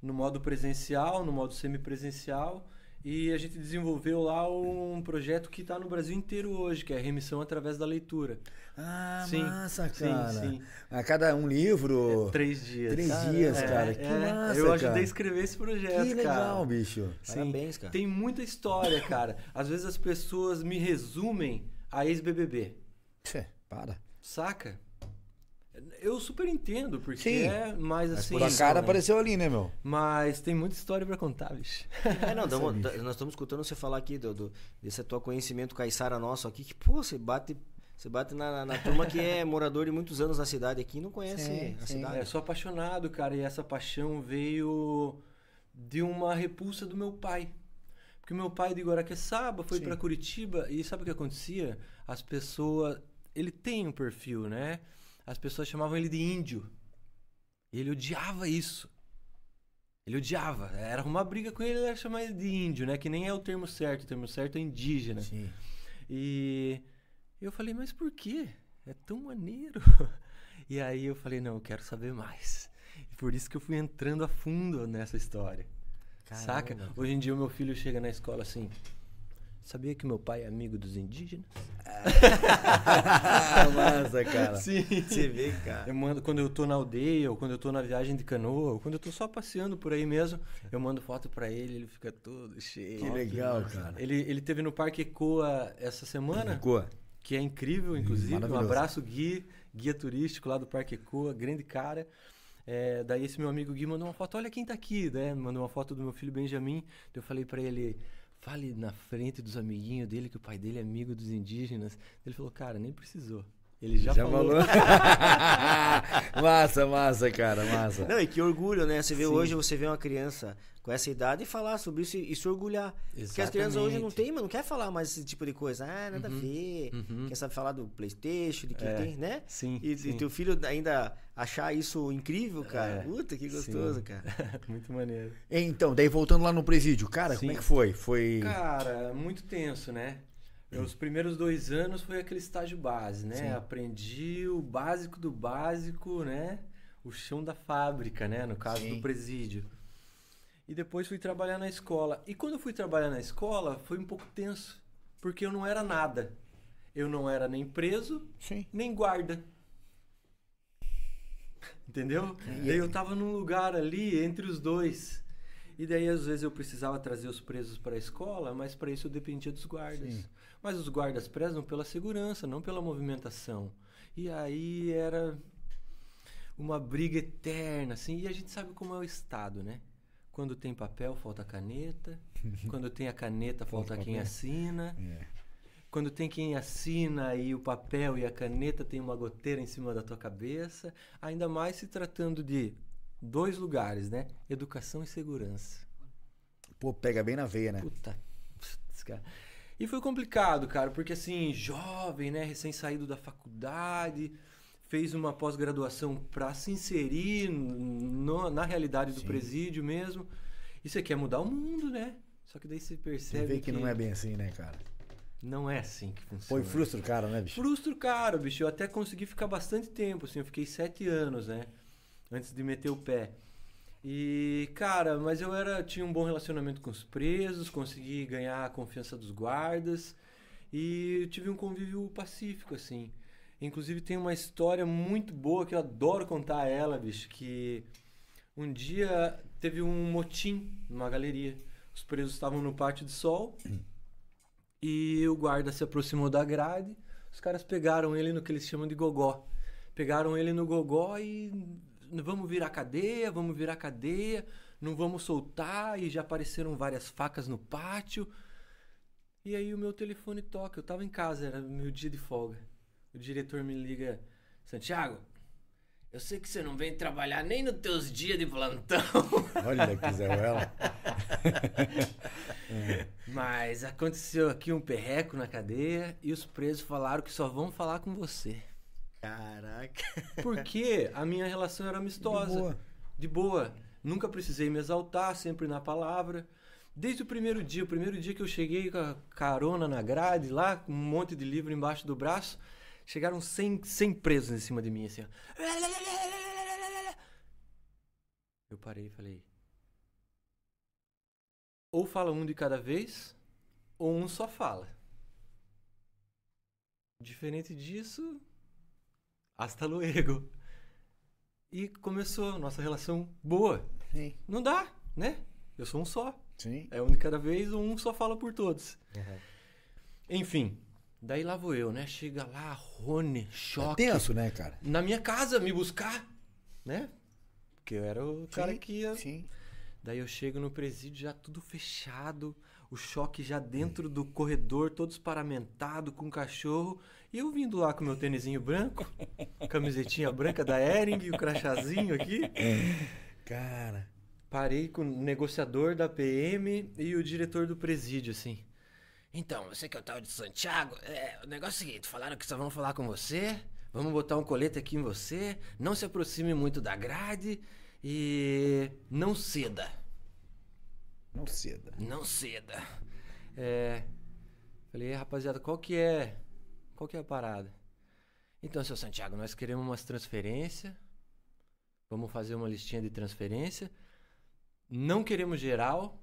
no modo presencial, no modo semipresencial. E a gente desenvolveu lá um projeto que está no Brasil inteiro hoje, que é a remissão através da leitura. Ah, Sim, massa, sim, cara. sim. A cada um livro. Três dias. Três Cara, dias, é, cara. Que é. massa, Eu ajudei cara. a escrever esse projeto, que legal, cara. bicho. Sim, Parabéns, cara. Tem muita história, cara. Às vezes as pessoas me resumem a ex-BBB. Para. Saca? Eu super entendo, porque Sim. é mais Mas assim. por Tua cara né? apareceu ali, né, meu? Mas tem muita história pra contar, bicho. É, não, da- nós estamos escutando você falar aqui do, do- desse teu conhecimento caiçara nosso aqui, que, pô, você bate, você bate na, na- na turma que é morador de muitos anos na cidade aqui e não conhece Sim, a sim. cidade. É, sou apaixonado, cara, e essa paixão veio de uma repulsa do meu pai. Porque meu pai de Guaraqueçaba foi pra Curitiba e sabe o que acontecia? As pessoas. Ele tem um perfil, né? As pessoas chamavam ele de índio. E ele odiava isso. Ele odiava. Era uma briga com ele, ele era chamar ele de índio, né? Que nem é o termo certo. O termo certo é indígena. Sim. E eu falei, mas por quê? É tão maneiro. E aí eu falei, não, eu quero saber mais. E por isso que eu fui entrando a fundo nessa história. Saca? Caramba, Hoje em dia o meu filho chega na escola assim. Sabia que meu pai é amigo dos indígenas? massa, cara. Sim. Você vê, cara. Eu mando, quando eu tô na aldeia, ou quando eu tô na viagem de canoa, ou quando eu tô só passeando por aí mesmo, eu mando foto pra ele, ele fica todo cheio. Que legal, cara. Ele, ele teve no Parque Ecoa essa semana. Ficou. que é incrível, inclusive. Um abraço, Gui, guia turístico lá do Parque Ecoa, grande cara. É, daí esse meu amigo Gui mandou uma foto, olha quem tá aqui, né? Mandou uma foto do meu filho Benjamin. Eu falei pra ele, fale na frente dos amiguinhos dele que o pai dele é amigo dos indígenas. Ele falou, cara, nem precisou. Ele já, Já falou. falou? massa, massa, cara, massa. Não, e que orgulho, né? Você vê Sim. hoje, você vê uma criança com essa idade e falar sobre isso e, e se orgulhar. Porque as crianças hoje não Exatamente. tem, mas não quer falar mais esse tipo de coisa. Ah, nada a ver. uhum. Quer saber falar do Playstation, de que É. tem, né? Sim, E, sim. e teu filho ainda achar isso incrível, cara. É. Puta, que gostoso, Sim. cara. Muito maneiro. Então, daí voltando lá no presídio, cara, como é Sim. que foi? Foi. Cara, muito tenso, né? Os primeiros dois anos foi aquele estágio base, né? Sim. Aprendi o básico do básico, né? O chão da fábrica, né? No caso Sim. do presídio. E depois fui trabalhar na escola. E quando eu fui trabalhar na escola, foi um pouco tenso. Porque eu não era nada. Eu não era nem preso, Sim. nem guarda. Entendeu? Daí eu tava num lugar ali entre os dois. E daí às vezes eu precisava trazer os presos para a escola, mas para isso eu dependia dos guardas. Sim. Mas os guardas prezam pela segurança, não pela movimentação. E aí era uma briga eterna, assim. E a gente sabe como é o Estado, né? Quando tem papel, falta caneta. Quando tem a caneta, falta Falta quem papel. assina. É. Quando tem quem assina e o papel e a caneta tem uma goteira em cima da tua cabeça, ainda mais se tratando de dois lugares, né? Educação e segurança. Pô, pega bem na veia, né? Puta. putz, cara. E foi complicado, cara, porque assim, jovem, né, recém saído da faculdade, fez uma pós-graduação para se inserir no- na realidade do Sim. presídio mesmo. E você quer mudar o mundo, né? Só que daí você Você percebe vê que não é bem assim, né, cara? Não é assim que funciona. Põe frustra o cara, né, bicho? Frustro, cara, bicho. Eu até consegui ficar bastante tempo, assim. Eu fiquei sete anos, né? Antes de meter o pé. E, cara, mas eu era tinha um bom relacionamento com os presos, consegui ganhar a confiança dos guardas e tive um convívio pacífico, assim. Inclusive tem uma história muito boa que eu adoro contar ela, bicho, que um dia teve um motim numa galeria. Os presos estavam no pátio de sol e o guarda se aproximou da grade. Os caras pegaram ele no que eles chamam de gogó. Pegaram ele no gogó e vamos virar cadeia, vamos virar cadeia, não vamos soltar e já apareceram várias facas no pátio. E aí o meu telefone toca, eu tava em casa, era meu dia de folga. O diretor me liga, Santiago, eu sei que você não vem trabalhar nem nos teus dias de plantão. Olha que Zé Ruela. Mas aconteceu aqui um perreco na cadeia e os presos falaram que só vão falar com você. Caraca. Porque a minha relação era amistosa. De boa. De boa. Nunca precisei me exaltar, sempre na palavra. Desde o primeiro dia, o primeiro dia que eu cheguei com a carona na grade lá, com um monte de livro embaixo do braço, chegaram 100, 100 presos em cima de mim, assim. ó. Eu parei e falei: ou fala um de cada vez, ou um só fala. Diferente disso, hasta luego. E começou a nossa relação boa. Sim. Não dá, né? Eu sou um só. Sim. É um de cada vez, ou um só fala por todos. Enfim, daí lá vou eu, né? Chega lá, Rony, É choque. tenso, né, cara? na minha casa me buscar, né? Porque eu era o cara Sim, que ia. Sim. Daí eu chego no presídio já tudo fechado, o choque já dentro do corredor, todos paramentados com o cachorro. E eu vindo lá com meu tênisinho branco, camisetinha branca da Ering, e o crachazinho aqui. Cara. Parei com o negociador da PM e o diretor do presídio, assim. Então, você que é o tal de Santiago, é, o negócio é o seguinte, falaram que só vão falar com você, vamos botar um colete aqui em você, não se aproxime muito da grade e não ceda. Não ceda. Não ceda. É. Falei, rapaziada, qual que é. Qual que é a parada? Então, seu Santiago, nós queremos umas transferências. Vamos fazer uma listinha de transferência. Não queremos geral.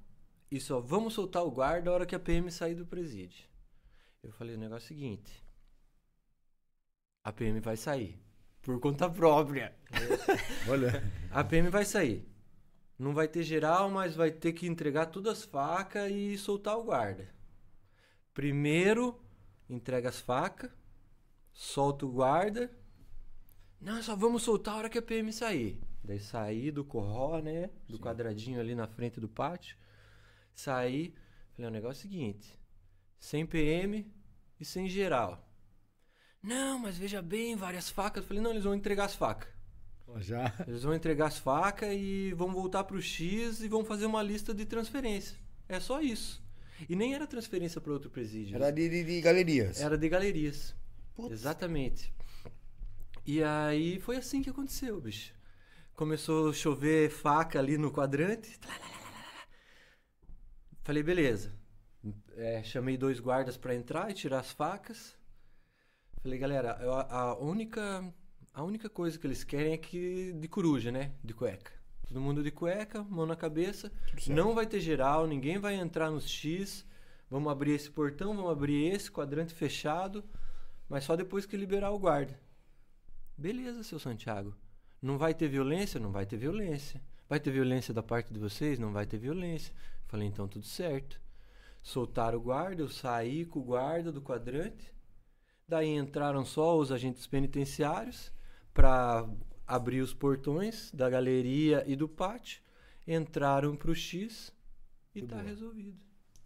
E só vamos soltar o guarda a hora que a PM sair do presídio. Eu falei, o negócio é o seguinte. A PM vai sair. Por conta própria. Olha. A PM vai sair. Não vai ter geral, mas vai ter que entregar todas as facas e soltar o guarda. Primeiro, entrega as facas, solta o guarda. Não, só vamos soltar a hora que a PM sair. Daí saí do corró, né? Do quadradinho ali na frente do pátio. Saí. Falei, o negócio é o seguinte: sem PM e sem geral. Não, mas veja bem, várias facas. Eu falei, não, eles vão entregar as facas. Já. Eles vão entregar as facas e vão voltar pro X e vão fazer uma lista de transferência. É só isso. E nem era transferência para outro presídio. Era de, de, de galerias. Era de galerias. Putz. Exatamente. E aí foi assim que aconteceu, bicho. Começou a chover faca ali no quadrante. Falei, beleza. É, chamei dois guardas para entrar e tirar as facas. Falei, galera, eu- a, única a única coisa que eles querem é que de coruja, né? De cueca. Todo mundo de cueca, mão na cabeça. Não vai ter geral, ninguém vai entrar nos X. Vamos abrir esse portão, vamos abrir esse quadrante fechado, mas só depois que liberar o guarda. Beleza, seu Santiago. Não vai ter violência? Não vai ter violência. Vai ter violência da parte de vocês? Não vai ter violência. Falei, então tudo certo. Soltaram o guarda, eu saí com o guarda do quadrante. Daí entraram só os agentes penitenciários para abrir os portões da galeria e do pátio. Entraram pro X e De tá boa. resolvido.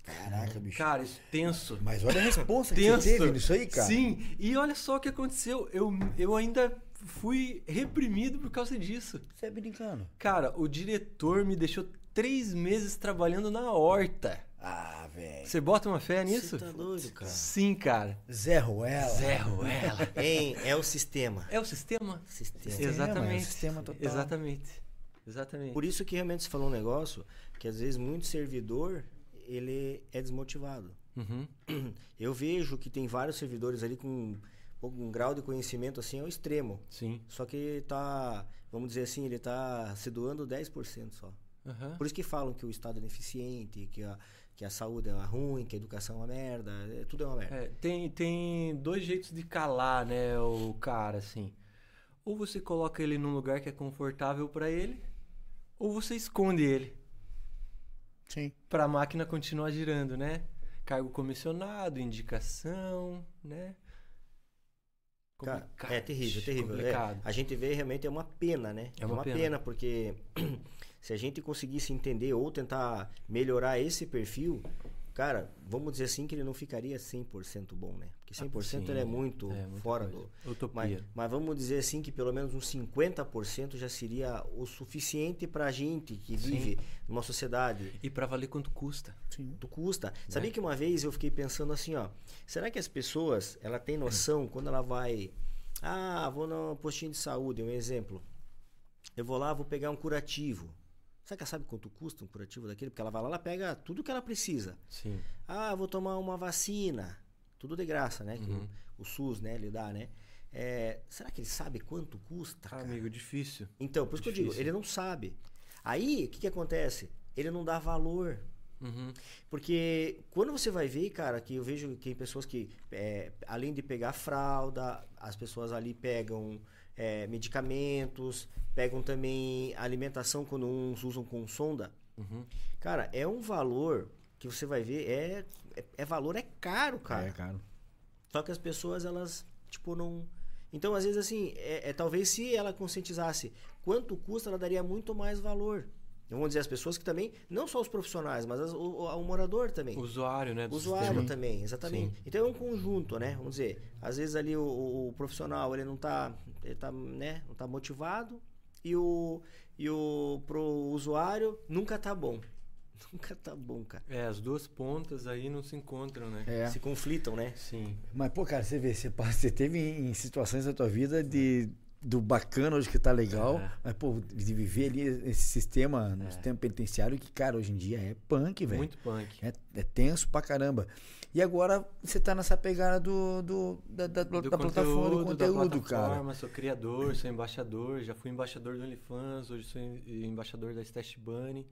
Caraca, bicho. Cara, isso tenso. Mas olha a resposta que Tenso. você teve nisso aí, cara. Sim, e olha só o que aconteceu. Eu, eu ainda fui reprimido por causa disso. Você é brincando. Cara, o diretor me deixou três meses trabalhando na horta. Ah, velho. Você bota uma fé nisso? Você tá doido, cara. Sim, cara. Zé Ruela. Zé Ruela. Hein, é o sistema. É o sistema? Sistema. Sistema, Exatamente. é o sistema total. Exatamente. Exatamente. Por isso que realmente você falou um negócio que às vezes muito servidor ele é desmotivado. Uhum. Eu vejo que tem vários servidores ali com um grau de conhecimento assim ao extremo. Sim. Só que tá, vamos dizer assim, ele tá se doando 10% só. Aham. Por isso que falam que o Estado é ineficiente, que a, que a saúde é ruim, que a educação é uma merda, é- tudo é uma merda. É, tem, tem dois jeitos de calar, né, o cara, assim. Ou você coloca ele num lugar que é confortável pra ele, ou você esconde ele Sim. pra máquina continuar girando, né? Cargo comissionado, indicação, né? Cara, é terrível, terrível. É, a gente vê realmente é uma pena, né? É uma pena. porque se a gente conseguisse entender ou tentar melhorar esse perfil, cara, vamos dizer assim que ele não ficaria 100% bom, né? Porque 100% sim, ele é muito é, fora coisa. do. Utopia. Mas, mas vamos dizer assim que pelo menos uns 50% já seria o suficiente pra gente que Sim. vive numa sociedade E pra valer quanto custa. Sim. do custa. Né? Sabia que uma vez eu fiquei pensando assim, ó, será que as pessoas, ela tem noção quando ela vai, ah, vou no postinho de saúde, um exemplo. Eu vou lá, vou pegar um curativo. Será que ela sabe quanto custa um curativo daquele? Porque ela vai lá, ela pega tudo que ela precisa. Sim. Ah, vou tomar uma vacina. Tudo de graça, né? Que Uhum. o, SUS, né, lhe dá, né? É, será que ele sabe quanto custa, Ah, cara? amigo, difícil. Então, por isso que eu digo, Difícil. ele não sabe. Aí, o que que acontece? Ele não dá valor. Uhum. Porque quando você vai ver, cara, que eu vejo que tem pessoas que, é, além de pegar fralda, as pessoas ali pegam é, medicamentos, pegam também alimentação quando uns usam com sonda. Uhum. Cara, é um valor que você vai ver, é, é, é valor, é caro, cara. É, cara. Só que as pessoas, elas, tipo, não. Então, às vezes, assim, é, é- talvez se ela conscientizasse quanto custa, ela daria muito mais valor. Vamos dizer, as pessoas que também, não só os profissionais, mas as- o, o- morador também. Usuário, né? Usuário sistema. também, exatamente. Sim. Então é um conjunto, né? Vamos dizer, às vezes ali o, o- profissional ele não tá, ele tá, né? Não tá motivado e o e o pro usuário nunca tá bom, nunca tá bom, cara. É, as duas pontas aí não se encontram, né? É. Se conflitam, né? Sim. Mas, pô, cara, você vê, você, você teve em situações da tua vida de do bacana hoje que tá legal, É. mas, pô, de viver ali esse sistema, no sistema penitenciário, que, cara, hoje em dia é punk, velho. Muito punk. É, é tenso pra caramba. E agora você tá nessa pegada do, do- da, da, da Do plataforma do da conteúdo, cara. plataforma, Sou criador, sou embaixador, já fui embaixador do OnlyFans, hoje sou em- embaixador da Stash Bunny,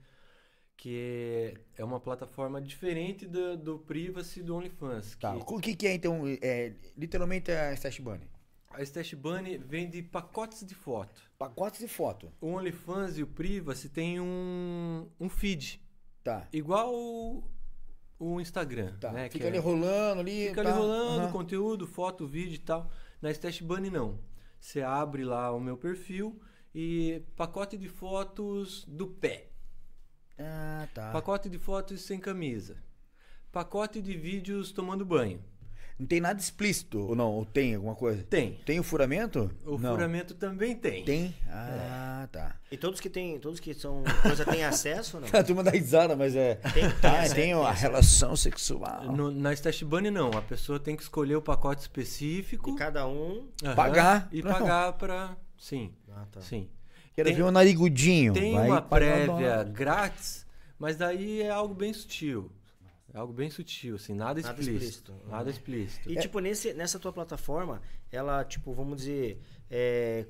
que é uma plataforma diferente do, do Privacy do OnlyFans. Tá. que O que, que é, então, é, literalmente é a Stash Bunny? A Stash Bunny vende pacotes de foto. Pacotes de foto. O OnlyFans e o Privacy tem um, um feed, Tá. igual o, o Instagram. Tá. né, que Fica é- ali rolando ali. Fica tá? ali rolando, Aham. conteúdo, foto, vídeo e tal. Na Stash Bunny não. Você abre lá o meu perfil e pacote de fotos do pé. Ah, tá. Pacote de fotos sem camisa. Pacote de vídeos tomando banho. Não tem nada explícito, ou não? Ou tem alguma coisa? Tem. Tem o furamento? O não. furamento também tem. Tem? Ah, tá. E todos que tem, todos que são coisa têm acesso, não? A turma dá risada, mas é. Tem, tem Ah, acesso, tem a acesso. relação sexual. No- na Stash Bunny não. A pessoa tem que escolher o pacote específico. E cada um. aham, Pagar. E Não. pagar pra. Sim. Ah, tá. Sim. Quero Tem- ver um narigudinho. Tem Vai uma prévia grátis, mas daí é algo bem sutil. É algo bem sutil, assim, nada Nada explícito. explícito. Nada explícito. E tipo, nesse, nessa tua plataforma, ela, tipo, vamos dizer, é,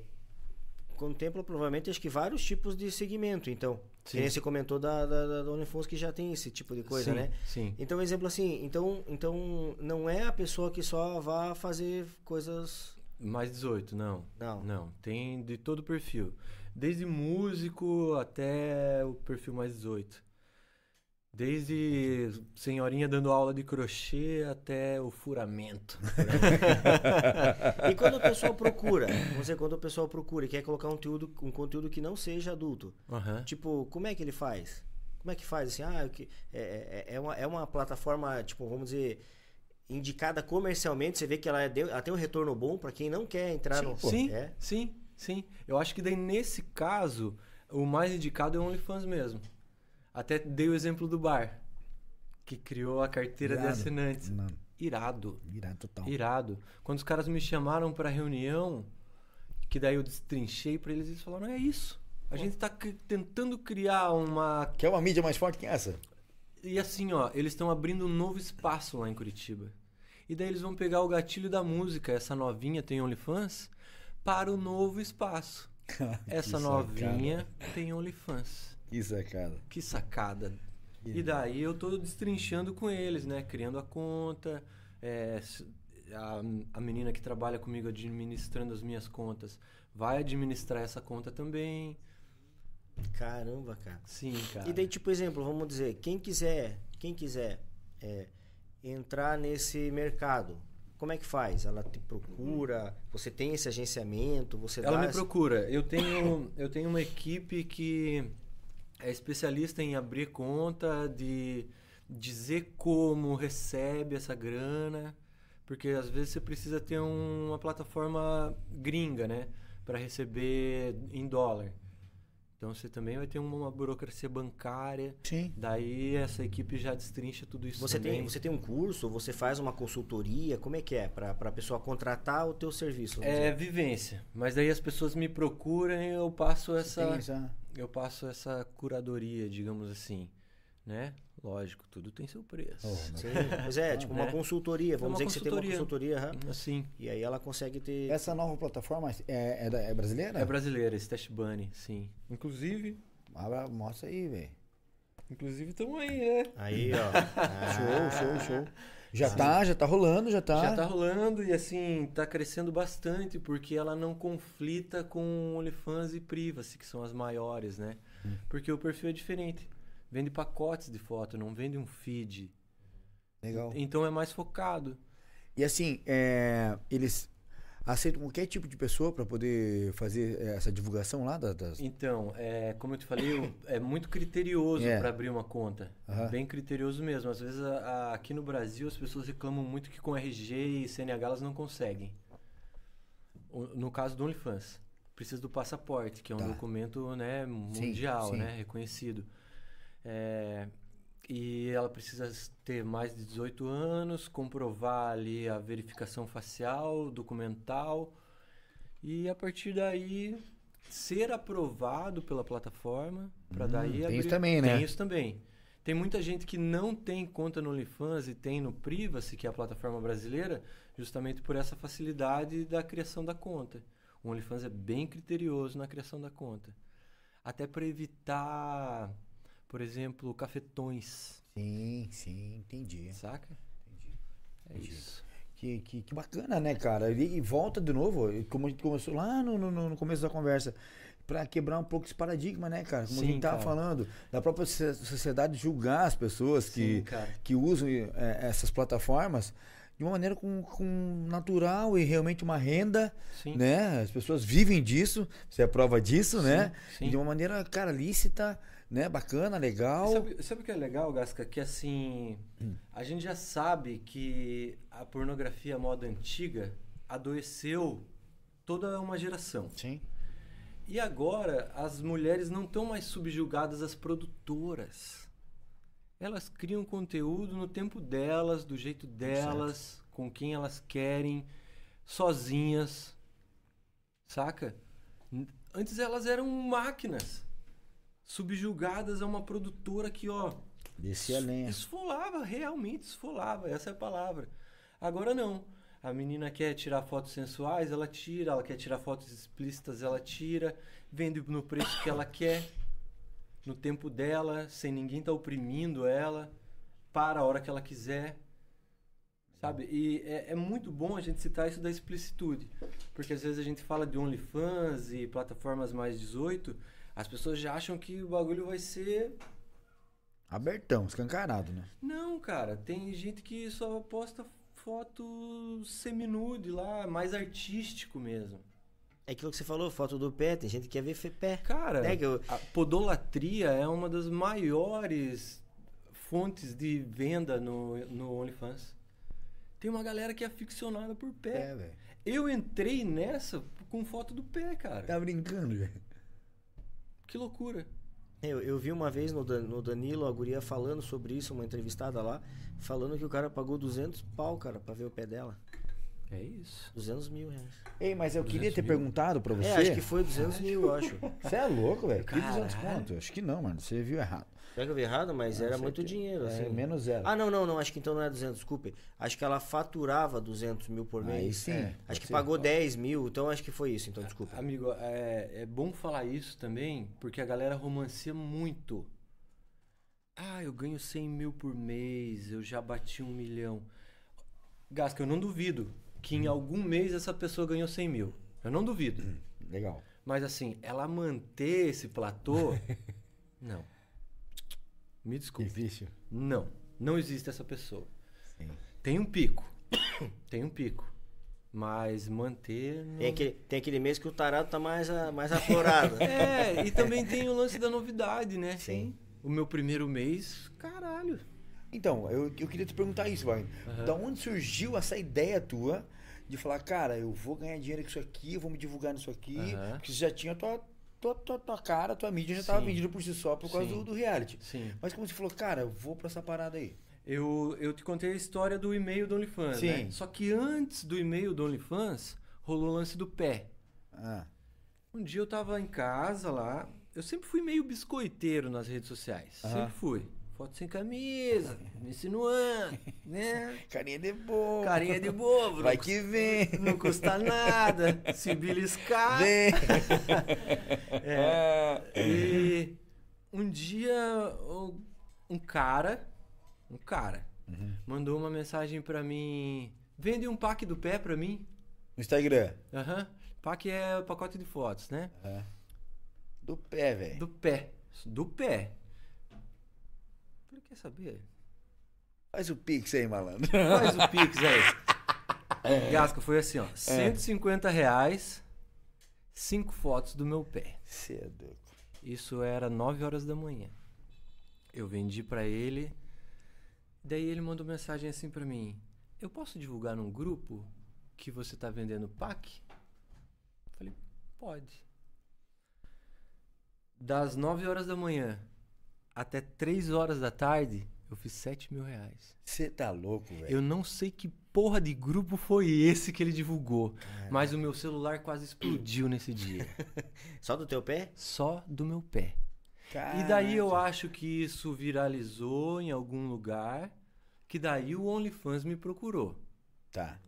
contempla provavelmente acho que vários tipos de segmento. Então, Sim. você comentou da, da, da, OnlyFans que já tem esse tipo de coisa, sim, né? Sim. Então, exemplo assim, então, então não é a pessoa que só vá fazer coisas. Mais 18, não. Não. Não, tem de todo perfil. Desde músico até o perfil mais 18. Desde senhorinha dando aula de crochê até o furamento. E quando o pessoal procura, dizer, quando o pessoal procura e quer colocar um conteúdo, um conteúdo que não seja adulto, Aham. Tipo, como é que ele faz? Como é que faz assim? Ah, que- é, é, é, uma, é uma plataforma, tipo, vamos dizer, indicada comercialmente. Você vê que ela, é, deu- ela tem um retorno bom para quem não quer entrar no. Sim, É? sim, sim. Eu acho que daí nesse caso, o mais indicado é o OnlyFans mesmo. Até dei o exemplo do bar, que criou a carteira de Irado. assinantes. Mano, Irado. irado total. Irado. Quando os caras me chamaram pra reunião, que daí eu destrinchei pra eles, eles falaram: é isso. A gente tá tentando criar uma. Quer uma mídia mais forte que essa? E assim, ó, eles estão abrindo um novo espaço lá em Curitiba. E daí eles vão pegar o gatilho da música, essa novinha tem OnlyFans, para o novo espaço. Essa Que novinha tem OnlyFans. Que sacada. Que sacada. E daí eu tô destrinchando com eles, né? Criando a conta. é, a, a menina que trabalha comigo administrando as minhas contas vai administrar essa conta também. Caramba, cara. Sim, cara. E daí, tipo, exemplo, vamos dizer, quem quiser, quem quiser é, entrar nesse mercado, como é que faz? Ela te procura? Você tem esse agenciamento? Você Ela me essa- procura. Eu tenho, eu tenho uma equipe que é especialista em abrir conta, de dizer como recebe essa grana, porque às vezes você precisa ter um- uma plataforma gringa, né, para receber em dólar. Então você também vai ter uma, burocracia bancária. Sim. Daí essa equipe já destrincha tudo isso Você também. tem, você tem um curso? Você faz uma consultoria? Como é que é? Pra, pra pessoa contratar o teu serviço? É dizer? vivência, mas daí as pessoas me procuram e eu passo essa Tem essa- eu passo essa curadoria, digamos assim, né? Lógico, tudo tem seu preço. Oh, Sim, pois é, tipo uma né? consultoria. Vamos uma dizer que você tem uma consultoria. consultoria, aham. Assim, e aí ela consegue ter. Essa nova plataforma é, é, da- é brasileira? é brasileira, esse Test Bunny, sim. Inclusive, Abra- mostra aí, velho. inclusive estamos aí, né? Aí, ó. Ah, Show, show, show. Já tá, já tá rolando, já tá. Já tá rolando e assim, tá crescendo bastante porque ela não conflita com OnlyFans e Privacy, que são as maiores, né? Hum. Porque o perfil é diferente. Vende pacotes de foto, não vende um feed. Legal. Então é mais focado. E assim, é, eles aceitam qualquer tipo de pessoa para poder fazer é, essa divulgação lá da- das. Então, é, como eu te falei, é muito criterioso É. para abrir uma conta. Aham. Bem criterioso mesmo. Às vezes, a- a- aqui no Brasil, as pessoas reclamam muito que com RG e CNH elas não conseguem. O- No caso do OnlyFans, precisa do passaporte, que é um Tá. documento né, mundial, sim. né, reconhecido. É, e ela precisa ter mais de 18 anos, comprovar ali a verificação facial, documental, e a partir daí ser aprovado pela plataforma para Hum, daí tem abrir. isso também, né? Tem isso também. Tem muita gente que não tem conta no OnlyFans e tem no Privacy, que é a plataforma brasileira, justamente por essa facilidade da criação da conta. O OnlyFans é bem criterioso na criação da conta. Até para evitar, por exemplo, cafetões, Sim, sim, entendi. saca? É Entendi. isso. Que, que, que bacana, né, cara? E, e volta de novo, como a gente começou lá no, no, no começo da conversa, pra quebrar um pouco esse paradigma, né, cara? Como a Sim, gente tava cara. falando, da própria socie- sociedade julgar as pessoas que, Sim, que usam é, essas plataformas de uma maneira com, com natural e realmente uma renda, Sim. né? As pessoas vivem disso, você é prova disso, né? sim. De uma maneira, cara, lícita, né? Bacana, legal. Sabe, sabe o que é legal, Gasca? Que assim, a gente já sabe que a pornografia moda antiga adoeceu toda uma geração. Sim. E agora as mulheres não estão mais subjugadas às produtoras. Elas criam conteúdo no tempo delas, do jeito delas, com quem elas querem, sozinhas. Saca? Antes elas eram máquinas subjugadas a uma produtora que, ó, Descer a lenha. Esfolava, realmente esfolava, essa é a palavra. Agora não. A menina quer tirar fotos sensuais, ela tira. Ela quer tirar fotos explícitas, ela tira. Vende no preço que ela quer, no tempo dela, sem ninguém estar oprimindo ela, para a hora que ela quiser. Sabe? E é, é muito bom a gente citar isso da explicitude. Porque às vezes a gente fala de OnlyFans e plataformas mais 18, as pessoas já acham que o bagulho vai ser Abertão, escancarado, né? não, cara, tem gente que só posta foto seminude lá, mais artístico mesmo. É aquilo que você falou, foto do pé, tem gente que quer ver pé. Cara, É que eu- a podolatria é uma das maiores fontes de venda no, no OnlyFans. Tem uma galera que é aficionada por pé. É, velho. Eu entrei nessa com foto do pé, cara. Tá brincando, velho. Que loucura. Eu, eu vi uma vez no, Dan- no Danilo, a guria falando sobre isso, uma entrevistada lá, falando que o cara pagou 200 pau, cara, pra ver o pé dela. É isso. 200 mil reais. Ei, mas eu queria 200 ter mil. perguntado pra você. É, acho que foi 200 mil, eu acho. Você é louco, velho? Que 200 Caralho. conto? Acho que não, mano. Você viu errado. Será que eu vi errado? Mas era Não, muito certeza. dinheiro, É, assim. menos zero. Ah, não, não, não. Acho que então não é 200, desculpe. Acho que ela faturava 200 mil por mês. Aí sim. É. Acho que ser. pagou 10 mil, então acho que foi isso, então desculpa. Amigo, é, é bom falar isso também, porque a galera romancia muito. Ah, eu ganho 100 mil por mês, eu já bati um milhão. Gasca, eu não duvido que em algum mês essa pessoa ganhou 100 mil. Eu não duvido. Legal. Mas assim, ela manter esse platô, não. Me desculpe. Difícil. Não, não existe essa pessoa. Sim. Tem um pico. Tem um pico. Mas manter. Não... Tem aquele, tem aquele mês que o tarado tá mais, a- mais aflorado. É, e também tem o lance da novidade, né? Sim. O meu primeiro mês, caralho. Então, eu, eu queria te perguntar isso, Wagner. Aham. Da onde surgiu essa ideia tua de falar, cara, eu vou ganhar dinheiro com isso aqui, eu vou me divulgar nisso aqui, Aham. porque você já tinha tua, tua, tua, tua cara, tua mídia já estava vendida por si só por causa do, do reality. Sim. Mas como você falou, cara, eu vou pra essa parada aí. Eu, eu te contei a história do e-mail do OnlyFans, Sim. né? Só que antes do e-mail do OnlyFans, rolou o lance do pé. Ah, Um dia eu tava em casa lá. Eu sempre fui meio biscoiteiro nas redes sociais. Aham. Sempre fui. Foto sem camisa, me insinuando, né? carinha de boa. Carinha de bobo. Vai que vem. Não custa nada. Se beliscar. Vem. É. E um dia um cara, um cara, mandou uma mensagem pra mim. Vende um pack do pé pra mim. No Instagram. Aham. Pack é o pacote de fotos, né? Do pé, velho. Do pé. Do pé. Quer saber? Faz o pix aí, malandro. Faz o Pix aí. Gasca, foi assim, ó. 150 reais, cinco fotos do meu pé. Cedo. Isso era 9 horas da manhã. Eu vendi pra ele. Daí ele mandou mensagem assim pra mim: Eu posso divulgar num grupo que você tá vendendo pack? Falei: Pode. Das 9 horas da manhã até 3 horas da tarde, eu fiz 7 mil reais. Você tá louco, velho. Eu não sei que porra de grupo foi esse que ele divulgou, mas o meu celular quase explodiu nesse dia. Só do teu pé? Só do meu pé. E daí eu acho que isso viralizou em algum lugar, que daí o OnlyFans me procurou. Tá.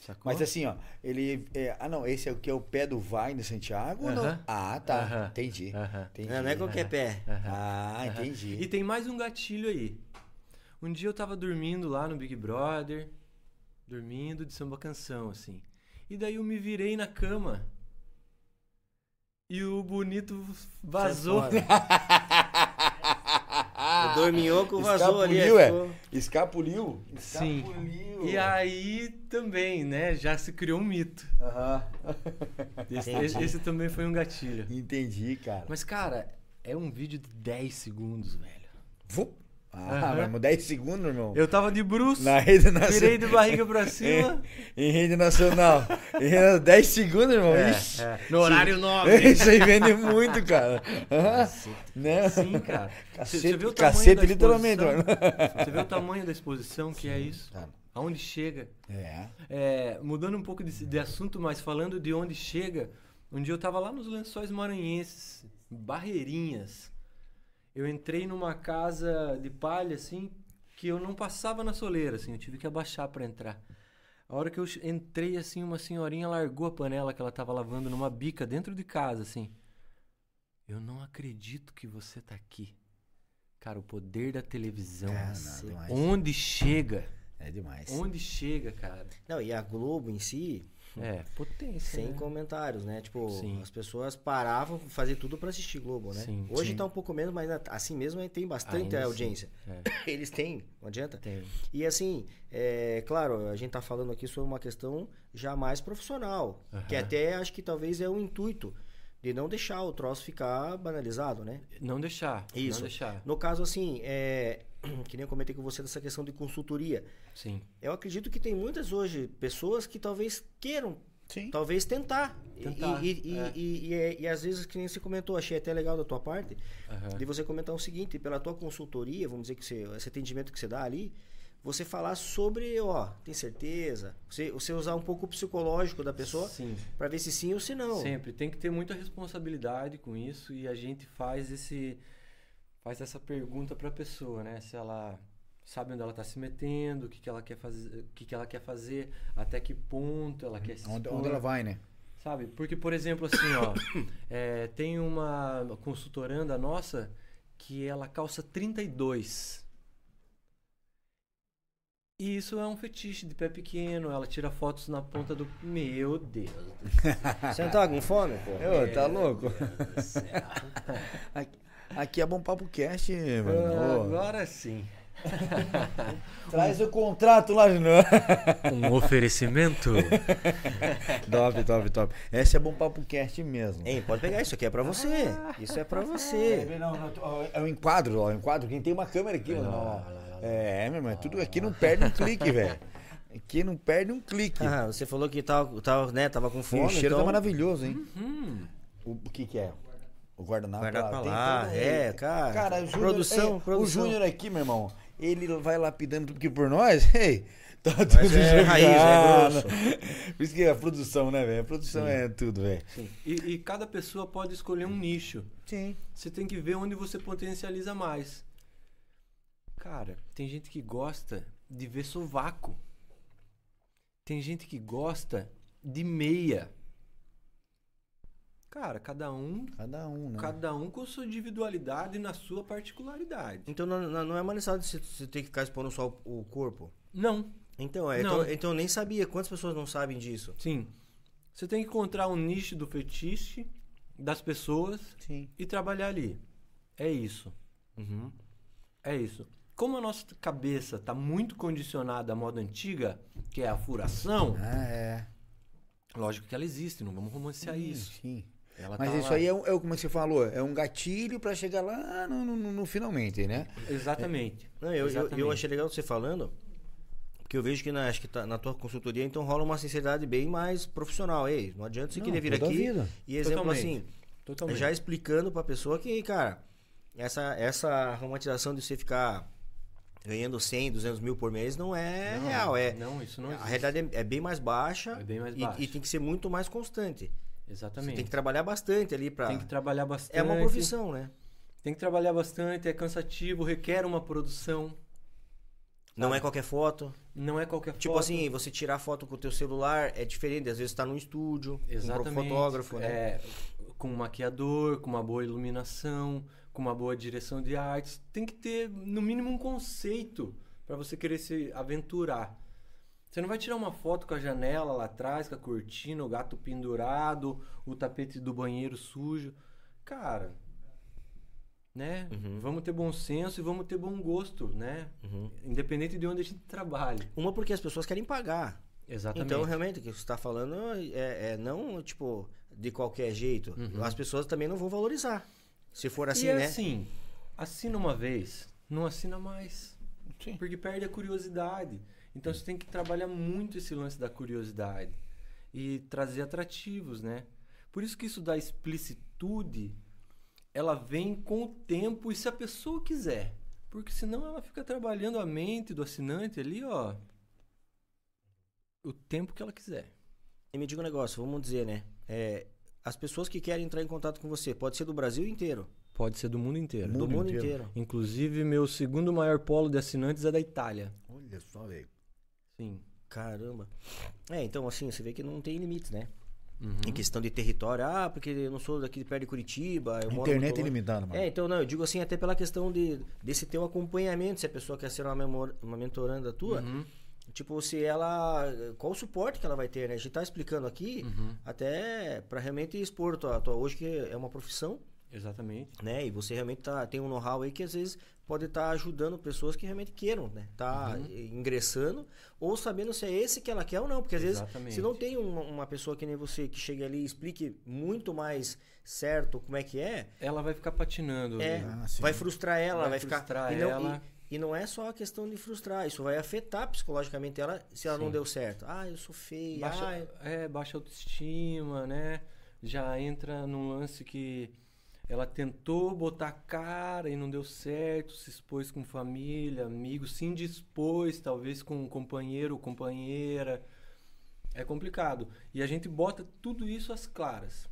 Sacou? Mas assim, ó, ele. é, ah, não, esse é o que é o pé do Wagner Santiago ou não? Aham. Ah, tá. Aham. Entendi. Aham. Entendi. Não, não é qualquer pé. Ah, entendi. E tem mais um gatilho aí. Um dia eu tava dormindo lá no Big Brother, dormindo de samba canção, assim. E daí eu me virei na cama. E o bonito vazou. Dorminhoco vazou ali. Escapuliu, é? ficou- Escapuliu? Sim. Escapuliu. E aí também, né? Já se criou um mito. Aham. Esse, Entendi. esse- esse também foi um gatilho. Entendi, cara. Mas, cara, é um vídeo de 10 segundos, velho. Vup. Ah, Aham. mas 10 segundos, irmão. Eu tava de bruxo, Na rede virei nacional. de barriga pra cima. Em rede nacional. Em rede- 10 segundos, irmão. É, Ixi. é. No horário nobre. Isso aí vende muito, cara. Aham. Né? Sim, cara. Cacete- Você vê o tamanho cacete, da literalmente, exposição? Você vê o tamanho da exposição que é isso? Cara. Aonde chega? É. É, mudando um pouco de, de assunto, mas falando de onde chega, um dia eu tava lá nos lençóis maranhenses, Barreirinhas. Eu entrei numa casa de palha, assim, que eu não passava na soleira, assim, eu tive que abaixar pra entrar. A hora que eu entrei, assim, uma senhorinha largou a panela que ela tava lavando numa bica dentro de casa, assim. Eu não acredito que você tá aqui. Cara, o poder da televisão. É, não, demais. Onde chega? É demais. Onde chega, cara? Não, e a Globo em si, É, potência. sem né? comentários, né? Tipo, Sim. as pessoas paravam fazer tudo pra assistir Globo, né? Sim, Hoje sim. tá um pouco menos, mas assim mesmo tem bastante Ainda sim. audiência. É, Eles têm, não adianta. tem. E assim, é claro, a gente tá falando aqui sobre uma questão já mais profissional, que até acho que talvez é o intuito de não deixar o troço ficar banalizado, né? Não deixar. Isso. Não deixar. No caso, assim, é, que nem eu comentei com você dessa questão de consultoria. Sim. Eu acredito que tem muitas hoje pessoas que talvez queiram, Sim. talvez tentar. E- Tentar, E, e, é. e, e, é- e às vezes, que nem você comentou, achei até legal da tua parte, Aham. de você comentar o seguinte, pela tua consultoria, vamos dizer que você, esse atendimento que você dá ali, você falar sobre, ó, tem certeza? Você, você usar um pouco o psicológico da pessoa pra ver se sim ou se não. Sempre tem que ter muita responsabilidade com isso e a gente faz esse faz essa pergunta para a pessoa, né? Se ela sabe onde ela está se metendo, o que, que ela quer fazer, o que, que ela quer fazer, até que ponto ela quer se Onde, expor, onde ela vai, né? sabe? Porque por exemplo assim, ó, é, tem uma consultoranda nossa que ela calça 32. E isso é um fetiche de pé pequeno, ela tira fotos na ponta do. Meu Deus Você não tá com fome, pô? Ô, tá louco? do céu. Aqui, é Bom Papo Cast, mano. Ah, Agora sim. Traz o contrato lá de novo. Um oferecimento? top, top, top. Esse é Bom Papo Cast mesmo. Hein, pode pegar isso aqui, é pra você. Isso é pra você. É, não, não, ó, é um enquadro, ó, é um enquadro. Quem tem uma câmera aqui, mano. ó. É, meu irmão, tudo aqui não perde um clique, velho. Aqui não perde um clique. Ah, você falou que tava, tava, né, tava com E fome, o cheiro então... tá maravilhoso, hein? Hum, O, o que que é? O guardanapo pra tem lá, todo- é, cara. Cara, o Júnior, produção, ei, produção. O Júnior aqui, meu irmão, ele vai lapidando tudo que por nós, ei, tá tudo é raiz, é. Por isso que é a produção, né, velho? A produção é tudo, velho. sim. E, e cada pessoa pode escolher um nicho. Sim. Você tem que ver onde você potencializa mais. Cara, tem gente que gosta de ver sovaco. Tem gente que gosta de meia. Cara, cada um, Cada um, né? cada um com sua individualidade e na sua particularidade. Então não, não é uma necessidade de você- você ter que ficar expondo só o o corpo. Não, Então, é, Não. então, então eu nem sabia. Quantas pessoas não sabem disso? sim. Você tem que encontrar um nicho do fetiche das pessoas Sim. e trabalhar ali. É isso. Uhum. É isso. Como a nossa cabeça está muito condicionada à moda antiga, que é a furação, Ah, é. lógico que ela existe, não vamos romancear Sim, isso. Sim. Ela Mas tá isso lá. aí é, é o como você falou, é um gatilho pra chegar lá no, no- no- no finalmente, né? Exatamente. Não, eu, eu, Exatamente. eu achei legal você falando, porque eu vejo que na, acho que tá, na tua consultoria então rola uma sinceridade bem mais profissional. Ei, não adianta você Não, querer vir a aqui vida. e exemplo Totalmente. assim, Totalmente. já explicando pra pessoa que, cara, essa, essa romantização de você ficar ganhando 100, 200 mil por mês não é Não, real. É, Não, isso não a existe. realidade é, é bem mais baixa, É bem mais e- baixa. E, tem que ser muito mais constante. Você Exatamente. tem que trabalhar bastante ali pra... Tem que trabalhar bastante. É uma profissão, né? Tem que trabalhar bastante, é cansativo, requer uma produção. Não é qualquer foto. Não é qualquer Tipo foto. assim, você tirar foto com o teu celular é diferente. Às vezes tá num estúdio, Exatamente. com um fotógrafo, né? É, com um maquiador, com uma boa iluminação, com uma boa direção de artes. Tem que ter, no mínimo, um conceito para você querer se aventurar. Você não vai tirar uma foto com a janela lá atrás, com a cortina, o gato pendurado, o tapete do banheiro sujo. Cara, né? Uhum. Vamos ter bom senso e vamos ter bom gosto, né? Uhum. Independente de onde a gente trabalhe. Uma porque as pessoas querem pagar. Exatamente. Então, realmente, o que você está falando é, é não, tipo, de qualquer jeito. Uhum. As pessoas também não vão valorizar. Se for assim, e é né? assim, assina uma vez, não assina mais. Sim. Porque perde a curiosidade. Então você tem que trabalhar muito esse lance da curiosidade e trazer atrativos, né? Por isso que isso da explicitude, ela vem com o tempo e se a pessoa quiser. Porque senão ela fica trabalhando a mente do assinante ali, ó, o tempo que ela quiser. E me diga um negócio, vamos dizer, né? É, as pessoas que querem entrar em contato com você, pode ser do Brasil inteiro. Pode ser do mundo inteiro. do Mundo mundo inteiro. inteiro. Inclusive, meu segundo maior polo de assinantes é da Itália. Olha só, velho. Sim. Caramba. É, então assim, você vê que não tem limites, né? Uhum. Em questão de território. Ah, porque eu não sou daqui perto de Curitiba. Eu moro Internet longe. ilimitada, mano. É, então não, eu digo assim, até pela questão de, desse teu acompanhamento, se a pessoa quer ser uma, uma mentoranda tua, Uhum. tipo, se ela. Qual o suporte que ela vai ter, né? A gente tá explicando aqui, Uhum. até pra realmente expor tua, tua. Hoje que é uma profissão, Exatamente. né? E você realmente tá, tem um know-how aí que às vezes pode estar ajudando pessoas que realmente queiram, né? Tá Uhum. ingressando ou sabendo se é esse que ela quer ou não. Porque às vezes, Exatamente. se não tem uma, uma pessoa que nem você que chegue ali e explique muito mais certo como é que é, Ela vai ficar patinando. é, Ah, vai frustrar ela, vai, Vai ficar. frustrar e, não, ela. E, e não é só a questão de frustrar, isso vai afetar psicologicamente ela se ela não Sim. deu certo. Ah, eu sou feia. Baixa, ah, eu- é, baixa autoestima, né? Já entra num lance que Ela tentou botar cara e não deu certo, se expôs com família, amigos, se indispôs talvez com um companheiro ou companheira. É complicado. E a gente bota tudo isso às claras.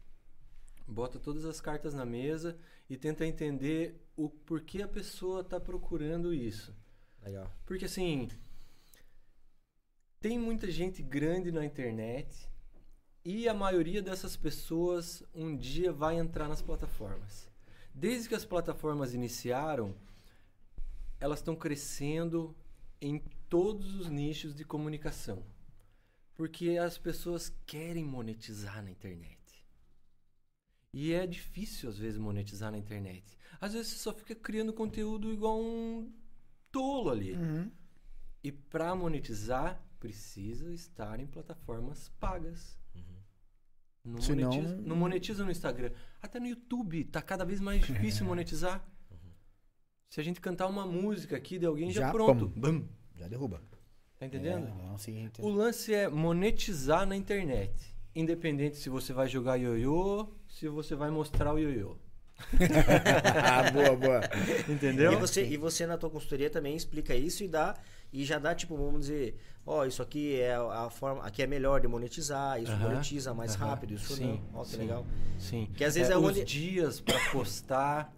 Bota todas as cartas na mesa e tenta entender o porquê a pessoa está procurando isso. Legal. Porque assim, tem muita gente grande na internet e a maioria dessas pessoas um dia vai entrar nas plataformas. Desde que as plataformas iniciaram, elas estão crescendo em todos os nichos de comunicação. Porque as pessoas querem monetizar na internet. E é difícil, às vezes, monetizar na internet. Às vezes você só fica criando conteúdo igual um tolo ali. Uhum. E para monetizar, precisa estar em plataformas pagas. Não, Senão- monetiza, não monetiza no Instagram. Até no YouTube tá cada vez mais difícil monetizar. Se a gente cantar uma música aqui de alguém, já, Já, pronto. Bum. Já derruba. Tá entendendo? É, não, sim. O lance é monetizar na internet. Independente se você vai jogar ioiô, se você vai mostrar o ioiô. ah, boa, boa. Entendeu? E você, e você na tua consultoria também explica isso e dá e já dá tipo, vamos dizer, ó, isso aqui é a forma, aqui é melhor de monetizar, isso Aham, monetiza mais aham, rápido, isso sim, não. Ó, que sim. legal. Sim. Que às vezes é os onde- dias para postar,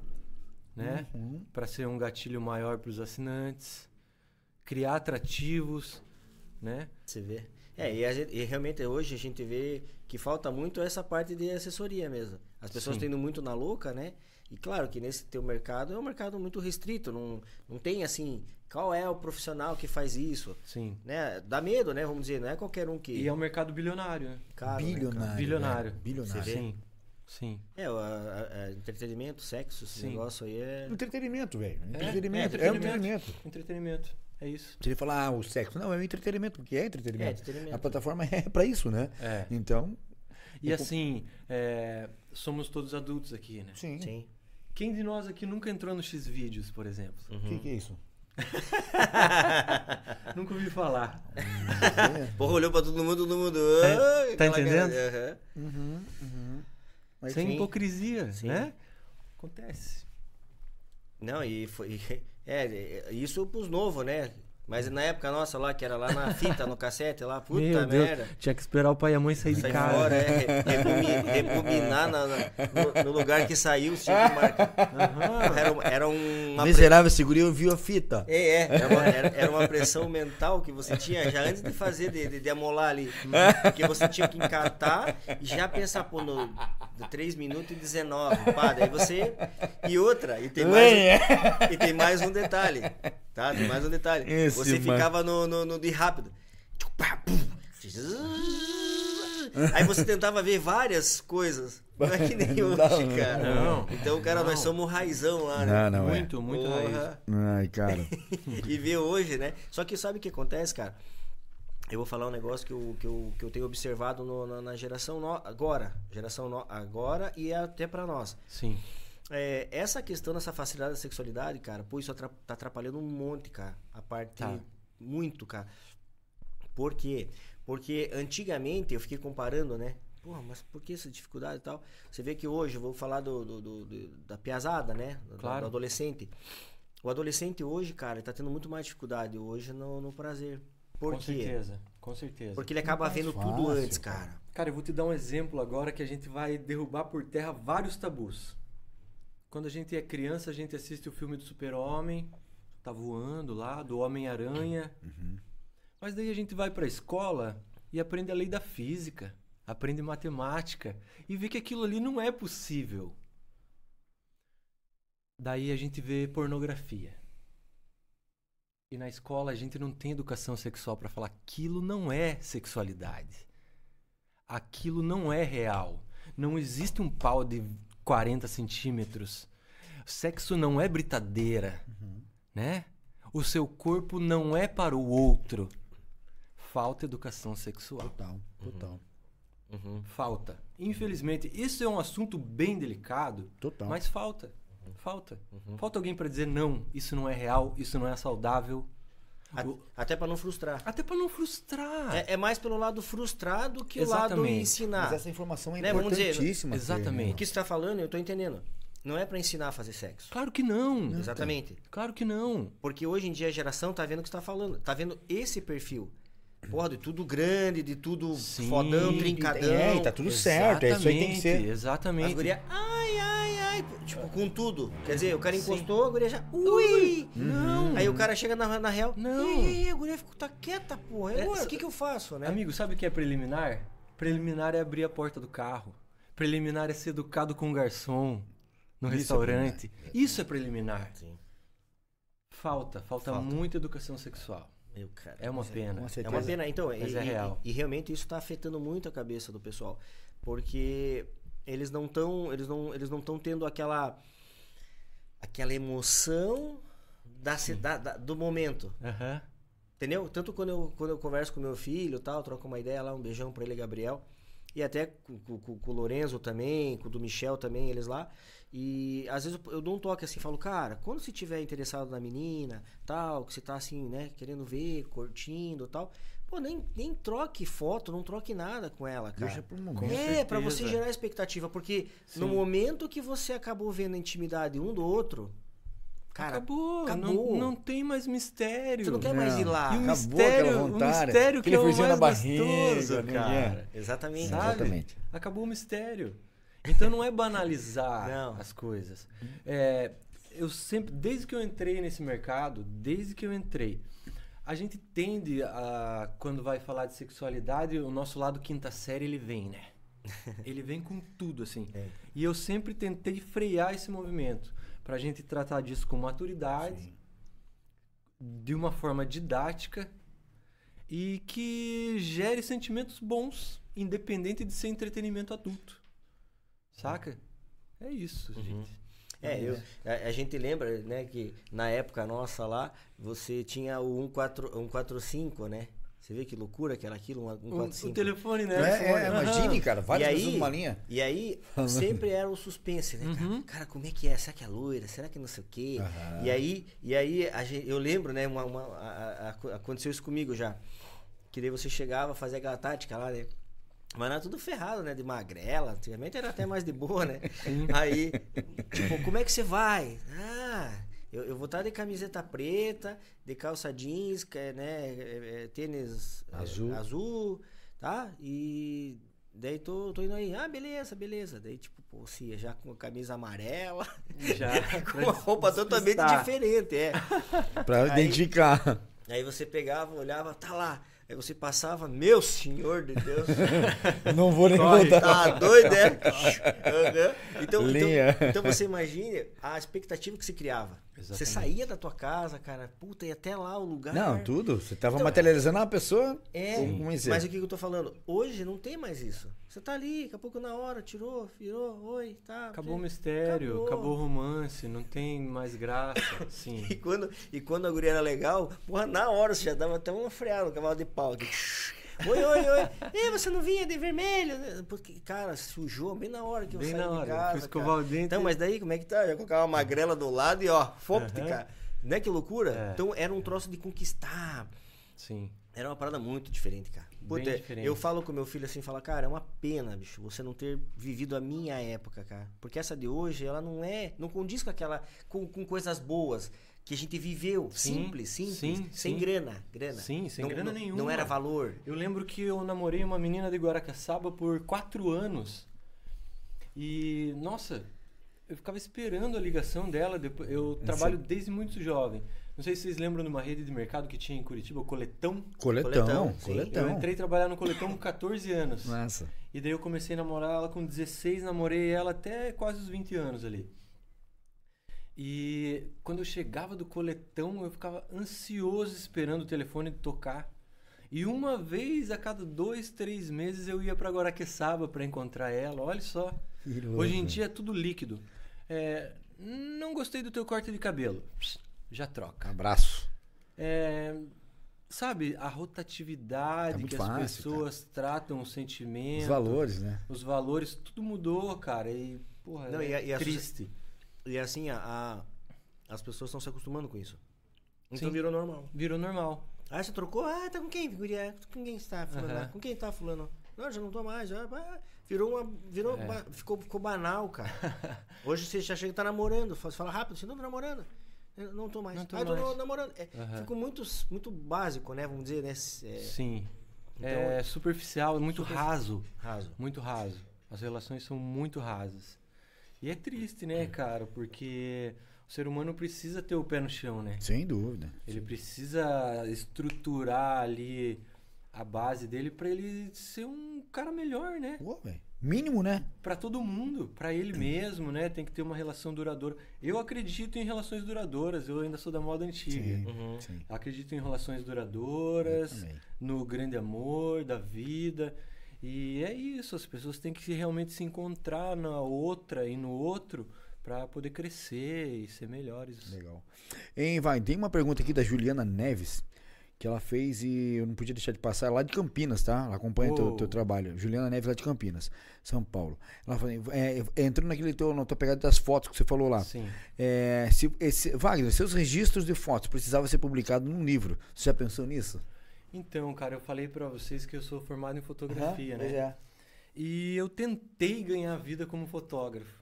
né? Uhum. Para ser um gatilho maior para os assinantes, criar atrativos, né? Você vê. É, e, gente- e realmente hoje a gente vê que falta muito essa parte de assessoria mesmo. As pessoas Sim. tendo muito na louca, né? E claro que nesse teu mercado é um mercado muito restrito, não, não tem assim, qual é o profissional que faz isso, Sim. né? Dá medo, né? Vamos dizer, não é qualquer um que... E é um mercado bilionário, né? caro, né, cara? Bilionário. Bilionário. velho. Bilionário. Você vê? Sim. Sim. É, o a- a- entretenimento, sexo, esse Sim. negócio aí é... Entretenimento, velho. É, Entretenimento. é É, um entretenimento. Entretenimento. É isso. Ele falar, ah, o sexo. Não, é um entretenimento, porque é entretenimento. É, entretenimento. A plataforma é pra isso, né? É. Então, E assim, é, somos todos adultos aqui, né? sim. Sim. Quem de nós aqui nunca entrou no X-Vídeos, por exemplo? O que, que é isso? Nunca ouvi falar. Porra, olhou pra todo mundo, todo mundo... É, "Ai", tá aquela entendendo? cara- Aham. Uhum, uhum. Mas Sem sim. hipocrisia, Sim. né? Acontece. Não, e foi. É, é, isso pros novos, né? Mas na época nossa lá, que era lá na fita, no cassete lá, puta Meu Deus, merda. tinha que esperar o pai e a mãe sair de casa. fora, é, rebobi- rebobinar na- na- no, no lugar que saiu, tinha que marcar. Era, uma- era um- uma pre- Miserável segurinho viu a fita. É, é, era uma, era- era uma pressão mental que você tinha já antes de fazer, de, de, de amolar ali. Porque você tinha que encartar e já pensar, pô, no de 3 minutos e 19, pá, daí você... E outra, e tem mais, um- e tem mais um detalhe, tá? Tem mais um detalhe. Esse, você mano. ficava no, no, no de rápido. Aí você tentava ver várias coisas. Não é que nem Não hoje, não. cara. Não. Então, cara, nós Não. somos um raizão lá, né? Não, não é. muito, muito raiz. Porra. Ai, cara. e ver hoje, né? Só que sabe o que acontece, cara? Eu vou falar um negócio que eu, que eu, que eu tenho observado no- na, na geração no- agora. Geração no- agora e até pra nós. Sim. É, essa questão dessa facilidade da sexualidade, cara, pô, isso atra- tá atrapalhando um monte, cara. A parte. Tá. Muito, cara. Por quê? Porque antigamente eu fiquei comparando, né? Porra, mas por que essa dificuldade e tal? Você vê que hoje, eu vou falar do, do- do- do- da piazada, né? Do, Claro. do adolescente. O adolescente hoje, cara, ele tá tendo muito mais dificuldade hoje no, no prazer. Por com quê? certeza. Com certeza. Porque ele acaba mais vendo fácil, tudo antes, cara. Cara, eu vou te dar um exemplo agora que a gente vai derrubar por terra vários tabus. Quando a gente é criança, a gente assiste o filme do Super-Homem, tá voando lá, do Homem-Aranha. Mas daí a gente vai pra escola e aprende a lei da física, aprende matemática e vê que aquilo ali não é possível. Daí a gente vê pornografia. E na escola a gente não tem educação sexual pra falar aquilo não é sexualidade. Aquilo não é real. Não existe um pau de 40 centímetros. Sexo não é britadeira, né? O seu corpo não é para o outro. Falta educação sexual. Total, total. Uhum. Falta. Infelizmente, isso é um assunto bem delicado, Total. mas falta. Falta. Falta alguém para dizer não, isso não é real, isso não é saudável. A- O- Até pra não frustrar. Até para não frustrar. É, é mais pelo lado frustrado que o lado Exatamente. ensinar. Mas essa informação é Né, vamos dizer, importantíssima. exatamente. O que você tá falando, eu tô entendendo. não é pra ensinar a fazer sexo. Claro que não. Exatamente. Claro que não. Porque hoje em dia a geração tá vendo o que você tá falando. Tá vendo esse perfil. Porra, de tudo grande, de tudo Sim. fodão, trincadão. É, e tá tudo certo. É isso aí que tem que ser. As Exatamente. gurias, ai, ai, ai. Tipo, com tudo. Quer dizer, o cara encostou, a guria já. Ui! Não. Aí o cara chega na, na real. Não. E aí, a guria ficou, tá quieta, porra. É, Agora, o que que eu faço, né? Amigo, sabe o que é preliminar? Preliminar é abrir a porta do carro. Preliminar é ser educado com o garçom no Isso é restaurante. Isso é preliminar. Sim. Falta, falta, Falta. muita educação sexual. Meu cara. É uma mas pena. Com É certeza. uma pena, então, Mas e, é e- real. E, realmente isso tá afetando muito a cabeça do pessoal, porque eles não estão, eles não, eles não estão tendo aquela aquela emoção da, da- da- do momento, Aham. entendeu? Tanto quando eu, quando eu converso com meu filho, tal, troco uma ideia lá, um beijão pra ele, Gabriel, e até com, com- com- com o Lorenzo também, com o do Michel também, eles lá. E às vezes eu, eu dou um toque assim, falo, cara, quando você tiver interessado na menina, tal, que você tá assim, né, querendo ver, curtindo, tal, pô, nem, nem troque foto, não troque nada com ela, cara. Deixa pro momento. É, pra você gerar expectativa, porque no Sim. momento que você acabou vendo a intimidade um do outro, cara, acabou. acabou. Não, não tem mais mistério. você não quer mais ir lá. E o Acabou mistério, aquela o vontade, mistério que é o mais na barriga, gostoso, cara. Exatamente. Sabe? Exatamente. Acabou o mistério. Então não é banalizar Não. as coisas. É, eu sempre, desde que eu entrei nesse mercado, desde que eu entrei, a gente tende a, quando vai falar de sexualidade, o nosso lado quinta série ele vem, né? Ele vem com tudo, assim. É. E eu sempre tentei frear esse movimento. Pra gente tratar disso com maturidade, de uma forma didática e que gere sentimentos bons, independente de ser entretenimento adulto. Saca? É isso, gente. É, eu, a, a gente lembra, né, que na época nossa lá, você tinha o 14 145, né? Você vê que loucura que era aquilo, um O, 145. o telefone, né? É, é, imagine, cara, várias E aí- numa linha. E aí, sempre era o suspense, né, cara? Uhum. Cara, como é que é? Será que é loira? Será que não sei o quê? Aham. E aí, e aí a gente- eu lembro, né, uma, uma- a- a- aconteceu isso comigo já. Que daí você chegava, fazia aquela tática lá, né? Mas era tudo ferrado, né? De magrela. Antigamente era até mais de boa, né? Aí, tipo, como é que você vai? Ah, eu, eu vou estar de camiseta preta, de calça jeans, é, né? é, é, tênis Azul. azul, tá? E daí tô, tô indo aí. Ah, beleza, beleza. Daí, tipo, pô, Cia, já com a camisa amarela, Já. com uma roupa totalmente diferente, é. Pra Aí- identificar. Aí você pegava, olhava, tá lá. Aí você passava, meu senhor de Deus. Não vou nem Corre, voltar. Tá doido, é? Então, então, então você imagine a expectativa que se criava. Você Exatamente. saía da tua casa, cara, puta, ia até lá o lugar. Não, tudo. Você tava Então- materializando uma pessoa. É, mas o que que eu tô falando? Hoje não tem mais isso. Você tá ali, daqui a pouco na hora, tirou, virou, oi, tá. Acabou o mistério, Acabou. acabou. o romance, não tem mais graça. Sim. E quando, e quando a guria era legal, porra, na hora você já dava até uma freada no cavalo de pau. aqui. Oi, oi, oi. Ei, você não vinha de vermelho? Porque, cara, sujou bem na hora que eu Bem saí na de hora, casa. fui escovar o dente. Então, mas daí, como é que tá? Já colocava uma magrela do lado e ó, fope, Aham. cara. Não é que loucura? É. Então era um troço de conquistar. Sim. Era uma parada muito diferente, cara. Puta, diferente. eu falo com meu filho assim, fala, cara, é uma pena, bicho, você não ter vivido a minha época, cara. Porque essa de hoje, ela não é, não condiz com aquela, com, com coisas boas que a gente viveu, Sim, simples, simples, sim, sem sim. grana, grana. Sim, sem não, grana não, nenhuma. Não era valor. Eu lembro que eu namorei uma menina de Guaracaçaba por quatro anos. E, nossa, eu ficava esperando a ligação dela. Depois, eu trabalho desde muito jovem. Não sei se vocês lembram de uma rede de mercado que tinha em Curitiba, o Coletão. Coletão. Coletão. Coletão. Eu entrei trabalhar no Coletão com 14 anos. Nossa. E daí eu comecei a namorar ela com 16, namorei ela até quase os 20 anos ali. E quando eu chegava do coletão, eu ficava ansioso esperando o telefone tocar. E uma vez a cada dois, três meses eu ia pra Guaraqueçaba pra encontrar ela. Olha só. Hoje em dia é tudo líquido. É, não gostei do teu corte de cabelo. Já troca. Abraço. É, sabe, a rotatividade Tá que fácil, as pessoas tratam o sentimento Os valores, né? os valores, tudo mudou, cara. E, porra, Não, é e a- e a triste. E assim, a, a- as pessoas estão se acostumando com isso. Então Sim. virou normal. Virou normal. Ah, você trocou? Ah, tá com quem, guria? Com quem está fulano? Com quem tá fulano? Não, já não tô mais. Já, Virou uma. Virou, É. ba- ficou, ficou banal, cara. Hoje você já chega e tá namorando. Você fala rápido, você não tá namorando. Eu não tô mais. Não tô ah, eu tô mais. namorando. É. Ficou muito, muito básico, né? Vamos dizer, né? É, Sim. Então- é superficial, muito Super- raso. raso. Muito raso. As relações são muito rasas. E é triste, né, cara? Porque o ser humano precisa ter o pé no chão, né? Sem dúvida. Ele precisa estruturar ali a base dele pra ele ser um cara melhor, né? Pô, velho. Mínimo, né? Pra todo mundo, pra ele mesmo, né? Tem que ter uma relação duradoura. Eu acredito em relações duradouras, eu ainda sou da moda antiga. Sim. Uhum. Sim. Acredito em relações duradouras, no grande amor da vida. E é isso, as pessoas têm que realmente se encontrar na outra e no outro pra poder crescer e ser melhores. Legal. Hein, vai, tem uma pergunta aqui da Juliana Neves que ela fez e eu não podia deixar de passar. É lá de Campinas, tá? Ela acompanha teu, Uou. teu trabalho. Juliana Neves lá de Campinas, São Paulo. Ela falou, é, é, entrando naquele teu, na tua pegada das fotos que você falou lá. Sim. É, se, esse, Wagner, seus registros de fotos precisavam ser publicados num livro. Você já pensou nisso? Então, cara, eu falei pra vocês que eu sou formado em fotografia, Aham, né? é. E eu tentei ganhar vida como fotógrafo.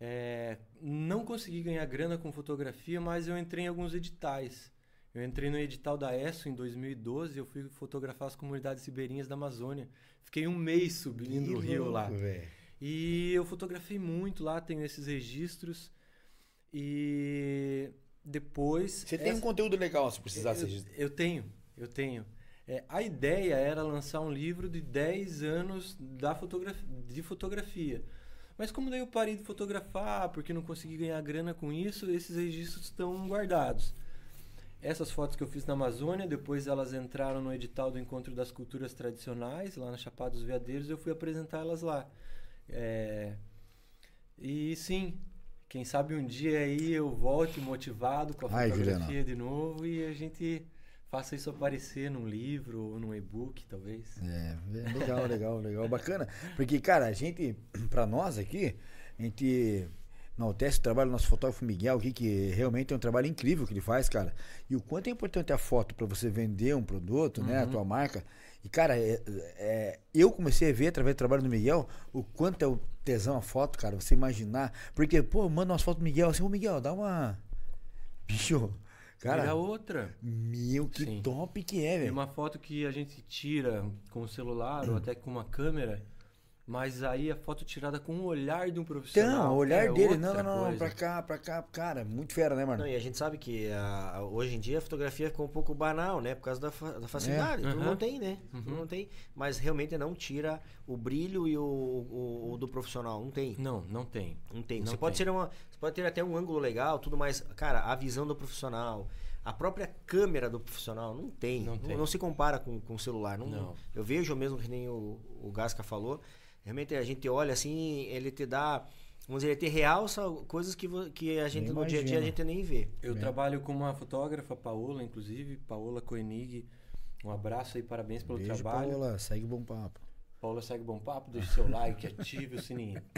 É, não consegui ganhar grana com fotografia, mas eu entrei em alguns editais. Eu entrei no edital da ESSO em 2012, eu fui fotografar as comunidades ribeirinhas da Amazônia. Fiquei um mês subindo o rio lá. velho. E eu fotografei muito lá, tenho esses registros. E depois. Você tem um essa- conteúdo legal se precisar eu, ser. eu tenho, eu tenho. É, a ideia era lançar um livro de 10 anos da fotografia, de fotografia. Mas como daí eu parei de fotografar, porque não consegui ganhar grana com isso, esses registros estão guardados. Essas fotos que eu fiz na Amazônia, depois elas entraram no edital do Encontro das Culturas Tradicionais, lá na Chapada dos Veadeiros, eu fui apresentar elas lá. É, E sim, quem sabe um dia aí eu volte motivado com a Ai, fotografia Juliana. de novo e a gente faça isso aparecer num livro ou num e-book, talvez. É, é, legal, legal, legal, bacana. Porque, cara, a gente, pra nós aqui, a gente enaltece o trabalho do nosso fotógrafo Miguel aqui, que realmente é um trabalho incrível que ele faz, cara. E o quanto é importante a foto pra você vender um produto, né, a tua marca. E, cara, é- é, eu comecei a ver através do trabalho do Miguel o quanto é o tesão a foto, cara, você imaginar. Porque, pô, manda umas fotos do Miguel assim, ô Miguel, dá uma. Bicho, cara, Vira outra. meu, que Sim. top que é, Tem velho. uma foto que a gente tira com o celular ou até com uma câmera, mas aí a foto tirada com o olhar de um profissional. Então, o olhar é dele, não, não, não, não, coisa. pra cá, pra cá, cara, muito fera, né, mano? Não, e a gente sabe que a- a- hoje em dia a fotografia ficou um pouco banal, né? Por causa da, fa- da facilidade. Todo Aham. mundo tem, né? Todo mundo tem. Mas realmente não tira o brilho e o, o- o do profissional. Não tem. Não, não tem. Não tem. Não você, Pode tem. ter uma, você pode ter até um ângulo legal, tudo mais. Cara, a visão do profissional, a própria câmera do profissional, não tem. Não Não, tem. não se compara com, com o celular. Não, Não. Eu vejo mesmo, que nem o, o Gasca falou. Realmente a gente olha assim, ele te dá. Vamos dizer, ele te realça coisas que, que a gente Nem no dia a dia a gente nem vê. Eu Bem. trabalho com uma fotógrafa, Paola, inclusive, Paola Koenig. Um abraço aí, parabéns pelo Beijo, trabalho. Paola, segue bom papo. Paula segue bom papo, deixa seu like, ative o sininho.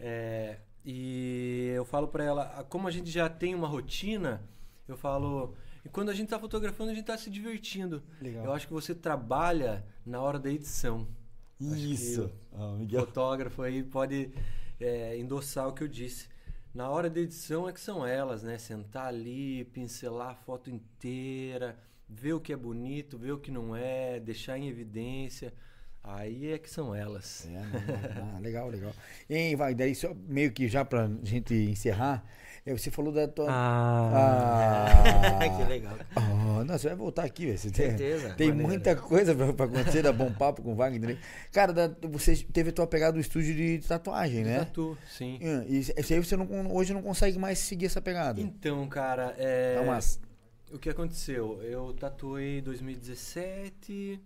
É, e eu falo pra ela, ah, como a gente já tem uma rotina, eu falo, e quando a gente tá fotografando, a gente tá se divertindo. Legal. Eu acho que você trabalha na hora da edição. Isso. Ah, o Miguel. fotógrafo aí pode é, endossar o que eu disse. Na hora da edição é que são elas, né? Sentar ali, pincelar a foto inteira, ver o que é bonito, ver o que não é, deixar em evidência. Aí é que são elas. É, não, não, ah, legal, legal. E vai, daí só meio que já pra gente encerrar, é, você falou da tua. Ah, Ah, que legal. Ah, não, você vai voltar aqui, velho. Você tem, Certeza. tem Maneiro. muita coisa pra, pra acontecer, da bom papo com o Wagner. Cara, da- você teve a tua pegada do estúdio de tatuagem, né? Tatu, sim. Ah, E esse aí você não, hoje não consegue mais seguir essa pegada. Então, cara, é... Umas- o que aconteceu? Eu tatuei em 2017...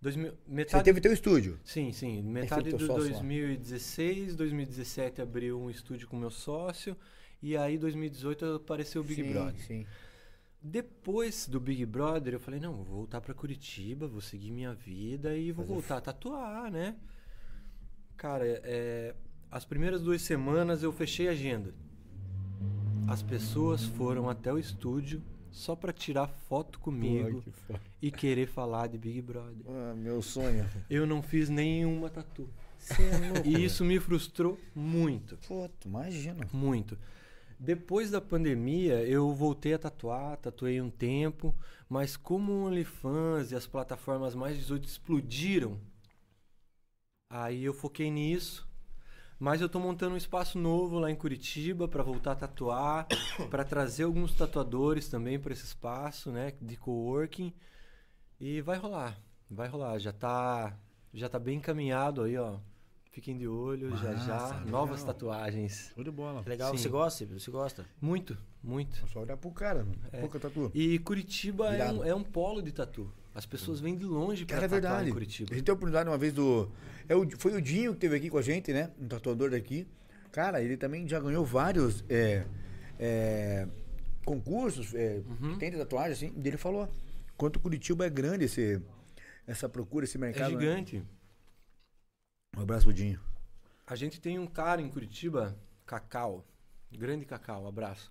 2000... Você Metade teve teu estúdio. Sim, sim. Metade de sócio lá. 2016, 2017 abriu um estúdio com meu sócio. E aí, 2018, apareceu o Big sim, Brother. Sim. Depois do Big Brother, eu falei: não, vou voltar pra Curitiba, vou seguir minha vida e vou voltar a tatuar, né? Cara, é, as primeiras duas semanas eu fechei a agenda. As pessoas foram até o estúdio só pra tirar foto comigo Pô, que e querer falar de Big Brother. Ah, meu sonho. Eu não fiz nenhuma tatu. É louco, E isso me frustrou muito, Puta, imagina. muito. Depois da pandemia, eu voltei a tatuar, tatuei um tempo, mas como o OnlyFans e as plataformas mais 18 explodiram, aí eu foquei nisso. Mas eu tô montando um espaço novo lá em Curitiba para voltar a tatuar, para trazer alguns tatuadores também para esse espaço, né, de coworking. E vai rolar, vai rolar, já tá já tá bem encaminhado aí, ó. Fiquem de olho, já já Massa, legal. novas tatuagens. Show de bola. Legal. Sim. Você gosta? Você gosta? Muito, muito. É só olhar pro cara, mano. Pouca tatu. E Curitiba é um, é um polo de tatu. As pessoas vêm de longe pra é tatuar verdade. em A Curitiba. gente teve a oportunidade uma vez do. É o, foi o Dinho que teve aqui com a gente, né? Um tatuador daqui. Cara, ele também já ganhou vários é, é, concursos é, Uhum. tem de tatuagem, assim. E ele falou quanto Curitiba é grande esse, essa procura, esse É mercado. né? Um abraço pro Dinho. A gente tem um cara em Curitiba, Cacau, grande Cacau, abraço.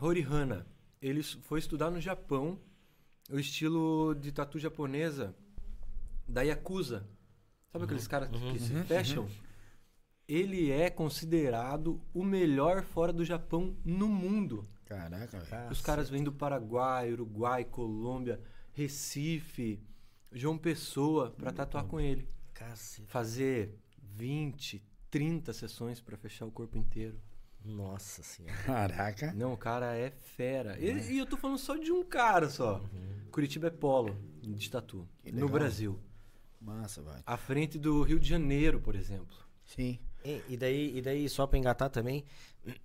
Horihana. Ele foi estudar no Japão o estilo de tatu japonesa da Yakuza. Sabe aqueles caras que se fecham? Ele é considerado o melhor fora do Japão no mundo. Caraca, velho. Os caras vêm do Paraguai, Uruguai, Colômbia, Recife, João Pessoa pra tatuar com ele. Cacete. Fazer 20, 30 sessões pra fechar o corpo inteiro. Nossa senhora. Caraca. Não, o cara é fera. E, e eu tô falando só de um cara só. Curitiba é polo de tatu. No. Brasil. Massa, vai. À frente do Rio de Janeiro, por exemplo. Sim. E, e daí, e daí, só pra engatar também,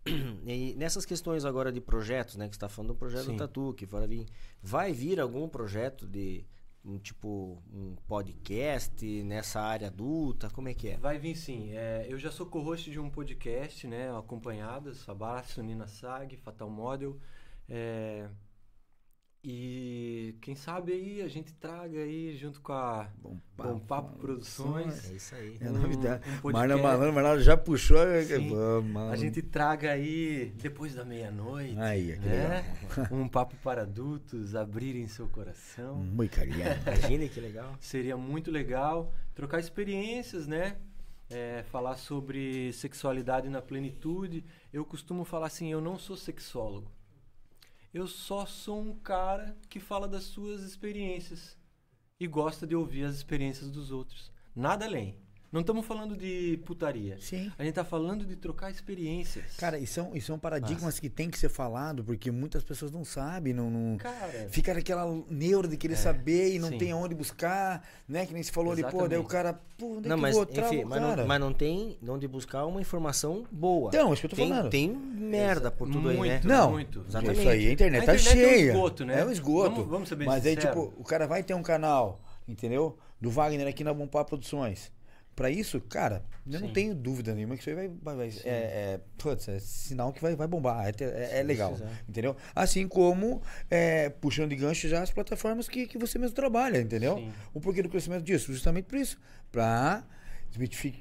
e nessas questões agora de projetos, né? Que você tá falando do projeto Sim. do Tatu, que vai vir. Vai vir algum projeto de um tipo um podcast nessa área adulta? Como é que é? Vai vir sim. É, eu já sou co-host de um podcast, né? Acompanhadas. Abraço, Nina Sag, Fatal Model. É, e quem sabe aí a gente traga aí junto com a Bom Bom Papo Produções. É isso aí. É um- novidade. um. Marna Malandro, Marna já puxou. Sim. Vamos, A gente traga aí depois da meia-noite. Aí, que né? um papo para adultos, abrirem seu coração. Muito caliente. Imagina que legal. Seria muito legal trocar experiências, né? É, falar sobre sexualidade na plenitude. Eu costumo falar assim: eu não sou sexólogo. Eu só sou um cara que fala das suas experiências e gosta de ouvir as experiências dos outros. Nada além. Não estamos falando de putaria. Sim. A gente tá falando de trocar experiências. Cara, isso são, isso são paradigmas que tem que ser falado, porque muitas pessoas não sabem, não, não- Cara, fica naquela neura de querer saber e não sim. tem aonde buscar, né? Que nem se falou ali, pô, daí o Exatamente. cara, pô, onde é Não, que mas, vou enfim, mas não, mas não tem de onde buscar uma informação boa. Então, isso que eu tô tem, falando. tem merda por tudo aí, né? Muito. Não, muito. Exatamente. isso aí, a internet, A tá internet é um cheia. esgoto, né? É um esgoto. Vamos- vamos ser bem Mas aí, sincero. tipo, o cara vai ter um canal, entendeu? Do Wagner aqui na Bom Papo Produções. Pra isso, cara, eu não Sim. tenho dúvida nenhuma que isso aí vai. vai- vai- é, é, putz, é sinal que vai, vai bombar. É, é- é legal. exato. Entendeu? Assim como, é, puxando de gancho já as plataformas que, que você mesmo trabalha, entendeu? Sim. O porquê do crescimento disso? Justamente por isso. Pra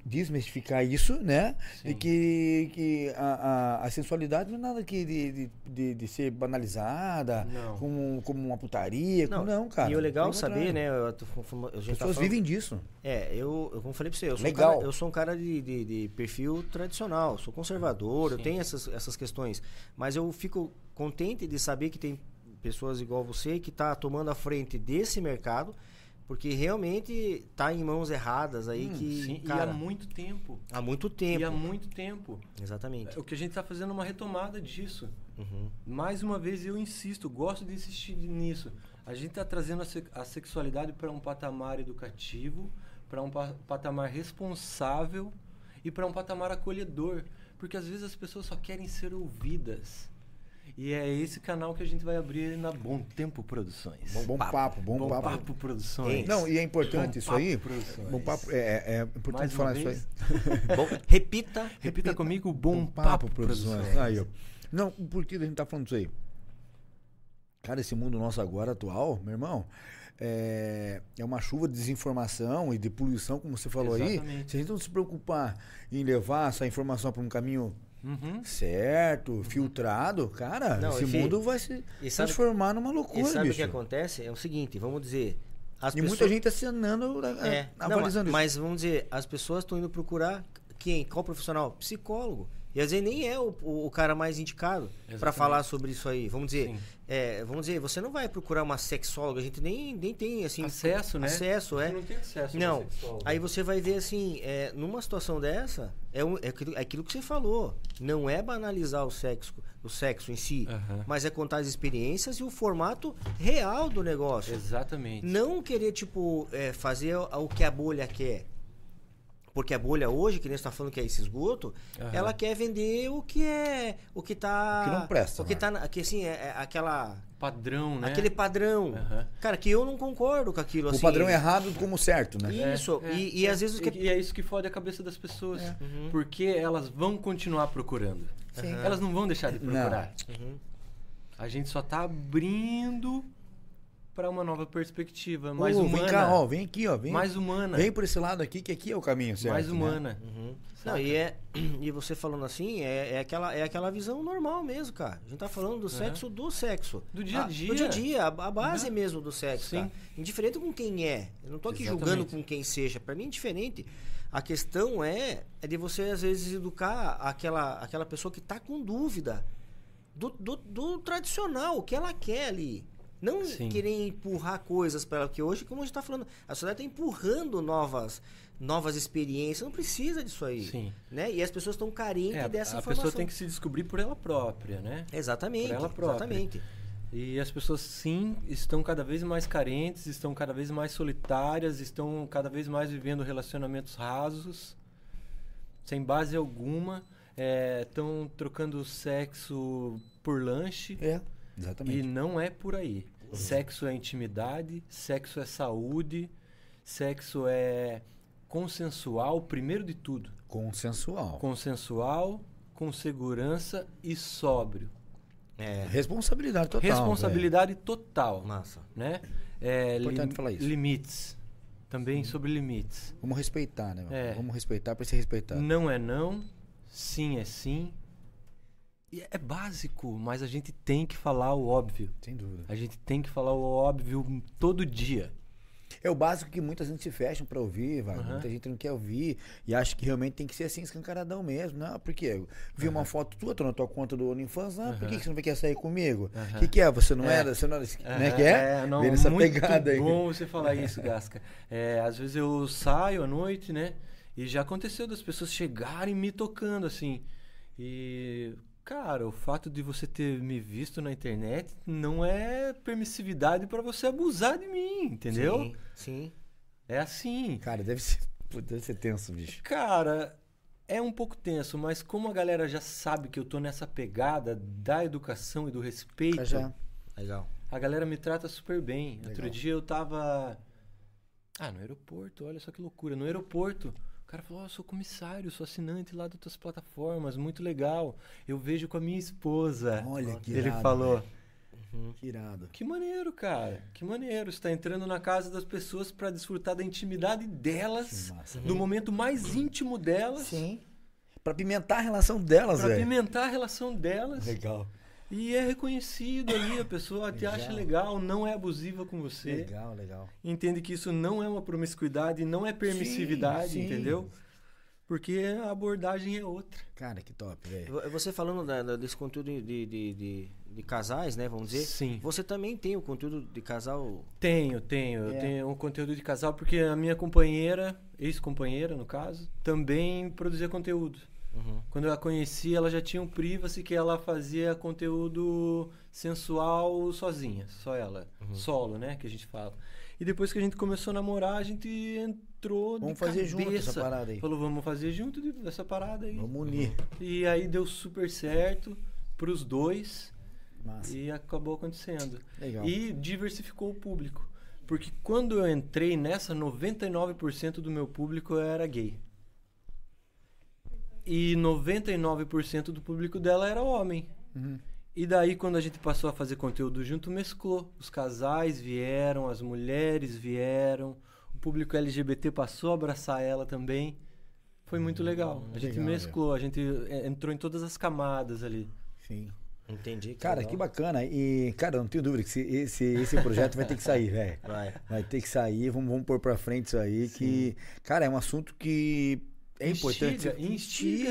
desmistificar isso, né? Sim. E que, que a, a, a sensualidade não é nada que de, de, de, ser banalizada Não. como, como uma putaria. Não, não cara. E o legal saber, né? Eu, tô a As tá pessoas falando- vivem disso. É, eu, eu como falei pra você, eu sou Legal. um cara, eu sou um cara de, de, de perfil tradicional, sou conservador, eu Sim. tenho essas, essas questões. Mas eu fico contente de saber que tem pessoas igual você que tá tomando a frente desse mercado, porque realmente tá em mãos erradas aí que, Sim, cara, e há muito tempo. há muito tempo. E há muito tempo. Exatamente. O que a gente tá fazendo é uma retomada disso. Uhum. Mais uma vez eu insisto, gosto de insistir nisso. A gente está trazendo a, a sexualidade para um patamar educativo, para um pa- patamar responsável e para um patamar acolhedor, porque às vezes as pessoas só querem ser ouvidas. E é esse canal que a gente vai abrir na Bom Tempo Produções. Bom, bom papo, bom, Bom papo. Papo Produções. Não, e é importante Bom isso Papo aí. Produções. Bom papo, é, é, é importante Mais falar isso aí. Bom, repita. repita comigo, Bom, Bom Papo, Produções. Aí, ó. Não, por que a gente tá falando isso aí? Cara, esse mundo nosso agora, atual, meu irmão, é, é uma chuva de desinformação e de poluição, como você falou aí. Exatamente. Se a gente não se preocupar em levar essa informação para um caminho Uhum. certo, filtrado, cara, Não, esse e, fi, mundo vai se e sabe- transformar numa E loucura, sabe o bicho. que acontece? É o seguinte, vamos dizer, As e muita pessoas- gente assinando, É, é, não, atualizando isso. mas vamos dizer, as pessoas estão indo procurar quem? Qual profissional? Psicólogo. E às vezes nem é o, o, o cara mais indicado para falar sobre isso aí. Vamos dizer, é, vamos dizer, você não vai procurar uma sexóloga, a gente nem, nem tem assim Acesso, né? acesso, é. Não tem acesso a Não, aí você vai ver assim, é, numa situação dessa, é, um- é aquilo, é aquilo que você falou. Não é banalizar o sexo, o sexo em si, Aham. mas é contar as experiências e o formato real do negócio. Exatamente. Não querer, tipo, é, fazer o que a bolha quer. Porque a bolha hoje, que nem você tá falando que é esse esgoto, Aham. ela quer vender o que é. O que tá. O que não presta, O que né? tá. na- Que assim, é, é aquela. Padrão, né? Aquele padrão. Aham. Cara, que eu não concordo com aquilo. o assim. padrão é errado como certo, né? Isso. É, e, e às vezes que. E é isso que fode a cabeça das pessoas. Uhum. Porque elas vão continuar procurando. Sim. Elas não vão deixar de procurar. Uhum. A gente só tá abrindo para uma nova perspectiva, mais humana. Vem cá, ó, vem aqui, ó. Vem, mais humana. vem por esse lado aqui, que aqui é o caminho certo. mais né? humana. Uhum. Não, e, é, e você falando assim, é, é, aquela, é aquela visão normal mesmo, cara. A gente tá falando do sexo do sexo. Do dia a Ah, dia. do dia a dia, a, a base Uhum. mesmo do sexo, Sim. cara. Indiferente com quem é. Eu não tô aqui Exatamente. julgando com quem seja. Pra mim é indiferente. A questão é, é de você, às vezes, educar aquela, aquela pessoa que tá com dúvida do, do, do tradicional, o que ela quer ali. Não Sim. querer empurrar coisas para ela, que hoje, como a gente tá falando, a sociedade tá empurrando novas, novas experiências. Não precisa disso aí. Sim. Né? E as pessoas estão carentes É, dessa a informação. pessoa tem que se descobrir por ela própria, né? Exatamente. por ela própria. Exatamente. E as pessoas sim estão cada vez mais carentes, estão cada vez mais solitárias, estão cada vez mais vivendo relacionamentos rasos, sem base alguma, estão trocando sexo por lanche É, exatamente. e não é por aí. Sexo é intimidade, sexo é saúde, sexo é consensual, primeiro de tudo. Consensual. Consensual, com segurança e sóbrio. É. Responsabilidade total. Responsabilidade total. Massa. né? É, Importante lim- falar isso. Limites. Também sobre limites. Vamos respeitar, né? É. Vamos respeitar pra ser respeitado. Não é não, sim é sim. É básico, mas a gente tem que falar o óbvio. Sem dúvida. A gente tem que falar o óbvio todo dia. É o básico que muita gente se fecham pra ouvir, vai. Aham. Muita gente não quer ouvir e acha que realmente tem que ser assim, escancaradão mesmo. Não, porque eu vi uma foto tua, tô na tua conta do OnlyFans, ah, por que, que você não quer sair comigo? O que, que é? Você não É. era? Você não era. É Aham, que é? não, Vem nessa muito pegada aí. bom você falar isso, Gasca. É, às vezes eu saio à noite, né? E já aconteceu das pessoas chegarem me tocando, assim. E, cara, o fato de você ter me visto na internet não é permissividade pra você abusar de mim, entendeu? Sim. sim. É assim. Cara, deve ser, deve ser tenso, bicho. Cara, é um pouco tenso, mas como a galera já sabe que eu tô nessa pegada da educação e do respeito, Já. Legal. a galera me trata super bem. Outro Legal. dia eu tava. Ah, no aeroporto, olha só que loucura. No aeroporto, cara falou: Ó, eu sou comissário, sou assinante lá das tuas plataformas, muito legal. Eu vejo com a minha esposa. Olha que Ele irado, falou: velho. Que irado. Que maneiro, cara. Que maneiro. Você tá entrando na casa das pessoas pra desfrutar da intimidade delas, do momento mais íntimo delas. Sim. Pra pimentar a relação delas, Pra velho. pimentar a relação delas. Legal. E é reconhecido ali, a pessoa te acha legal, não é abusiva com você. Legal, legal. Entende que isso não é uma promiscuidade, não é permissividade, Sim, sim. entendeu? Porque a abordagem é outra. Cara, que top, velho. Vo- Você falando da- da- desse conteúdo de, de, de, de- casais, né? Vamos dizer. Sim. Você também tem o conteúdo de casal. Tenho, tenho. Eu É. tenho um conteúdo de casal porque a minha companheira, ex-companheira no caso, também produzia conteúdo. Uhum. Quando eu a conheci, ela já tinha um privacy que ela fazia conteúdo sensual sozinha, só ela, Uhum. solo, né, que a gente fala. E depois que a gente começou a namorar, a gente entrou Vamos de fazer junto essa parada aí. Falou, vamos fazer junto essa parada aí. Vamos unir. E aí deu super certo pros dois Massa. e acabou acontecendo. Legal. E diversificou o público. Porque quando eu entrei nessa, 99% do meu público era gay. E 99% do público dela era homem. Uhum. E daí, quando a gente passou a fazer conteúdo junto, mesclou. Os casais vieram, as mulheres vieram, o público LGBT passou a abraçar ela também. Foi muito legal. A gente legal, mesclou, a gente é, entrou em todas as camadas ali. Sim. Entendi. Cara, legal. que bacana. E, cara, eu não tenho dúvida que esse, esse, esse projeto vai ter que sair, velho. Vai. Vai ter que sair, vamos, vamos pôr pra frente isso aí, que, cara, é um assunto que é Instiga, importante. instiga,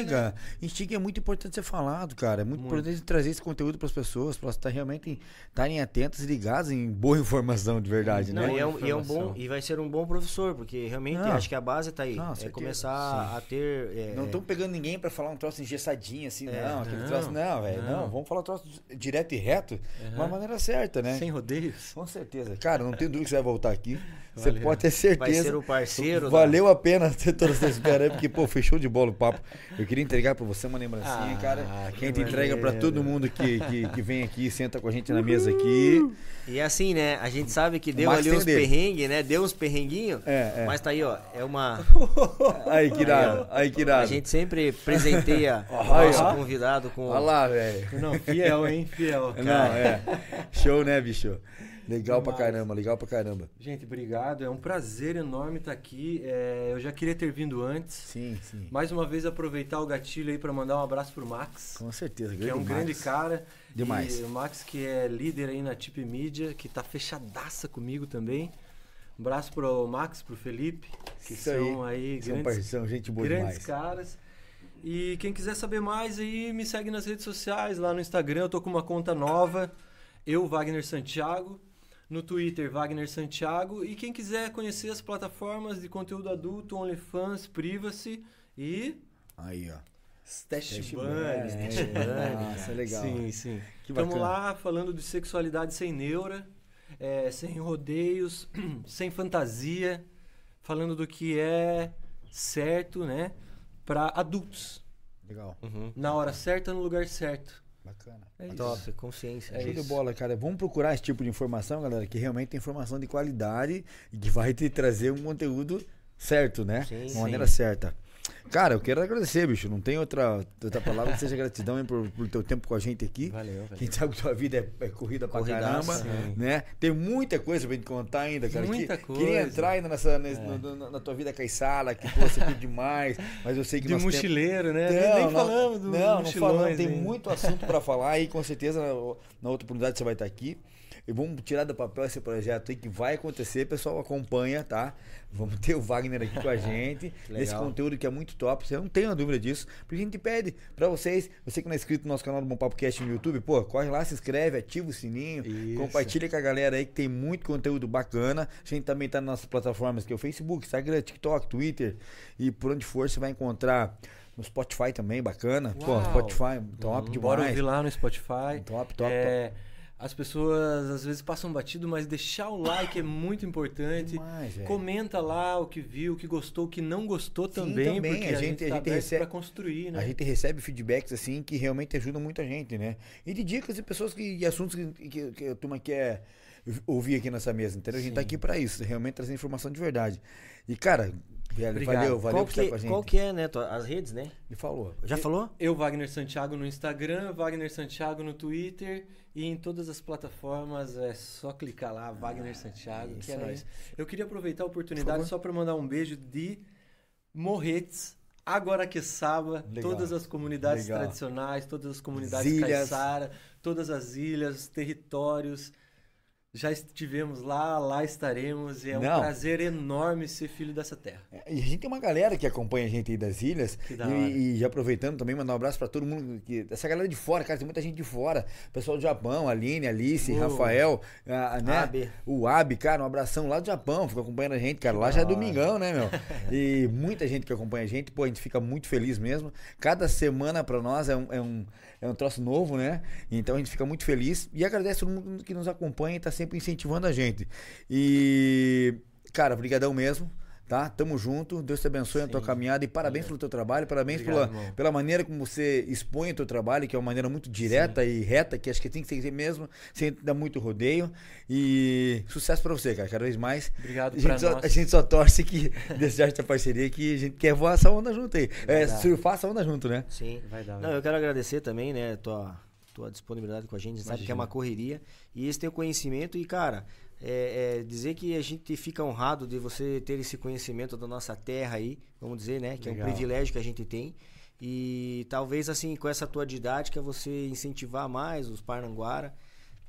Instiga. Instiga é muito importante ser falado, cara. É muito, Muito. importante trazer esse conteúdo pras pessoas, pra elas estar realmente estarem atentas e ligadas em boa informação de verdade, Não, né? e, é um, e é um bom e vai ser um bom professor, porque realmente Não. acho que a base tá aí. Não, é certeza. começar a ter. é, Não estão pegando ninguém pra falar um troço engessadinho assim, não. Aquele não, troço, não, velho. Não. não. vamos falar um troço direto e reto, de uma maneira certa, né? Sem rodeios. Com certeza. Cara, não tenho dúvida que você vai voltar aqui. Você pode ter certeza. vai ser o parceiro. da- Valeu a pena ter toda essa espera aí, porque, pô, fechou de bola o papo. Eu queria entregar pra você uma lembrancinha, Ah, cara. que a gente entrega pra todo mundo que, que, que vem aqui, senta com a gente na mesa aqui. E assim, né? A gente sabe que deu ali uns perrengues, né? Deu uns perrenguinhos. É, é. Mas tá aí, ó. É uma. Aí, que irado. Aí, que A irado. gente sempre presenteia o nosso ó. convidado com. Olha lá, velho. Não, fiel, hein? Fiel. Não, é. Show, né, bicho? Legal pra Demais. caramba, legal pra caramba. Gente, obrigado. É um prazer enorme estar aqui. É, eu já queria ter vindo antes. Sim, sim. Mais uma vez aproveitar o gatilho aí para mandar um abraço pro Max, Com certeza. que é um Max. grande cara. Demais. E o Max que é líder aí na Tip Media, que tá fechadaça comigo também. Um abraço pro Max, pro Felipe, que Isso são aí, São grandes, parceiros, gente boa grandes demais. caras. E quem quiser saber mais aí, me segue nas redes sociais, lá no Instagram, eu tô com uma conta nova, eu, Wagner Santiago. No Twitter, Wagner Santiago. E quem quiser conhecer as plataformas de conteúdo adulto, OnlyFans, Privacy e Aí, ó. Stash Teste Bunny. Bunny. Stash Bunny. Nossa, legal. Sim, sim. Que Estamos lá falando de sexualidade sem neura, é, sem rodeios, sem fantasia, falando do que é certo, né? Para adultos. Legal. Uhum. Na hora certa, no lugar certo. Bacana. É isso. Top, consciência. É Show de bola, cara. Vamos procurar esse tipo de informação, galera, que realmente é informação de qualidade e que vai te trazer um conteúdo certo, né? Sim, de maneira certa. Cara, eu quero agradecer, bicho. Não tem outra, outra palavra que seja gratidão hein, por, por teu tempo com a gente aqui. Valeu, Quem valeu. sabe que tua vida é, é corrida pra Corridaça, caramba, sim. né? Tem muita coisa pra gente contar ainda, cara. Muita Que- coisa. É. Queria entrar ainda nessa, nesse- no- no- na tua vida caiçara, que pô, você é tudo demais, mas eu sei que De temos- mochileiro, né? não, nem nem não, falamos do Não, não falamos. Tem muito assunto pra falar e com certeza na, na outra oportunidade você vai estar aqui. E vamos tirar do papel esse projeto aí que vai acontecer. Pessoal, acompanha, tá? Vamos ter o Wagner aqui com a gente. Legal. conteúdo que é muito top. Você não tem uma dúvida disso. Porque a gente pede pra vocês, você que não é inscrito no nosso canal do Bom Papo Cast no YouTube, pô, corre lá, se inscreve, ativa o sininho, Isso. compartilha com a galera aí que tem muito conteúdo bacana. A gente também tá nas nossas plataformas que é o Facebook, Instagram, TikTok, Twitter e por onde for você vai encontrar no Spotify também, bacana. Pô, Uau. Spotify, top Hum, demais. Bora ouvir lá no Spotify. Top, top, É, As pessoas às vezes passam batido, mas deixar o like é muito importante. Demais. Comenta lá o que viu, o que gostou, o que não gostou Sim, também, também. porque A a, gente- gente, a tá gente aberto recebe- pra construir, né? A gente recebe feedbacks assim que realmente ajudam muita gente, né? E de dicas de pessoas que, e assuntos que, que, que a turma quer ouvir aqui nessa mesa, entendeu? A gente tá aqui pra isso, realmente trazer informação de verdade. E, cara, Obrigado. valeu, valeu Qual por estar que, com a gente. qual que é, né? As redes, né? E falou. Já falou? Eu, Wagner Santiago, no Instagram, Wagner Santiago no Twitter e em todas as plataformas é só clicar lá, Wagner Santiago, que é nóis. Eu queria aproveitar a Por oportunidade só para mandar um beijo de Morretes, Aguaraqueçaba, Legal. todas as comunidades Legal. tradicionais, todas as comunidades Ilhas. caiçara, todas as ilhas, territórios. Já estivemos lá, lá estaremos e é um Não. prazer enorme ser filho dessa terra. E a gente tem uma galera que acompanha a gente aí das ilhas. Que da e, hora. e já aproveitando também, mandar um abraço pra todo mundo. Que, essa galera de fora, cara, tem muita gente de fora. Pessoal do Japão, Aline, Alice, Uou. Rafael, a, né? Abe. O Abi, cara, um abração lá do Japão, fica acompanhando a gente, cara. Lá já é domingão, né, meu? E muita gente que acompanha a gente, pô, a gente fica muito feliz mesmo. Cada semana pra nós é um, é um, é um troço novo, né? Então a gente fica muito feliz e agradece todo mundo que nos acompanha e tá sempre incentivando a gente. E, cara, brigadão mesmo. Tá? Tamo junto. Deus te abençoe na tua Sim. caminhada e parabéns pelo teu trabalho, parabéns Obrigado, pela, irmão. pela maneira como você expõe o teu trabalho, que é uma maneira muito direta e reta, que acho que tem que ser mesmo, sem dar muito rodeio. E sucesso pra você, cara, cada vez mais. Obrigado A gente, só, nós. a gente só torce que desse essa parceria que a gente quer voar essa onda junto aí. É, surfar essa onda junto, né? Sim. Vai dar, vai Não, dar. eu quero agradecer também, né, tua, tua disponibilidade com a gente. A gente sabe que é uma correria. E esse teu conhecimento, e cara, é, é dizer que a gente fica honrado de você ter esse conhecimento da nossa terra aí, vamos dizer, né, que é um Legal. privilégio que a gente tem. E talvez assim, com essa tua didática, você incentivar mais os Parnanguara,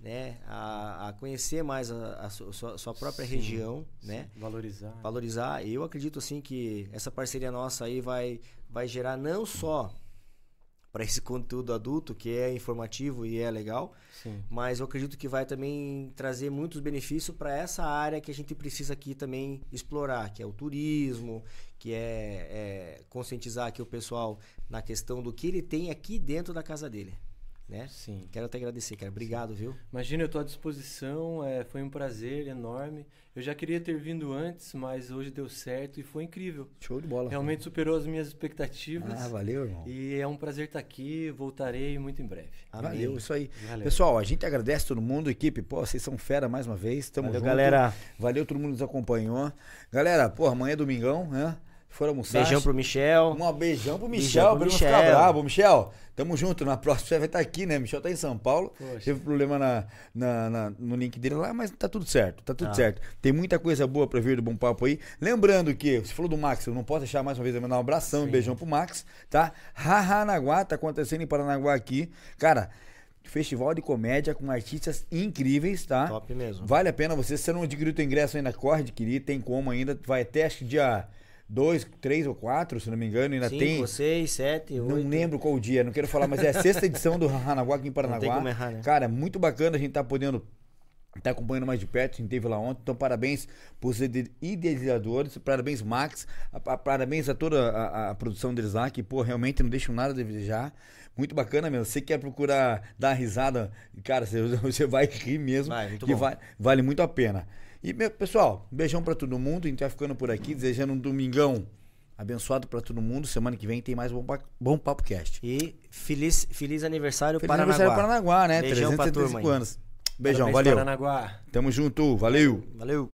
né? A, a conhecer mais a, a sua, sua, própria sim, região, sim. né? Valorizar. Valorizar. Eu acredito assim que essa parceria nossa aí vai, vai gerar não só para esse conteúdo adulto, que é informativo e é legal. Sim. Mas eu acredito que vai também trazer muitos benefícios para essa área que a gente precisa aqui também explorar, que é o turismo, que é, é conscientizar aqui o pessoal na questão do que ele tem aqui dentro da casa dele né? Sim. Quero te agradecer, cara. Obrigado, viu? Imagina, eu estou à disposição. É, foi um prazer enorme. Eu já queria ter vindo antes, mas hoje deu certo e foi incrível. Show de bola. Realmente cara. superou as minhas expectativas. Ah, valeu, irmão. E é um prazer estar aqui. Voltarei muito em breve. Amém. Valeu, isso aí. Valeu. Pessoal, a gente agradece todo mundo, equipe. Pô, vocês são fera mais uma vez. Tamo valeu, junto. galera. Valeu, todo mundo nos acompanhou. Galera, pô, amanhã é domingão, né? Foram almoçar. Beijão pro Michel. Um beijão pro Michel, beijão pro pra ele não ficar bravo. Michel, tamo junto. Na próxima você vai estar aqui, né? Michel tá em São Paulo. Poxa. Teve problema na, na, na, no link dele lá, mas tá tudo certo. Tá tudo ah. certo. Tem muita coisa boa pra vir do Bom Papo aí. Lembrando que, você falou do Max, eu não posso deixar mais uma vez, eu mandar um abração, Sim. um beijão pro Max, tá? Raranaguá, tá acontecendo em Paranaguá aqui. Cara, Festival de comédia com artistas incríveis, tá? Top mesmo. Vale a pena você. Se você não adquiriu o teu ingresso ainda, corre adquirir, tem como ainda. Vai até acho que dia dois, três ou quatro, se não me engano, ainda Cinco, tem. Cinco, seis, sete, Não lembro qual o dia, não quero falar, mas é a sexta edição do Hanaguá aqui em Paranaguá. Não tem como errar, né? Cara, muito bacana a gente tá podendo tá acompanhando mais de perto, a gente teve lá ontem, então parabéns pros idealizadores, parabéns Max, a, a, parabéns a toda a, a, produção deles lá, que pô, realmente não deixam nada a desejar, muito bacana mesmo, você quer procurar dar risada, cara, você, você vai rir mesmo, vai, que vai, vale muito a pena. E, meu, pessoal, beijão pra todo mundo. A gente vai ficando por aqui, desejando um domingão abençoado pra todo mundo. Semana que vem tem mais Bom, bom Papo Cast. E feliz, feliz anaversário feliz Paranaguá. aniversário Paranaguá, né? Beijão 375 anos. Beijão, Parabéns, valeu. Paranaguá. Tamo junto, valeu. Valeu.